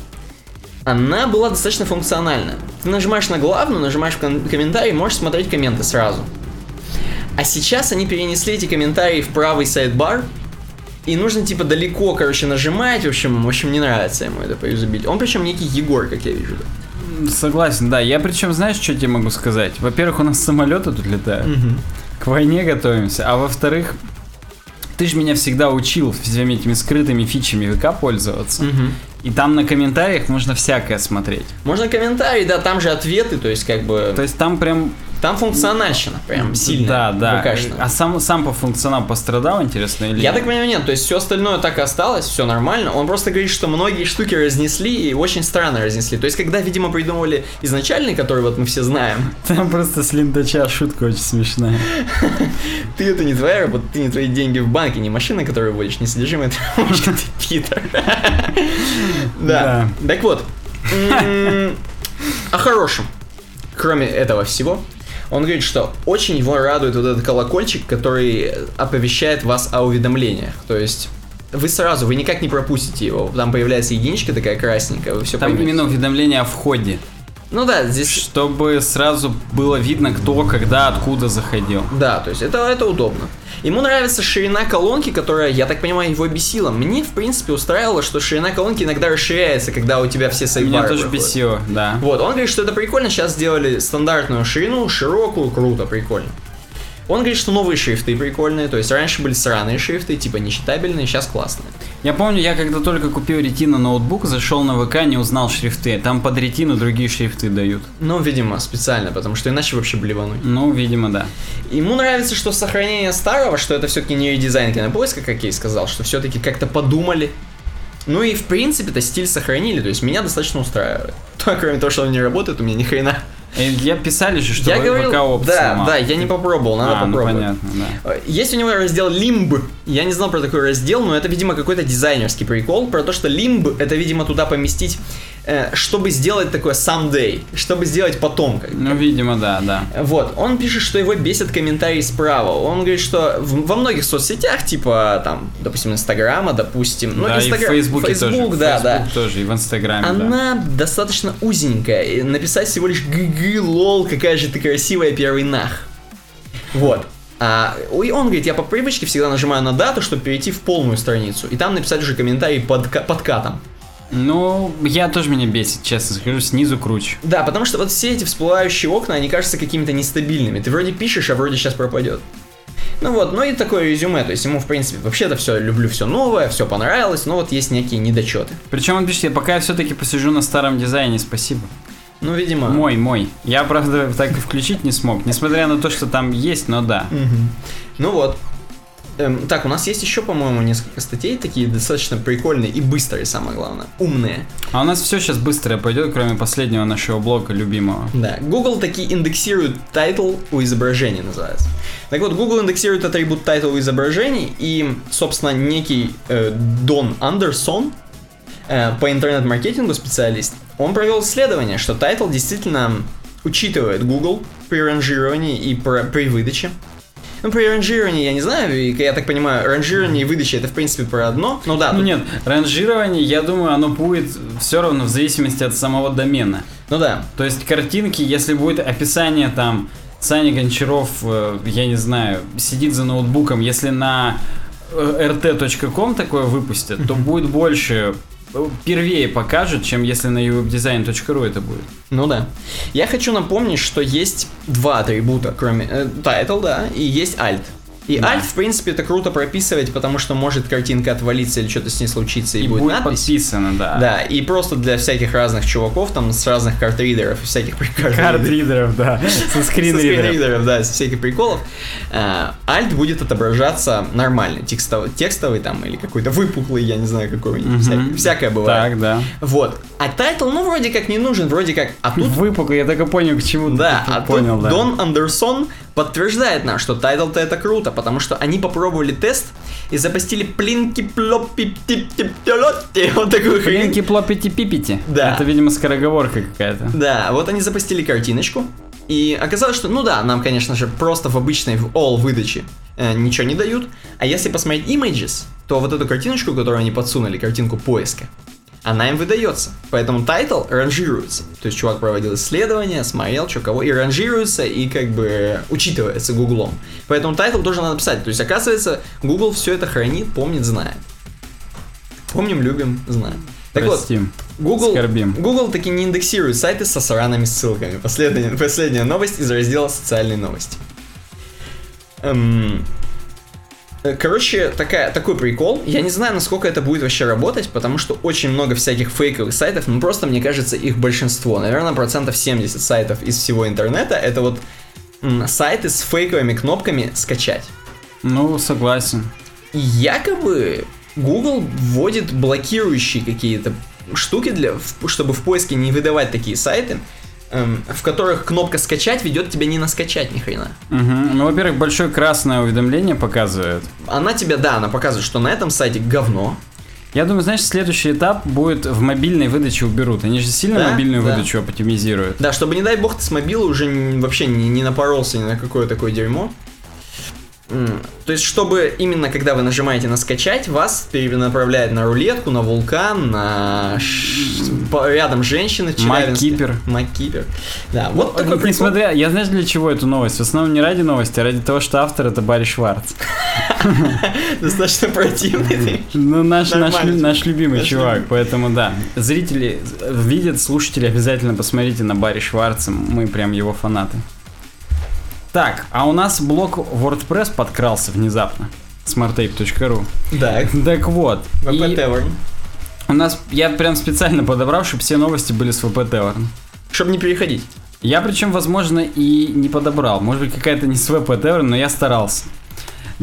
она была достаточно функциональна. Ты нажимаешь на главную, нажимаешь в комментарий, можешь смотреть комменты сразу. А сейчас они перенесли эти комментарии в правый сайдбар, и нужно типа далеко, короче, нажимать. В общем, в общем, не нравится ему это по юзабилити. Он причем некий Егор, как я вижу. Согласен, да. Я причем, знаешь, что тебе могу сказать? Во-первых, у нас самолеты тут летают. К войне готовимся. А во-вторых, ты же меня всегда учил всеми этими скрытыми фичами ВК пользоваться. И там на комментариях можно всякое смотреть. Можно комментарии, да, там же ответы, то есть как бы... То есть там прям... Там функциональщина прям сильно. Да, да. ВКшная. А сам, сам по функционалу пострадал, интересно, или Я нет? так понимаю, нет, то есть все остальное так и осталось, все нормально. Он просто говорит, что многие штуки разнесли и очень странно разнесли. То есть, когда, видимо, придумывали изначальный, который вот мы все знаем, Там просто с линдача шутка очень смешная. ты это не твоя работа, ты не твои деньги в банке, не машина, которую водишь, не содержимое ручки, ты Питер. Да. Так вот, о хорошем. Кроме этого всего, он говорит, что очень его радует вот этот колокольчик, который оповещает вас о уведомлениях. То есть вы сразу, вы никак не пропустите его. Там появляется единичка такая красненькая, вы все Там поймете. именно уведомление о входе. Ну да, здесь... Чтобы сразу было видно, кто, когда, откуда заходил. Да, то есть это, это удобно. Ему нравится ширина колонки, которая, я так понимаю, его бесила. Мне, в принципе, устраивало, что ширина колонки иногда расширяется, когда у тебя все сайдбары Меня тоже бесило, да. Вот, он говорит, что это прикольно, сейчас сделали стандартную ширину, широкую, круто, прикольно. Он говорит, что новые шрифты прикольные, то есть раньше были сраные шрифты, типа нечитабельные, сейчас классные. Я помню, я когда только купил ретина ноутбук, зашел на ВК, не узнал шрифты. Там под ретину другие шрифты дают. Ну, видимо, специально, потому что иначе вообще блевануть. Ну, видимо, да. Ему нравится, что сохранение старого, что это все-таки не редизайн кинопоиска, как я и сказал, что все-таки как-то подумали. Ну и в принципе это стиль сохранили, то есть меня достаточно устраивает. То, кроме того, что он не работает, у меня ни хрена. Я писали же, что я говорил, ВК опции да, мало. да, я не попробовал, надо а, ну попробовать. понятно, да. Есть у него раздел Limb. Я не знал про такой раздел, но это, видимо, какой-то дизайнерский прикол. Про то, что Limb это, видимо, туда поместить, чтобы сделать такое someday, чтобы сделать потом. Как. Ну, видимо, да, да. Вот, он пишет, что его бесит комментарии справа. Он говорит, что в- во многих соцсетях, типа, там, допустим, Инстаграма, допустим, ну, да, и в Инстаграм- Фейсбуке Facebook, тоже. да, Facebook да. тоже, и в Инстаграме, да. Она достаточно узенькая. и Написать всего лишь гг, лол, какая же ты красивая, первый нах. Вот. А, и он говорит, я по привычке всегда нажимаю на дату, чтобы перейти в полную страницу. И там написать уже комментарий под, ка- подкатом. Ну, я тоже меня бесит, честно скажу, снизу круче. Да, потому что вот все эти всплывающие окна, они кажутся какими-то нестабильными. Ты вроде пишешь, а вроде сейчас пропадет. Ну вот, ну и такое резюме, то есть ему, в принципе, вообще-то все, люблю все новое, все понравилось, но вот есть некие недочеты. Причем он пишет, я пока я все-таки посижу на старом дизайне, спасибо. Ну, видимо... Мой, мой. Я, правда, так и включить не смог, несмотря на то, что там есть, но да. Ну вот. Эм, так, у нас есть еще, по-моему, несколько статей такие достаточно прикольные и быстрые, самое главное. Умные. А у нас все сейчас быстро пойдет, кроме последнего нашего блока любимого. Да. Google таки индексирует title у изображений, называется. Так вот, Google индексирует атрибут тайтл у изображений, и, собственно, некий э, Дон Андерсон, э, по интернет-маркетингу специалист, он провел исследование, что title действительно учитывает Google при ранжировании и про- при выдаче. Ну, при ранжировании я не знаю, и, я так понимаю, ранжирование и выдача это в принципе про одно. Ну да, Ну тут- нет, ранжирование, я думаю, оно будет все равно в зависимости от самого домена. ну да. То есть картинки, если будет описание там Саня Гончаров, э, я не знаю, сидит за ноутбуком, если на э, rt.com такое выпустят, то будет больше э, первее покажут, чем если на uwebdesign.ru это будет. Ну да. Я хочу напомнить, что есть два атрибута, кроме э, title, да, и есть alt. И Да. alt, в принципе, это круто прописывать, потому что может картинка отвалиться или что-то с ней случиться, и, И будет, будет надпись. подписано, да. Да, и просто для всяких разных чуваков, там, с разных картридеров и всяких приколов. Картридеров, да, со Со скринридеров. да, с всяких приколов. А, Alt будет отображаться нормально, текстовый, текстовый там, или какой-то выпуклый, я не знаю, какой-нибудь. Всякое, бывает. Так, да. Вот. А title, ну, вроде как не нужен, вроде как... А тут Выпукло, я так и понял, к чему Да, а понял, тут да. Дон Андерсон подтверждает нам, что title-то это круто, потому что они попробовали тест и запустили плинки плопи тип тип вот такую хрень. Блинки плопити пипити. Да. Это, видимо, скороговорка какая-то. Да, вот они запустили картиночку, и оказалось, что, ну да, нам, конечно же, просто в обычной, в all выдаче э, ничего не дают, а если посмотреть images, то вот эту картиночку, которую они подсунули, картинку поиска, она им выдается. Поэтому title ранжируется. То есть чувак проводил исследования, смотрел, что кого, и ранжируется, и как бы учитывается Гуглом. Поэтому title тоже надо писать. То есть, оказывается, Google все это хранит, помнит, знает. Помним, любим, знаем. Так вот, Простим. Google, Скорбим. Google таки не индексирует сайты со сраными ссылками. Последняя, последняя новость из раздела «Социальные новости». Эм, Короче, такая, такой прикол. Я не знаю, насколько это будет вообще работать, потому что очень много всяких фейковых сайтов, ну просто, мне кажется, их большинство. Наверное, процентов 70 сайтов из всего интернета это вот м, сайты с фейковыми кнопками «скачать». Ну, согласен. И якобы Google вводит блокирующие какие-то штуки, для, чтобы в поиске не выдавать такие сайты, эм, в которых кнопка скачать ведет тебя не на скачать ни хрена. Мгм. Ну, во-первых, большое красное уведомление показывает. Она тебя, да, она показывает, что на этом сайте говно. Я думаю, знаешь, следующий этап будет в мобильной выдаче уберут. Они же сильно Да, мобильную да. выдачу оптимизируют. Да, чтобы, не дай бог, ты с мобила уже вообще не, не напоролся ни на какое такое дерьмо. То есть, чтобы именно когда вы нажимаете на скачать, вас перенаправляет на рулетку, на вулкан, на ш- рядом женщины. Маккипер. Маккипер. Да, вот такой Вот, прикол. Несмотря, я знаешь для чего эту новость? В основном не ради новости, а ради того, что автор это Барри Шварц. Достаточно противный. Ну, наш, любимый чувак, поэтому да. Зрители видят, слушатели обязательно посмотрите на Барри Шварца, мы прям его фанаты. Так, а у нас блок WordPress подкрался внезапно. smartape.ru Да, Так вот, VP Tavern. у нас, я прям специально подобрал, чтобы все новости были с VP Tavern. Чтобы не переходить. Я причем, возможно, и не подобрал. Может быть, какая-то не с VP Tavern, но я старался.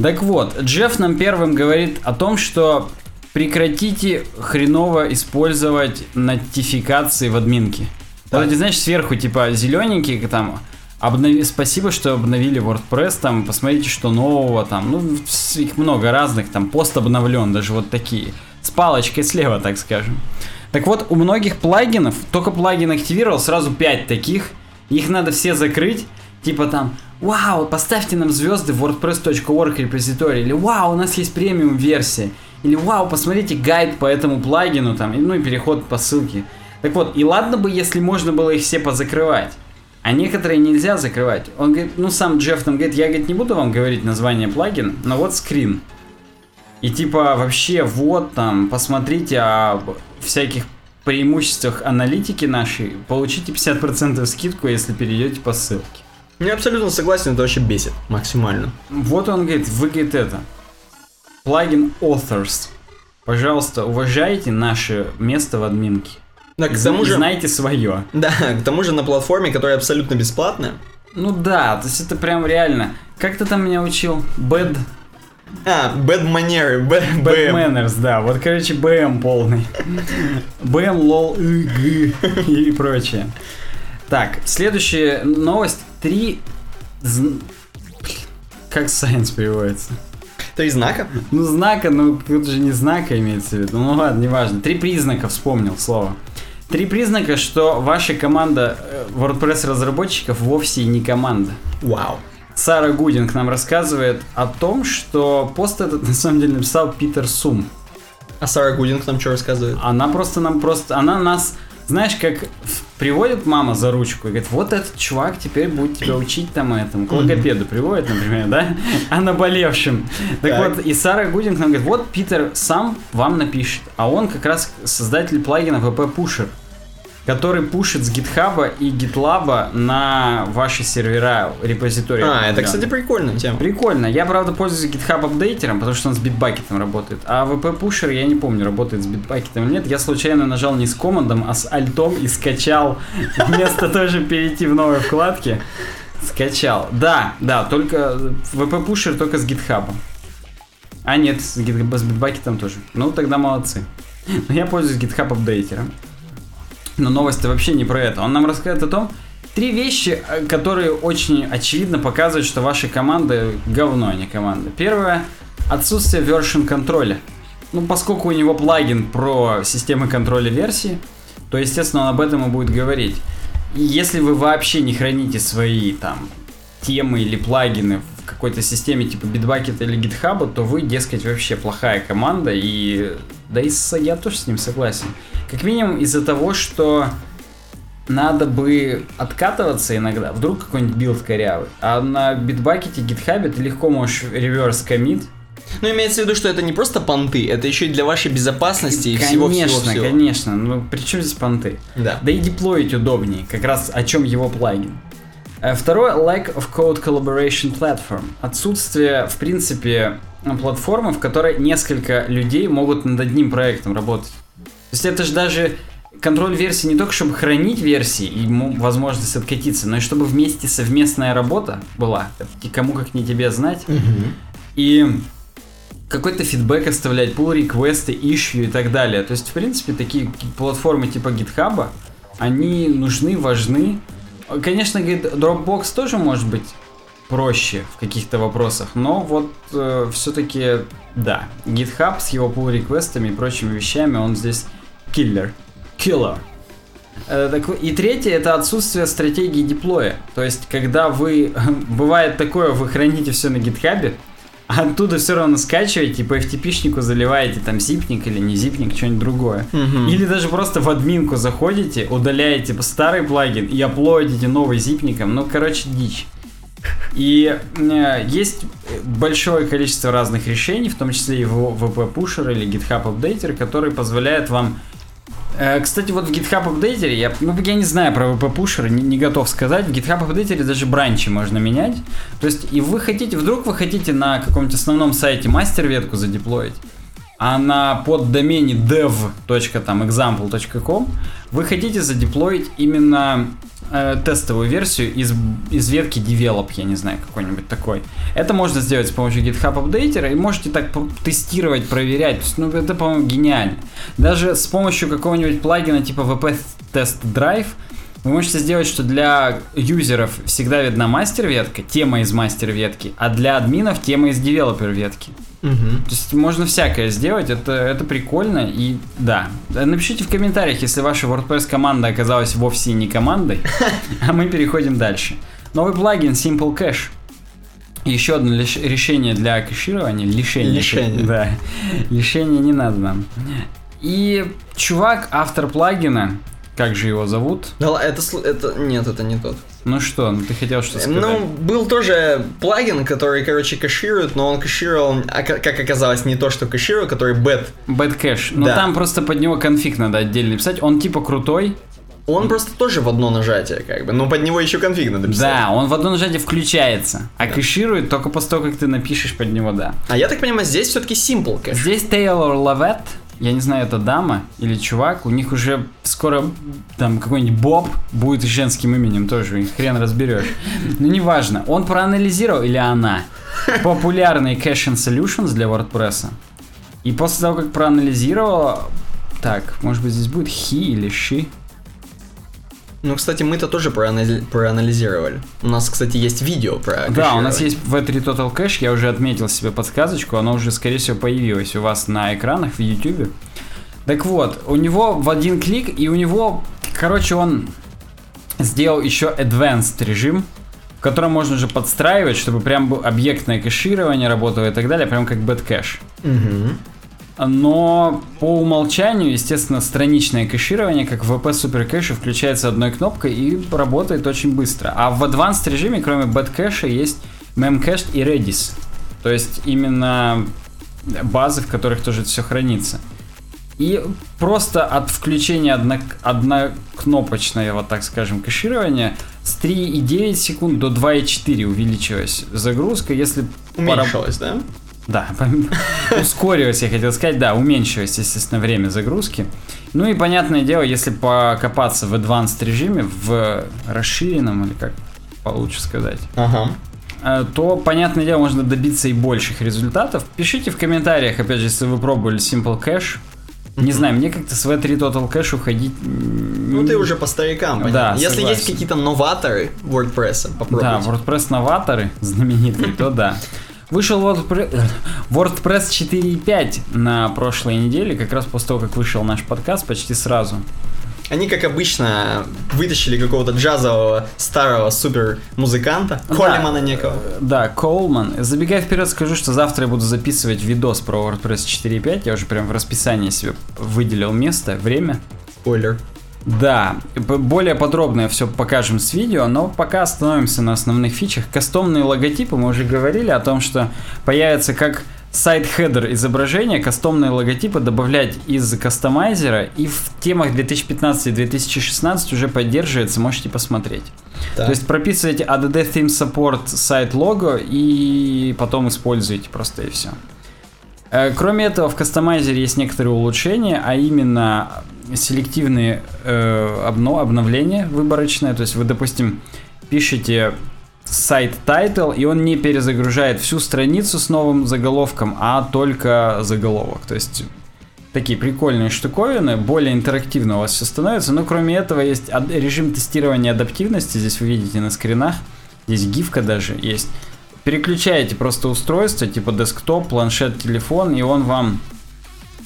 Так вот, Джефф нам первым говорит о том, что прекратите хреново использовать нотификации в админке. Вот эти, знаешь, сверху, типа, зелененькие, там, обнови- спасибо, что обновили WordPress, там, посмотрите, что нового, там, ну, их много разных, там, пост обновлен, даже вот такие, с палочкой слева, так скажем. Так вот, у многих плагинов, только плагин активировал, сразу 5 таких, их надо все закрыть, типа там, вау, поставьте нам звезды в wordpress.org репозиторий, или вау, у нас есть премиум версия, или вау, посмотрите гайд по этому плагину, там, ну и переход по ссылке. Так вот, и ладно бы, если можно было их все позакрывать, а некоторые нельзя закрывать. Он говорит, ну сам Джефф там говорит, я говорит, не буду вам говорить название плагина, но вот скрин. И типа вообще вот там, посмотрите о всяких преимуществах аналитики нашей, получите 50% скидку, если перейдете по ссылке. Я абсолютно согласен, это вообще бесит максимально. Вот он говорит, вы, говорит, это, плагин Authors. Пожалуйста, уважайте наше место в админке. Да, к тому же, Знайте свое. да, к тому же на платформе, которая абсолютно бесплатная. Ну да, то есть это прям реально. Как ты там меня учил? Bad, А, bad manner, б- bad BM. manners, да. Вот, короче, BM полный. BM, лол, ыг и прочее. Так, следующая новость. Три... Как science переводится? Три знака? Ну, знака, ну, тут же не знака имеется в виду. Ну, ладно, неважно. Три признака, вспомнил слово. Три признака, что ваша команда э, WordPress разработчиков вовсе не команда. Вау. Сара Гудинг нам рассказывает о том, что пост этот на самом деле написал Питер Сум. А Сара Гудинг нам что рассказывает? Она просто нам просто, она нас, знаешь, как в- приводит мама за ручку и говорит, вот этот чувак теперь будет тебя учить там этому. К логопеду приводит, например, да? О наболевшем. Так, Так. вот, и Сара Гудинг нам говорит, вот Питер сам вам напишет, а он как раз создатель плагина VP Pusher который пушит с гитхаба и гитлаба на ваши сервера репозитории. А, это, кстати, прикольная тема. Прикольно. Я, правда, пользуюсь GitHub апдейтером, потому что он с битбакетом работает. А VP Pusher, я не помню, работает с битбакетом или нет. Я случайно нажал не с командом, а с альтом и скачал. Вместо тоже перейти в новые вкладки. Скачал. Да, да, только VP Pusher только с GitHub. А нет, с, с битбакетом тоже. Ну, тогда молодцы. Но я пользуюсь GitHub апдейтером. Но новости вообще не про это. Он нам рассказывает о том, три вещи, э, которые очень очевидно показывают, что ваша команда говно, а не команда. Первое, отсутствие version контроля. Ну, поскольку у него плагин про системы контроля версий, то, естественно, он об этом и будет говорить. И если вы вообще не храните свои там темы или плагины какой-то системе типа Bitbucket или GitHub, то вы, дескать, вообще плохая команда, и да и с- я тоже с ним согласен. Как минимум из-за того, что надо бы откатываться иногда, вдруг какой-нибудь билд корявый, а на и GitHub ты легко можешь revert commit, Ну, имеется в виду, что это не просто понты, это еще и для вашей безопасности и конечно, всего-всего-всего. конечно, ну при чем здесь понты? Да. Да и деплоить удобнее, как раз о чем его плагин. Э, Второе, lack of code collaboration platform. Отсутствие, в принципе, платформы, в которой несколько людей могут над одним проектом работать. То есть это же даже контроль версии не только чтобы хранить версии и возможность откатиться, но и чтобы вместе совместная работа была. Это кому как не тебе знать. И какой-то фидбэк оставлять, pull реквесты, issue и так далее. То есть, в принципе, такие платформы типа GitHub, они нужны, важны. Конечно, говорит, Dropbox тоже может быть проще в каких-то вопросах, но вот все-таки да, GitHub с его pull реквестами и прочими вещами, он здесь киллер. Killer. Э, И третье это отсутствие стратегии деплоя. То есть, когда вы бывает такое, вы храните все на гитхабе, оттуда все равно скачиваете, по FTP-шнику заливаете там зипник или не зипник, что-нибудь другое. Мгм. Или даже просто в админку заходите, удаляете старый плагин и аплодите новый зипником. Ну, короче, дичь. И э, есть большое количество разных решений, в том числе и VP Pusher или GitHub Updater, которые позволяют вам Кстати, вот в GitHub Updater, я, ну, я не знаю про VP Pusher, не, не готов сказать. В GitHub Updater даже бранчи можно менять. То есть, и вы хотите, вдруг вы хотите на каком-нибудь основном сайте мастер-ветку задеплоить, а на поддомене dev.example.com вы хотите задеплоить именно э, тестовую версию из, из ветки develop, я не знаю, какой-нибудь такой. Это можно сделать с помощью GitHub Updater, и можете так тестировать, проверять. Ну, это, по-моему, гениально. Даже с помощью какого-нибудь плагина типа VP Test Drive вы можете сделать, что для юзеров всегда видна мастер-ветка, тема из мастер-ветки, а для админов тема из девелопер-ветки. Мгм. То есть можно всякое сделать, это, это прикольно и да. Напишите в комментариях, если ваша WordPress команда оказалась вовсе не командой, а мы переходим дальше. Новый плагин Simple Cache. Еще одно лиш- решение для кэширования. Лишение. Лишение. Да. Лишение не надо нам. И чувак, автор плагина, как же его зовут? Да это, это... Нет, это не тот. Ну что, ну ты хотел что сказать? Ну, был тоже плагин, который, короче, кэширует, но он кэшировал, а ка- как оказалось, не то, что кэшировал, который bad. Bad Cache. Ну Да. там просто под него конфиг надо отдельно писать. Он типа крутой, Он просто тоже в одно нажатие, как бы, но под него еще конфиг надо писать. Да, он в одно нажатие включается, а кэширует только после того, как ты напишешь под него «да». А я так понимаю, здесь все-таки simple кэш. Здесь Тейлор Лавет, я не знаю, это дама или чувак, у них уже скоро там какой-нибудь Боб будет женским именем тоже, хрен разберешь. Ну, неважно, он проанализировал, или она, популярные caching solutions для WordPress, и после того, как проанализировала, так, может быть, здесь будет he или she, Ну, кстати, мы-то тоже проанали- проанализировали. У нас, кстати, есть видео про Да, у нас есть V3 Total Cache, я уже отметил себе подсказочку, оно уже, скорее всего, появилось у вас на экранах в YouTube. Так вот, у него в один клик, и у него, короче, он сделал еще Advanced режим, в котором можно уже подстраивать, чтобы прям объектное кэширование работало и так далее, прям как Bad Мгм. Но по умолчанию, естественно, страничное кэширование, как в VP Super Cache, включается одной кнопкой и работает очень быстро. А в Advanced режиме, кроме Bad Cache, есть Memcached и Redis. То есть именно базы, в которых тоже все хранится. И просто от включения одно, однокнопочного, так скажем, кэширования с 3,9 секунд до 2,4 увеличилась загрузка. Если пораб- Уменьшилось, да? Да, ускорилось, я хотел сказать, да, уменьшилось, естественно, время загрузки. Ну и понятное дело, если покопаться в advanced режиме, в расширенном, или как получше сказать, Ага. э, то, понятное дело, можно добиться и больших результатов. Пишите в комментариях, опять же, если вы пробовали Simple Cache. Не знаю, мне как-то с V3 Total Cache уходить... Ну, ты уже по старикам, понятно. Да, Если согласен. есть какие-то новаторы WordPress, попробуйте. Да, WordPress новаторы знаменитые, то да. Вышел WordPre- WordPress 4.5 на прошлой неделе, как раз после того, как вышел наш подкаст, почти сразу. Они, как обычно, вытащили какого-то джазового старого супер музыканта, Да. Колемана некого. Да, Коулман. Забегая вперед, скажу, что завтра я буду записывать видос про WordPress 4.5. Я уже прям в расписании себе выделил место, время. Спойлер. Да, более подробно все покажем с видео, но пока остановимся на основных фичах. Кастомные логотипы, мы уже говорили о том, что появится как site header изображения, кастомные логотипы добавлять из кастомайзера, и в темах 2015 и 2016 уже поддерживается, можете посмотреть. Так. То есть прописываете ADD Theme Support сайт лого и потом используете просто и все. Кроме этого, в кастомайзере есть некоторые улучшения, а именно селективные э, обно- обновления выборочные. То есть вы, допустим, пишете сайт title, и он не перезагружает всю страницу с новым заголовком, а только заголовок. То есть такие прикольные штуковины, более интерактивно у вас все становится. Но кроме этого есть режим тестирования адаптивности, здесь вы видите на скринах, здесь гифка даже есть. Переключаете просто устройство, типа десктоп, планшет, телефон, и он вам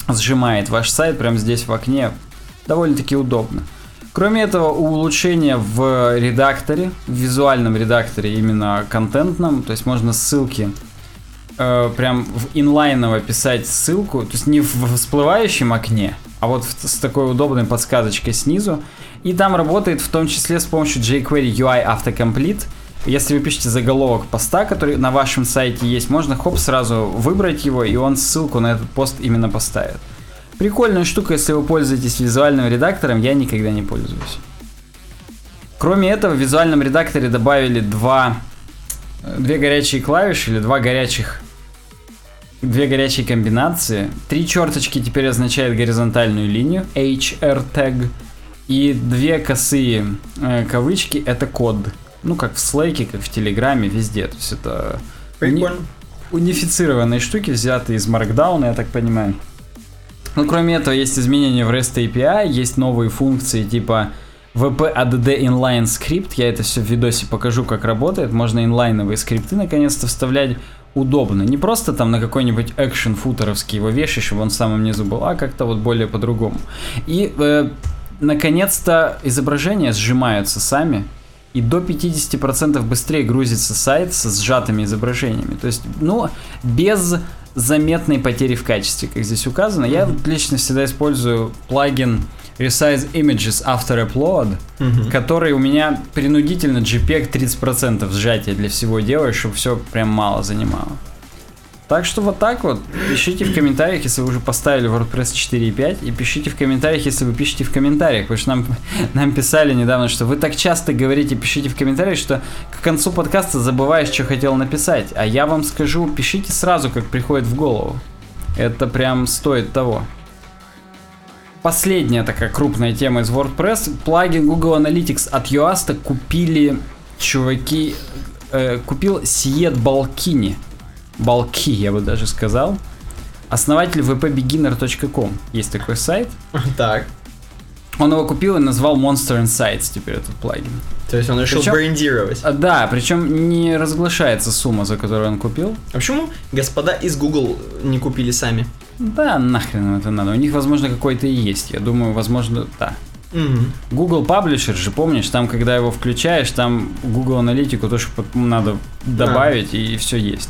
сжимает ваш сайт прямо здесь в окне. Довольно-таки удобно. Кроме этого, улучшения в редакторе, в визуальном редакторе, именно контентном, то есть можно ссылки э, прям в инлайново писать ссылку, то есть не в всплывающем окне, а вот в- с такой удобной подсказочкой снизу. И там работает в том числе с помощью jQuery UI Autocomplete. Если вы пишете заголовок поста, который на вашем сайте есть, можно хоп сразу выбрать его, и он ссылку на этот пост именно поставит. Прикольная штука, если вы пользуетесь визуальным редактором, я никогда не пользуюсь. Кроме этого, в визуальном редакторе добавили два, э, две горячие клавиши или два горячих две горячие комбинации. Три черточки теперь означает горизонтальную линию, HR tag. И две косые э, кавычки это код. Ну, как в Slack, как в Телеграме, везде. То есть это уни- унифицированные штуки, взятые из Markdown, я так понимаю. Ну, кроме этого, есть изменения в REST API, есть новые функции типа VP ADD inline скрипт. Я это все в видосе покажу, как работает. Можно инлайновые скрипты наконец-то вставлять удобно. Не просто там на какой-нибудь экшен футеровский его вешаешь, чтобы он в самом низу был, а как-то вот более по-другому. И э, наконец-то изображения сжимаются сами. И до 50% быстрее грузится сайт со сжатыми изображениями. То есть, ну, без заметной потери в качестве, как здесь указано. Я вот лично всегда использую плагин Resize Images After Upload, Мгм. который у меня принудительно JPEG 30% сжатия для всего делает, чтобы все прям мало занимало. Так что вот так вот. Пишите в комментариях, если вы уже поставили WordPress 4.5, и пишите в комментариях, если вы пишете в комментариях, потому что нам, нам писали недавно, что вы так часто говорите, пишите в комментариях, что к концу подкаста забываешь, что хотел написать. А я вам скажу, пишите сразу, как приходит в голову. Это прям стоит того. Последняя такая крупная тема из WordPress. Плагин Google Analytics от Yoast купили чуваки, э, купил Сиет Балкини. Балки, я бы даже сказал. Основатель vpbeginner.com. Есть такой сайт. Так. Он его купил и назвал Monster Insights теперь этот плагин. То есть он решил Причем- брендировать. А, да, причем не разглашается сумма, за которую он купил. А почему господа из Google не купили сами? Да, нахрен им это надо. У них, возможно, какой-то и есть. Я думаю, возможно, да. Google Publisher же, помнишь, там, когда его включаешь, там Google аналитику тоже надо добавить, и все есть.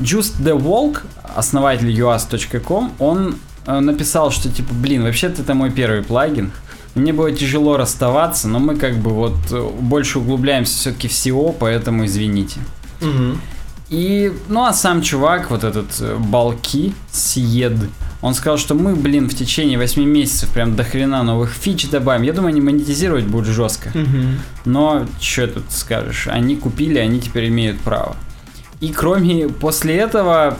Just the Walk, основатель uas.com, он э, написал, что типа, блин, вообще-то это мой первый плагин. Мне было тяжело расставаться, но мы как бы вот э, больше углубляемся все-таки в SEO, поэтому извините. Мгм. И, ну а сам чувак, вот этот э, Балки, Сиед, он сказал, что мы, блин, в течение 8 месяцев прям до хрена новых фич добавим. Я думаю, они монетизировать будут жестко. Мгм. Но что тут скажешь? Они купили, они теперь имеют право. И кроме после этого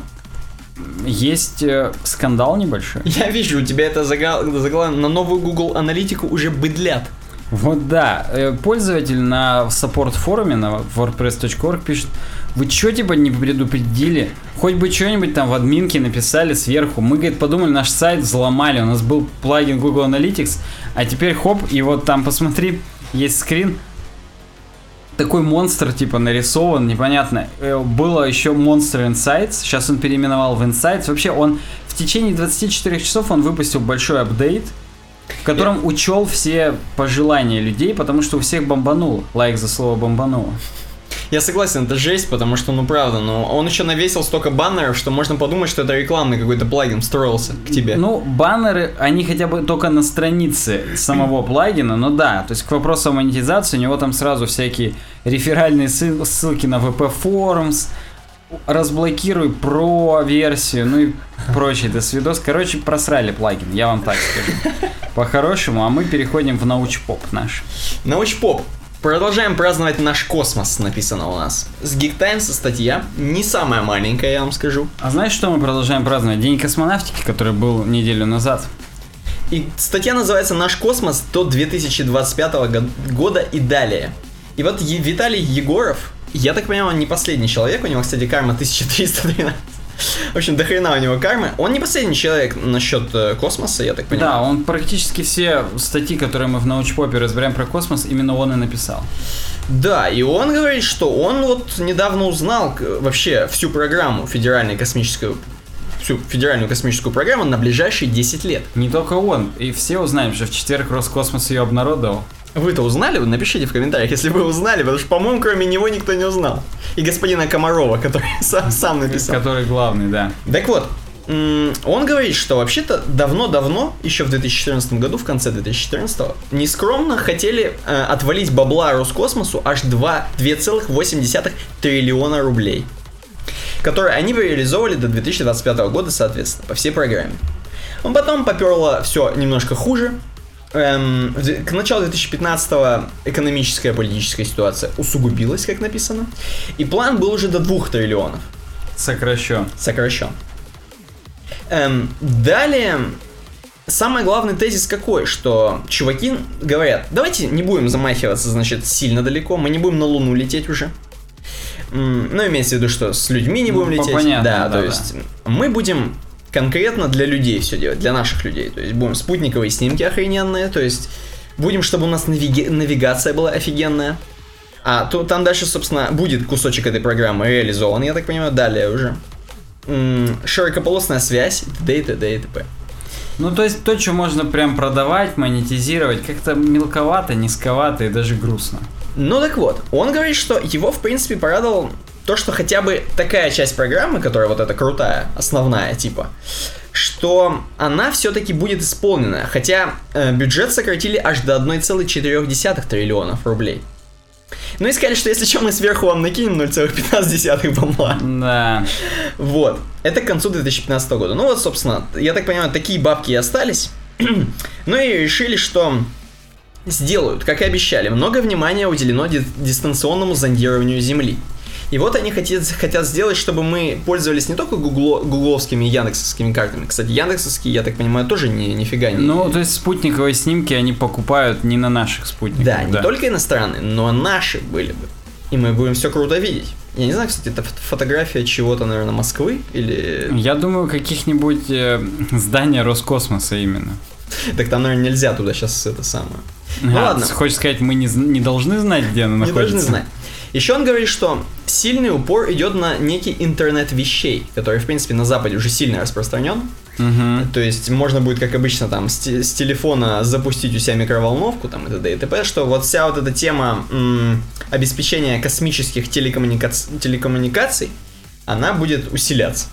есть э, скандал небольшой. Я вижу, у тебя это загла- заглавлено на новую Google аналитику уже быдлят. Вот да, э, пользователь на саппорт форуме на wordpress.org пишет, вы чё типа не предупредили? Хоть бы что-нибудь там в админке написали сверху. Мы, говорит, подумали, наш сайт взломали, у нас был плагин Google Analytics, а теперь хоп, и вот там посмотри, есть скрин, такой монстр типа нарисован, непонятно. Э, Было еще Monster Insights, сейчас он переименовал в Insights. Вообще он в течение 24 часов он выпустил большой апдейт, в котором учел все пожелания людей, потому что у всех бомбануло. Лайк за слово бомбануло. Я согласен, это жесть, потому что, ну правда, но он еще навесил столько баннеров, что можно подумать, что это рекламный какой-то плагин встроился к тебе. Ну, баннеры, они хотя бы только на странице самого плагина, но да, то есть к вопросу о монетизации, у него там сразу всякие реферальные ссыл- ссылки на VP Forums, разблокируй про версию, ну и прочее, до свидос. Короче, просрали плагин, я вам так скажу. По-хорошему, а мы переходим в научпоп наш. Научпоп. Продолжаем праздновать наш космос, написано у нас. С Geek Times статья, не самая маленькая, я вам скажу. А знаешь, что мы продолжаем праздновать? День космонавтики, который был неделю назад. И статья называется «Наш космос до 2025 го- года и далее». И вот Виталий Егоров, я так понимаю, он не последний человек, у него, кстати, карма 1313. В общем, до хрена у него кармы. Он не последний человек насчет э, космоса, я так понимаю. Да, он практически все статьи, которые мы в научпопе разбираем про космос, именно он и написал. Да, и он говорит, что он вот недавно узнал вообще всю программу федеральной космическую всю федеральную космическую программу на ближайшие 10 лет. Не только он, и все узнаем, что в четверг Роскосмос ее обнародовал. Вы-то узнали? Напишите в комментариях, если вы узнали, потому что, по-моему, кроме него никто не узнал. И господина Комарова, который сам, сам написал. Который главный, да. Так вот, он говорит, что вообще-то давно-давно, еще в 2014 году, в конце 2014, нескромно хотели э, отвалить бабла Роскосмосу аж 2, 2,8 триллиона рублей, которые они бы реализовывали до 2025 года, соответственно, по всей программе. Но потом поперло все немножко хуже. Эм, к началу 2015 экономическая политическая ситуация усугубилась, как написано. И план был уже до 2 триллионов Сокращен. сокращен. Эм, далее, самый главный тезис какой, что чуваки говорят, давайте не будем замахиваться, значит, сильно далеко, мы не будем на Луну лететь уже. Ну, имеется в виду, что с людьми не Ну, будем по- лететь. понятно, да, да, то есть мы будем конкретно для людей все делать, для наших людей. То есть будем спутниковые снимки охрененные, то есть будем, чтобы у нас навиги- навигация была офигенная. А то там дальше, собственно, будет кусочек этой программы реализован, я так понимаю, далее уже. М, Широкополосная связь, т.д. и т.д. и т.п. Ну, то есть то, что можно прям продавать, монетизировать, как-то мелковато, низковато и даже грустно. Ну так вот, он говорит, что его, в принципе, порадовал то, что хотя бы такая часть программы, которая вот эта крутая, основная, типа, что она все-таки будет исполнена, хотя э, бюджет сократили аж до 1,4 триллионов рублей. Ну и сказали, что если что, мы сверху вам накинем 0,15 бабла. Да. Вот. Это к концу 2015 года. Ну вот, собственно, я так понимаю, такие бабки и остались. ну и решили, что сделают, как и обещали. Много внимания уделено ди- дистанционному зондированию Земли. И вот они хотят, хотят сделать, чтобы мы пользовались не только гугло, гугловскими и яндексовскими картами. Кстати, яндексовские, я так понимаю, тоже не, нифига не... Ну, то есть спутниковые снимки они покупают не на наших спутниках. Да, не только иностранные, но наши были бы. И мы будем все круто видеть. Я не знаю, кстати, это фото- фотография чего-то, наверное, Москвы или... Я думаю, каких-нибудь э, здания Роскосмоса именно. Так там, наверное, нельзя туда сейчас это самое. Ну А, ладно. Хочешь сказать, мы не, не должны знать, где она Не находится? должны знать. Еще он говорит, что сильный упор идет на некий интернет вещей, который, в принципе, на Западе уже сильно распространен. Мгм. То есть можно будет, как обычно, там с, с телефона запустить у себя микроволновку, там и т.д. и т.п., что вот вся вот эта тема м, обеспечения космических телекоммуника- телекоммуникаций, она будет усиляться.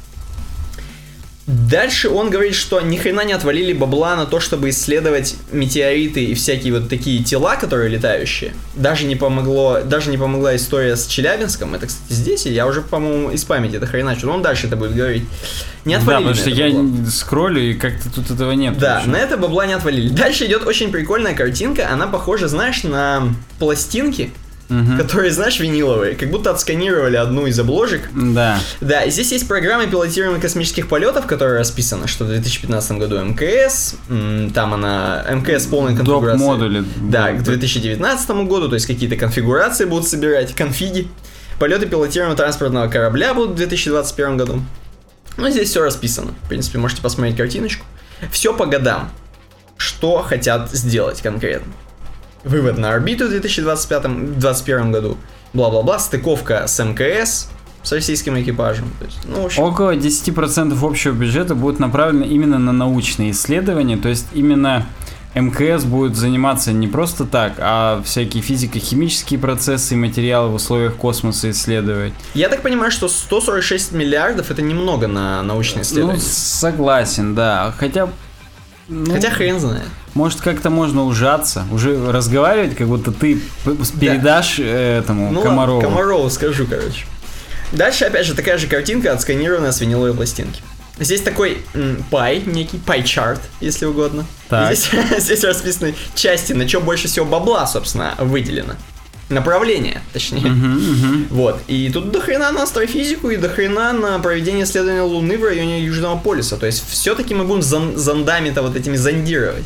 Дальше он говорит, что ни хрена не отвалили бабла на то, чтобы исследовать метеориты и всякие вот такие тела, которые летающие. Даже не помогло, даже не помогла история с Челябинском. Это, кстати, здесь, и я уже, по-моему, из памяти это хреначу. Но он дальше это будет говорить. Не Да, отвалили потому на что я бабла. скроллю, и как-то тут этого нет. Да, вообще. на это бабла не отвалили. Дальше идет очень прикольная картинка. Она похожа, знаешь, на пластинки, Мгм. которые, знаешь, виниловые. Как будто отсканировали одну из обложек. Да. Да, здесь есть программа пилотируемых космических полетов, которая расписана, что в 2015 году МКС, там она, МКС полной конфигурации. Доп-модули. Да, к 2019 году, то есть какие-то конфигурации будут собирать, конфиги. Полеты пилотируемого транспортного корабля будут в 2021 году. Ну, здесь все расписано. В принципе, можете посмотреть картиночку. Все по годам. Что хотят сделать конкретно. Вывод на орбиту в 2025-2021 году. Бла-бла-бла. Стыковка с МКС с российским экипажем. То есть, ну, общем, Около 10% общего бюджета будет направлено именно на научные исследования, то есть именно МКС будет заниматься не просто так, а всякие физико-химические процессы и материалы в условиях космоса исследовать. Я так понимаю, что 146 миллиардов это немного на научные Ну, исследования. согласен, да. Хотя... ну, Хотя хрен знает. Может, как-то можно ужаться, уже разговаривать, как будто ты передашь э, этому Ну Комарову. ладно, Комарову скажу, короче. Дальше, опять же, такая же картинка, отсканированная с виниловой пластинки. Здесь такой м, пай, некий пай-чарт, если угодно. Так. Здесь, здесь расписаны части, на чем больше всего бабла, собственно, выделено. Направление, точнее. Мгм, мгм. Вот. И тут до хрена на астрофизику и до хрена на проведение исследования Луны в районе Южного полюса. То есть все-таки мы будем зон- зондами-то вот этими зондировать.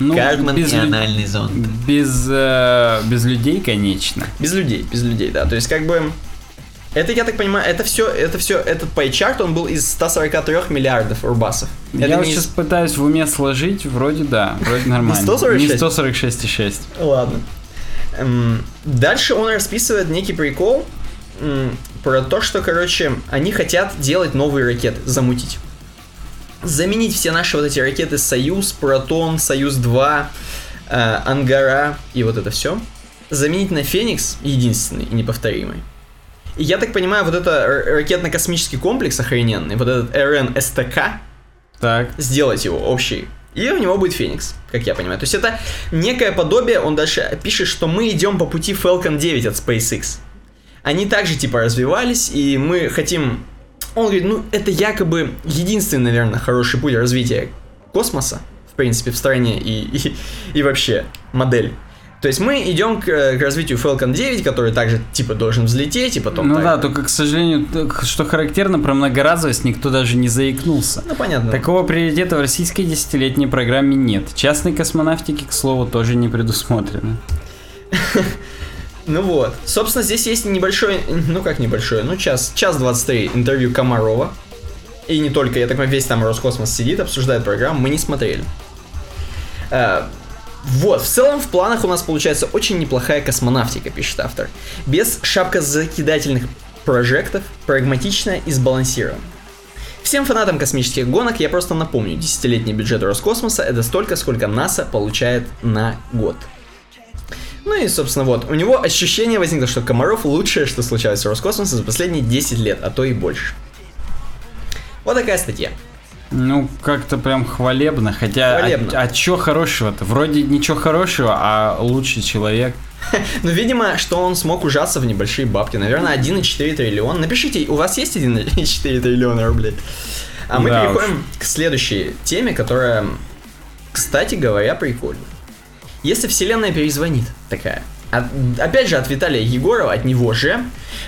Ну, Карман без, лю- зонд. без, э, без людей, конечно. Без людей, без людей, да. То есть как бы... Это, я так понимаю, это все, это все, этот пайчарт, он был из 143 миллиардов рубасов. Я это вот не из- сейчас пытаюсь в уме сложить, вроде да, вроде нормально. 146? Не 146,6. Ладно. Эм, дальше он расписывает некий прикол про то, что, короче, они хотят делать новые ракеты, замутить. Заменить все наши вот эти ракеты Союз, Протон, Союз-2, э, Ангара и вот это все, заменить на Феникс единственный и неповторимый. И я так понимаю, вот это ракетно-космический комплекс охрененный, вот этот РНСТК, Так. сделать его общий. И у него будет Феникс, как я понимаю. То есть это некое подобие, он дальше пишет, что мы идем по пути Falcon 9 от SpaceX. Они также типа развивались, и мы хотим... Он говорит, ну это якобы единственный, наверное, хороший путь развития космоса, в принципе, в стране и, и, и вообще модель. То есть мы идем к, к развитию Falcon 9, который также типа должен взлететь, и потом... Ну так- да, только, к сожалению, что характерно, про многоразовость никто даже не заикнулся. Ну понятно. Такого приоритета в российской десятилетней программе нет. Частной космонавтики, к слову, тоже не предусмотрено. Ну вот. Собственно, здесь есть небольшой, ну как небольшой, ну час, час 23 интервью Комарова. И не только, я так понимаю, весь там Роскосмос сидит, обсуждает программу, мы не смотрели. Вот, в целом в планах у нас получается очень неплохая космонавтика, пишет автор. Без шапкозакидательных прожектов, прагматично и сбалансировано. Всем фанатам космических гонок я просто напомню, десятилетний бюджет Роскосмоса это столько, сколько НАСА получает на год. Ну и, собственно, вот, у него ощущение возникло, что Комаров лучшее, что случалось с Роскосмосом за последние 10 лет, а то и больше. Вот такая статья. Ну, как-то прям хвалебно, хотя... Хвалебно. А, а чё хорошего-то? Вроде ничего хорошего, а лучший человек. Ну, видимо, что он смог ужаться в небольшие бабки. Наверное, 1,4 триллиона. Напишите, у вас есть 1,4 триллиона рублей? А мы Да переходим к следующей теме, которая, кстати говоря, прикольная. Если вселенная перезвонит, такая. Опять же, от Виталия Егорова, от него же,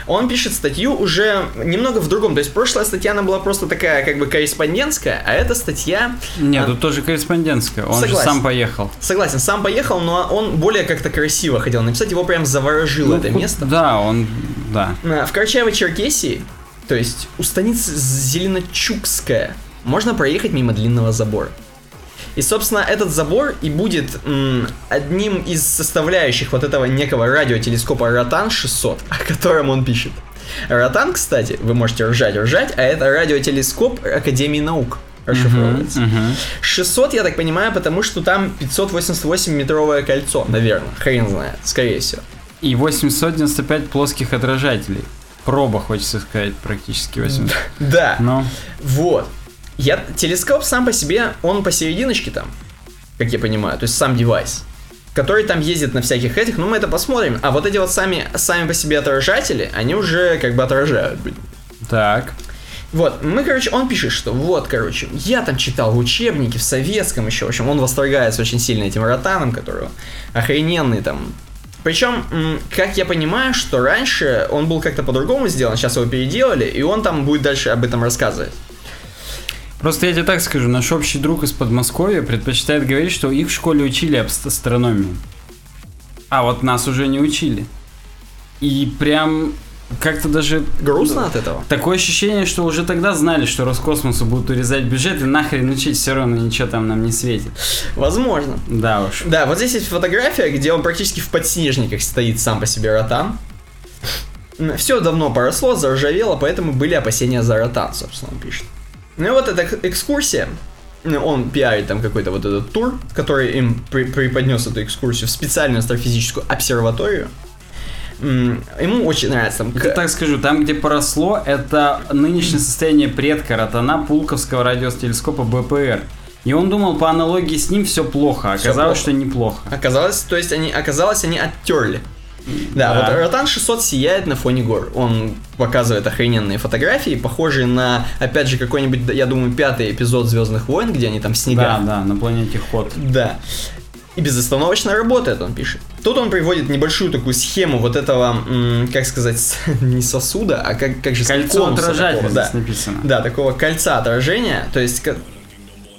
он пишет статью уже немного в другом. То есть прошлая статья, она была просто такая, как бы, корреспондентская, а эта статья... Нет, а, тут тоже корреспондентская. Он Согласен. же сам поехал. Согласен, сам поехал, но он более как-то красиво хотел написать, его прям заворожило это Ну, место. Да, он... Да. А, В Карачаево-Черкесии, то есть у станицы Зеленочукская, можно проехать мимо длинного забора. И, собственно, этот забор и будет м, одним из составляющих вот этого некого радиотелескопа Ротан 600, о котором он пишет. Ротан, кстати, вы можете ржать, ржать, а это радиотелескоп Академии наук расшифровывается. Мгм. 600, я так понимаю, потому что там 588-метровое кольцо, наверное. Хрен знает, скорее всего. И 895 плоских отражателей. Проба, хочется сказать, практически 800. Да. Но... Вот. Я, телескоп сам по себе, он посерединочке там, как я понимаю, то есть сам девайс, который там ездит на всяких этих, ну мы это посмотрим. А вот эти вот сами, сами по себе отражатели, они уже как бы отражают. блин. Так. Вот, мы, короче, он пишет, что вот, короче, я там читал в учебнике, в советском еще, в общем, он восторгается очень сильно этим ротаном, который охрененный там. Причем, как я понимаю, что раньше он был как-то по-другому сделан, сейчас его переделали, и он там будет дальше об этом рассказывать. Просто я тебе так скажу, наш общий друг из Подмосковья предпочитает говорить, что их в школе учили об ст- астрономии. А вот нас уже не учили. И прям как-то даже... Грустно от этого? Такое ощущение, что уже тогда знали, что Роскосмосу будут урезать бюджет, и нахрен учить, все равно ничего там нам не светит. Возможно. Да уж. Да, вот здесь есть фотография, где он практически в подснежниках стоит сам по себе ротан. Все давно поросло, заржавело, поэтому были опасения за ротан, собственно, он пишет. Ну и вот эта эк- экскурсия, ну, он пиарит там какой-то вот этот тур, который им при- преподнес эту экскурсию в специальную астрофизическую обсерваторию. Ему очень нравится там... Я так скажу, там, где поросло, это нынешнее состояние предка Ротана Пулковского радиотелескопа БПР. И он думал, по аналогии с ним все плохо, оказалось, плохо. что неплохо. Оказалось, то есть они, оказалось, они оттерли. Да, Да. вот Ротан 600 сияет на фоне гор. Он показывает охрененные фотографии, похожие на, опять же, какой-нибудь, я думаю, пятый эпизод Звездных войн, где они там в Да, снегах. да, на планете Ход. Да. И безостановочно работает, он пишет. Тут он приводит небольшую такую схему вот этого, как сказать, не сосуда, а как, как же Кольцо отражателя да. здесь написано. Да, такого кольца отражения, то есть...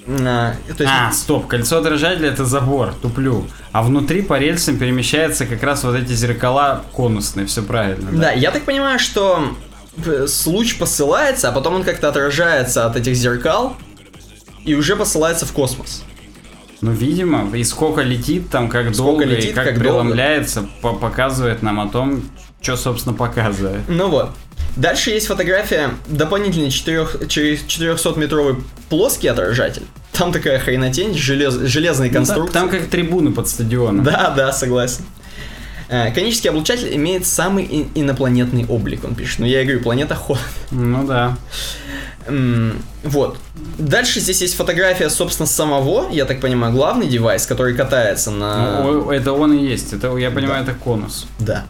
а, то есть А, стоп, кольцо отражателя это забор, туплю. А внутри по рельсам перемещаются как раз вот эти зеркала конусные, все правильно. Да, я так понимаю, что э, луч посылается, а потом он как-то отражается от этих зеркал и уже посылается в космос. Ну, видимо, и сколько летит там, как Сколько долго, и летит, как, как долго. преломляется, по- показывает нам о том, что, собственно, показывает. Ну вот. Дальше есть фотография дополнительный 400-метровый плоский отражатель. Там такая хренотень, желез, железные Ну, там, конструкции. там как трибуны под стадионом. Да, да, согласен. Э, Конический облучатель имеет самый инопланетный облик, он пишет. Ну, я и говорю, планета холод. Ну да. Вот. Дальше здесь есть фотография, собственно, самого, я так понимаю, главный девайс, который катается на... Ну, это он и есть. Это, я понимаю, это конус. Да.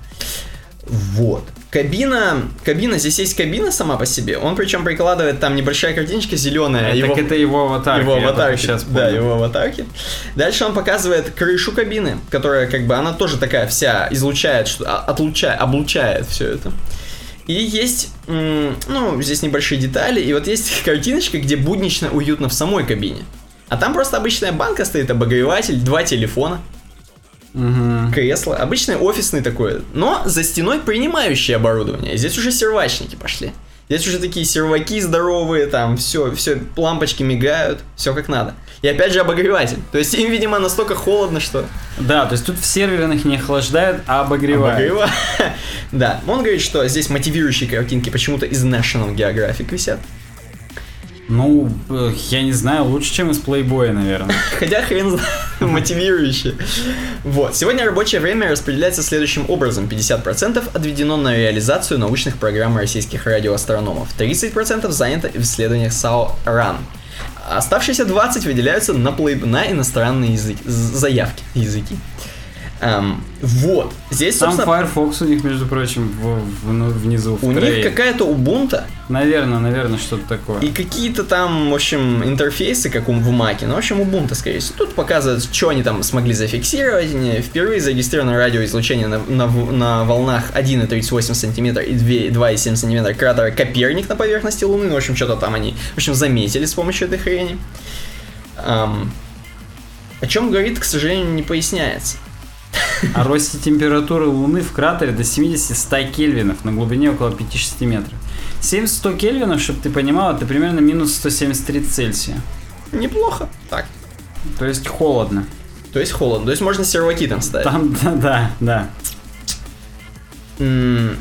Вот. Кабина, кабина, здесь есть кабина сама по себе. Он причем прикладывает там небольшая картиночка зеленая. так это его аватарка. его аватарки. Сейчас да, его аватарки. Дальше он показывает крышу кабины, которая как бы она тоже такая вся излучает, что а- отлучает, облучает все это. И есть, ну, здесь небольшие детали, и вот есть картиночка, где буднично уютно в самой кабине. А там просто обычная банка стоит, обогреватель, два телефона, Мгм. кресло, обычный офисный такой, но за стеной принимающее оборудование. Здесь уже сервачники пошли. Здесь уже такие серваки здоровые, там все, все, лампочки мигают, все как надо. И опять же обогреватель. То есть им, видимо, настолько холодно, что Да, то есть тут в серверных не охлаждают, а обогревают. обогрева- Да, он говорит, что здесь мотивирующие картинки почему-то из National Geographic висят. Ну, э, я не знаю, лучше, чем из плейбоя, наверное. Хотя хрен знает, мотивирующие. Вот. Сегодня рабочее время распределяется следующим образом. 50% отведено на реализацию научных программ российских радиоастрономов. 30% занято в исследованиях САО РАН. Оставшиеся 20 выделяются на, плей... на иностранные языки, заявки, языки. Эм, вот. Здесь, Там собственно, Firefox у них, между прочим, в- в- ну, внизу в у них трее. какая-то Ubuntu, Наверное, наверное, что-то такое. И какие-то там, в общем, интерфейсы, как у- в Маке, ну, в общем, Ubuntu, скорее всего. Тут показывают, что они там смогли зафиксировать. Не, Впервые зарегистрировано радиоизлучение на, на, на волнах 1,38 см и 2 2,7 см кратера Коперник на поверхности Луны. Ну, в общем, что-то там они, в общем, заметили с помощью этой хрени. Ам, о чем говорит, к сожалению, не поясняется. О росте температуры Луны в кратере до 70-100 кельвинов на глубине около 5-6 метров. 70-100 кельвинов, чтобы ты понимал, это примерно минус 173 Цельсия. Неплохо. Так. То есть холодно. То есть холодно. То есть можно серваки там ставить. Там, да, да, да. М,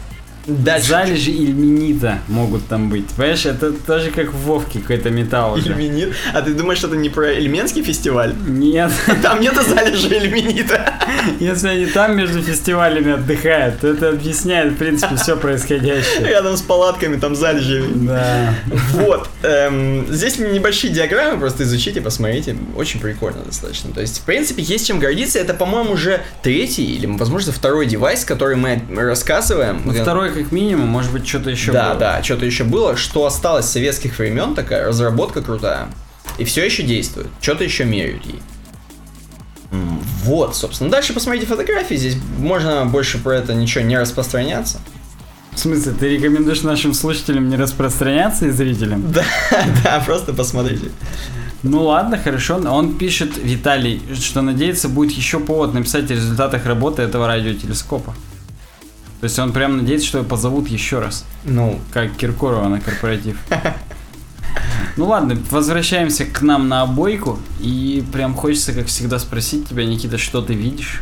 Дальше. Залежи ильменита могут там быть. Понимаешь, это тоже как в Вовке какой-то металл уже. Ильменит. А ты думаешь, это не про Эльменский фестиваль? Нет, Там нету залежи Эльменита. если они там между фестивалями отдыхают, то это объясняет, в принципе, все происходящее. Рядом с палатками там залежи. Да. Вот. эм, здесь небольшие диаграммы, просто изучите, посмотрите. Очень прикольно достаточно. То есть, в принципе, есть чем гордиться. Это, по-моему, уже третий или, возможно, второй девайс, который мы рассказываем. Ну, второй как минимум, может быть, что-то еще Да, было. да, что-то еще было, что осталось с советских времен, такая разработка крутая. И все еще действует. Что-то еще меряют ей. Вот, собственно. Дальше посмотрите фотографии. Здесь можно больше про это ничего не распространяться. В смысле, ты рекомендуешь нашим слушателям не распространяться и зрителям? Да, да, просто посмотрите. Ну ладно, хорошо. Он пишет, Виталий, что надеется, будет еще повод написать о результатах работы этого радиотелескопа. То есть он прям надеется, что его позовут еще раз, Ну, как Киркорова на корпоратив. Ну ладно, возвращаемся к нам на обойку. И прям хочется, как всегда, спросить тебя, Никита, что ты видишь?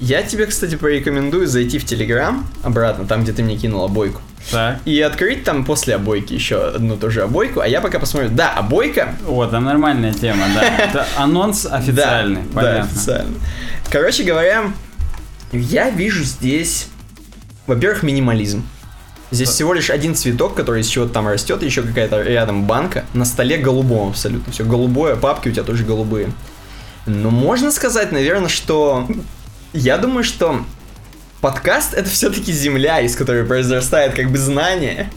я тебе, кстати, порекомендую зайти в Телеграм обратно, там, где ты мне кинул обойку, Так. и открыть там после обойки еще одну тоже обойку, а я пока посмотрю. Да, обойка. О, там нормальная тема, да. Это анонс официальный, да, Да, понятно. официально. Короче говоря, я вижу здесь, во-первых, минимализм. Здесь Да. всего лишь один цветок, который из чего-то там растет, еще какая-то рядом банка. На столе голубом абсолютно. Все голубое, папки у тебя тоже голубые. Но можно сказать, наверное, что... Я думаю, что подкаст это все-таки земля, из которой произрастает как бы знание.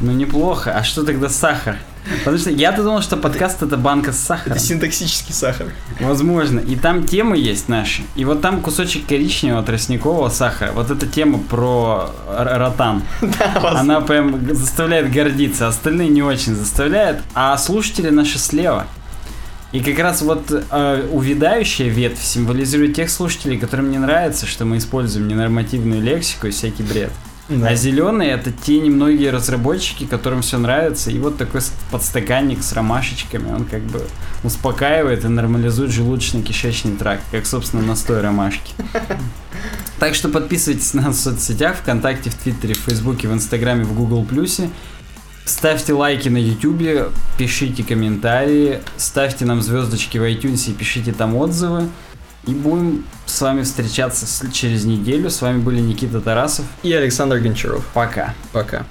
Ну неплохо. А что тогда сахар? Потому что я-то думал, что подкаст это банка с сахаром. Это синтаксический сахар. Возможно. И там темы есть наши. И вот там кусочек коричневого тростникового сахара. Вот эта тема про ротан. Да. Она прям заставляет гордиться. Остальные не очень заставляют. А слушатели наши слева. И как раз вот э, увядающая ветвь символизирует тех слушателей, которым не нравится, что мы используем ненормативную лексику и всякий бред. Да. А зеленые это те немногие разработчики, которым все нравится. И вот такой подстаканник с ромашечками, он как бы успокаивает и нормализует желудочно-кишечный тракт, как, собственно, настой ромашки. Так что подписывайтесь на нас в соцсетях, ВКонтакте, в Твиттере, в Фейсбуке, в Инстаграме, в Гугл Плюсе. Ставьте лайки на Ютубе, пишите комментарии, ставьте нам звездочки в iTunes и пишите там отзывы. И будем с вами встречаться через неделю. С вами были Никита Тарасов. И Александр Гончаров. Пока. Пока.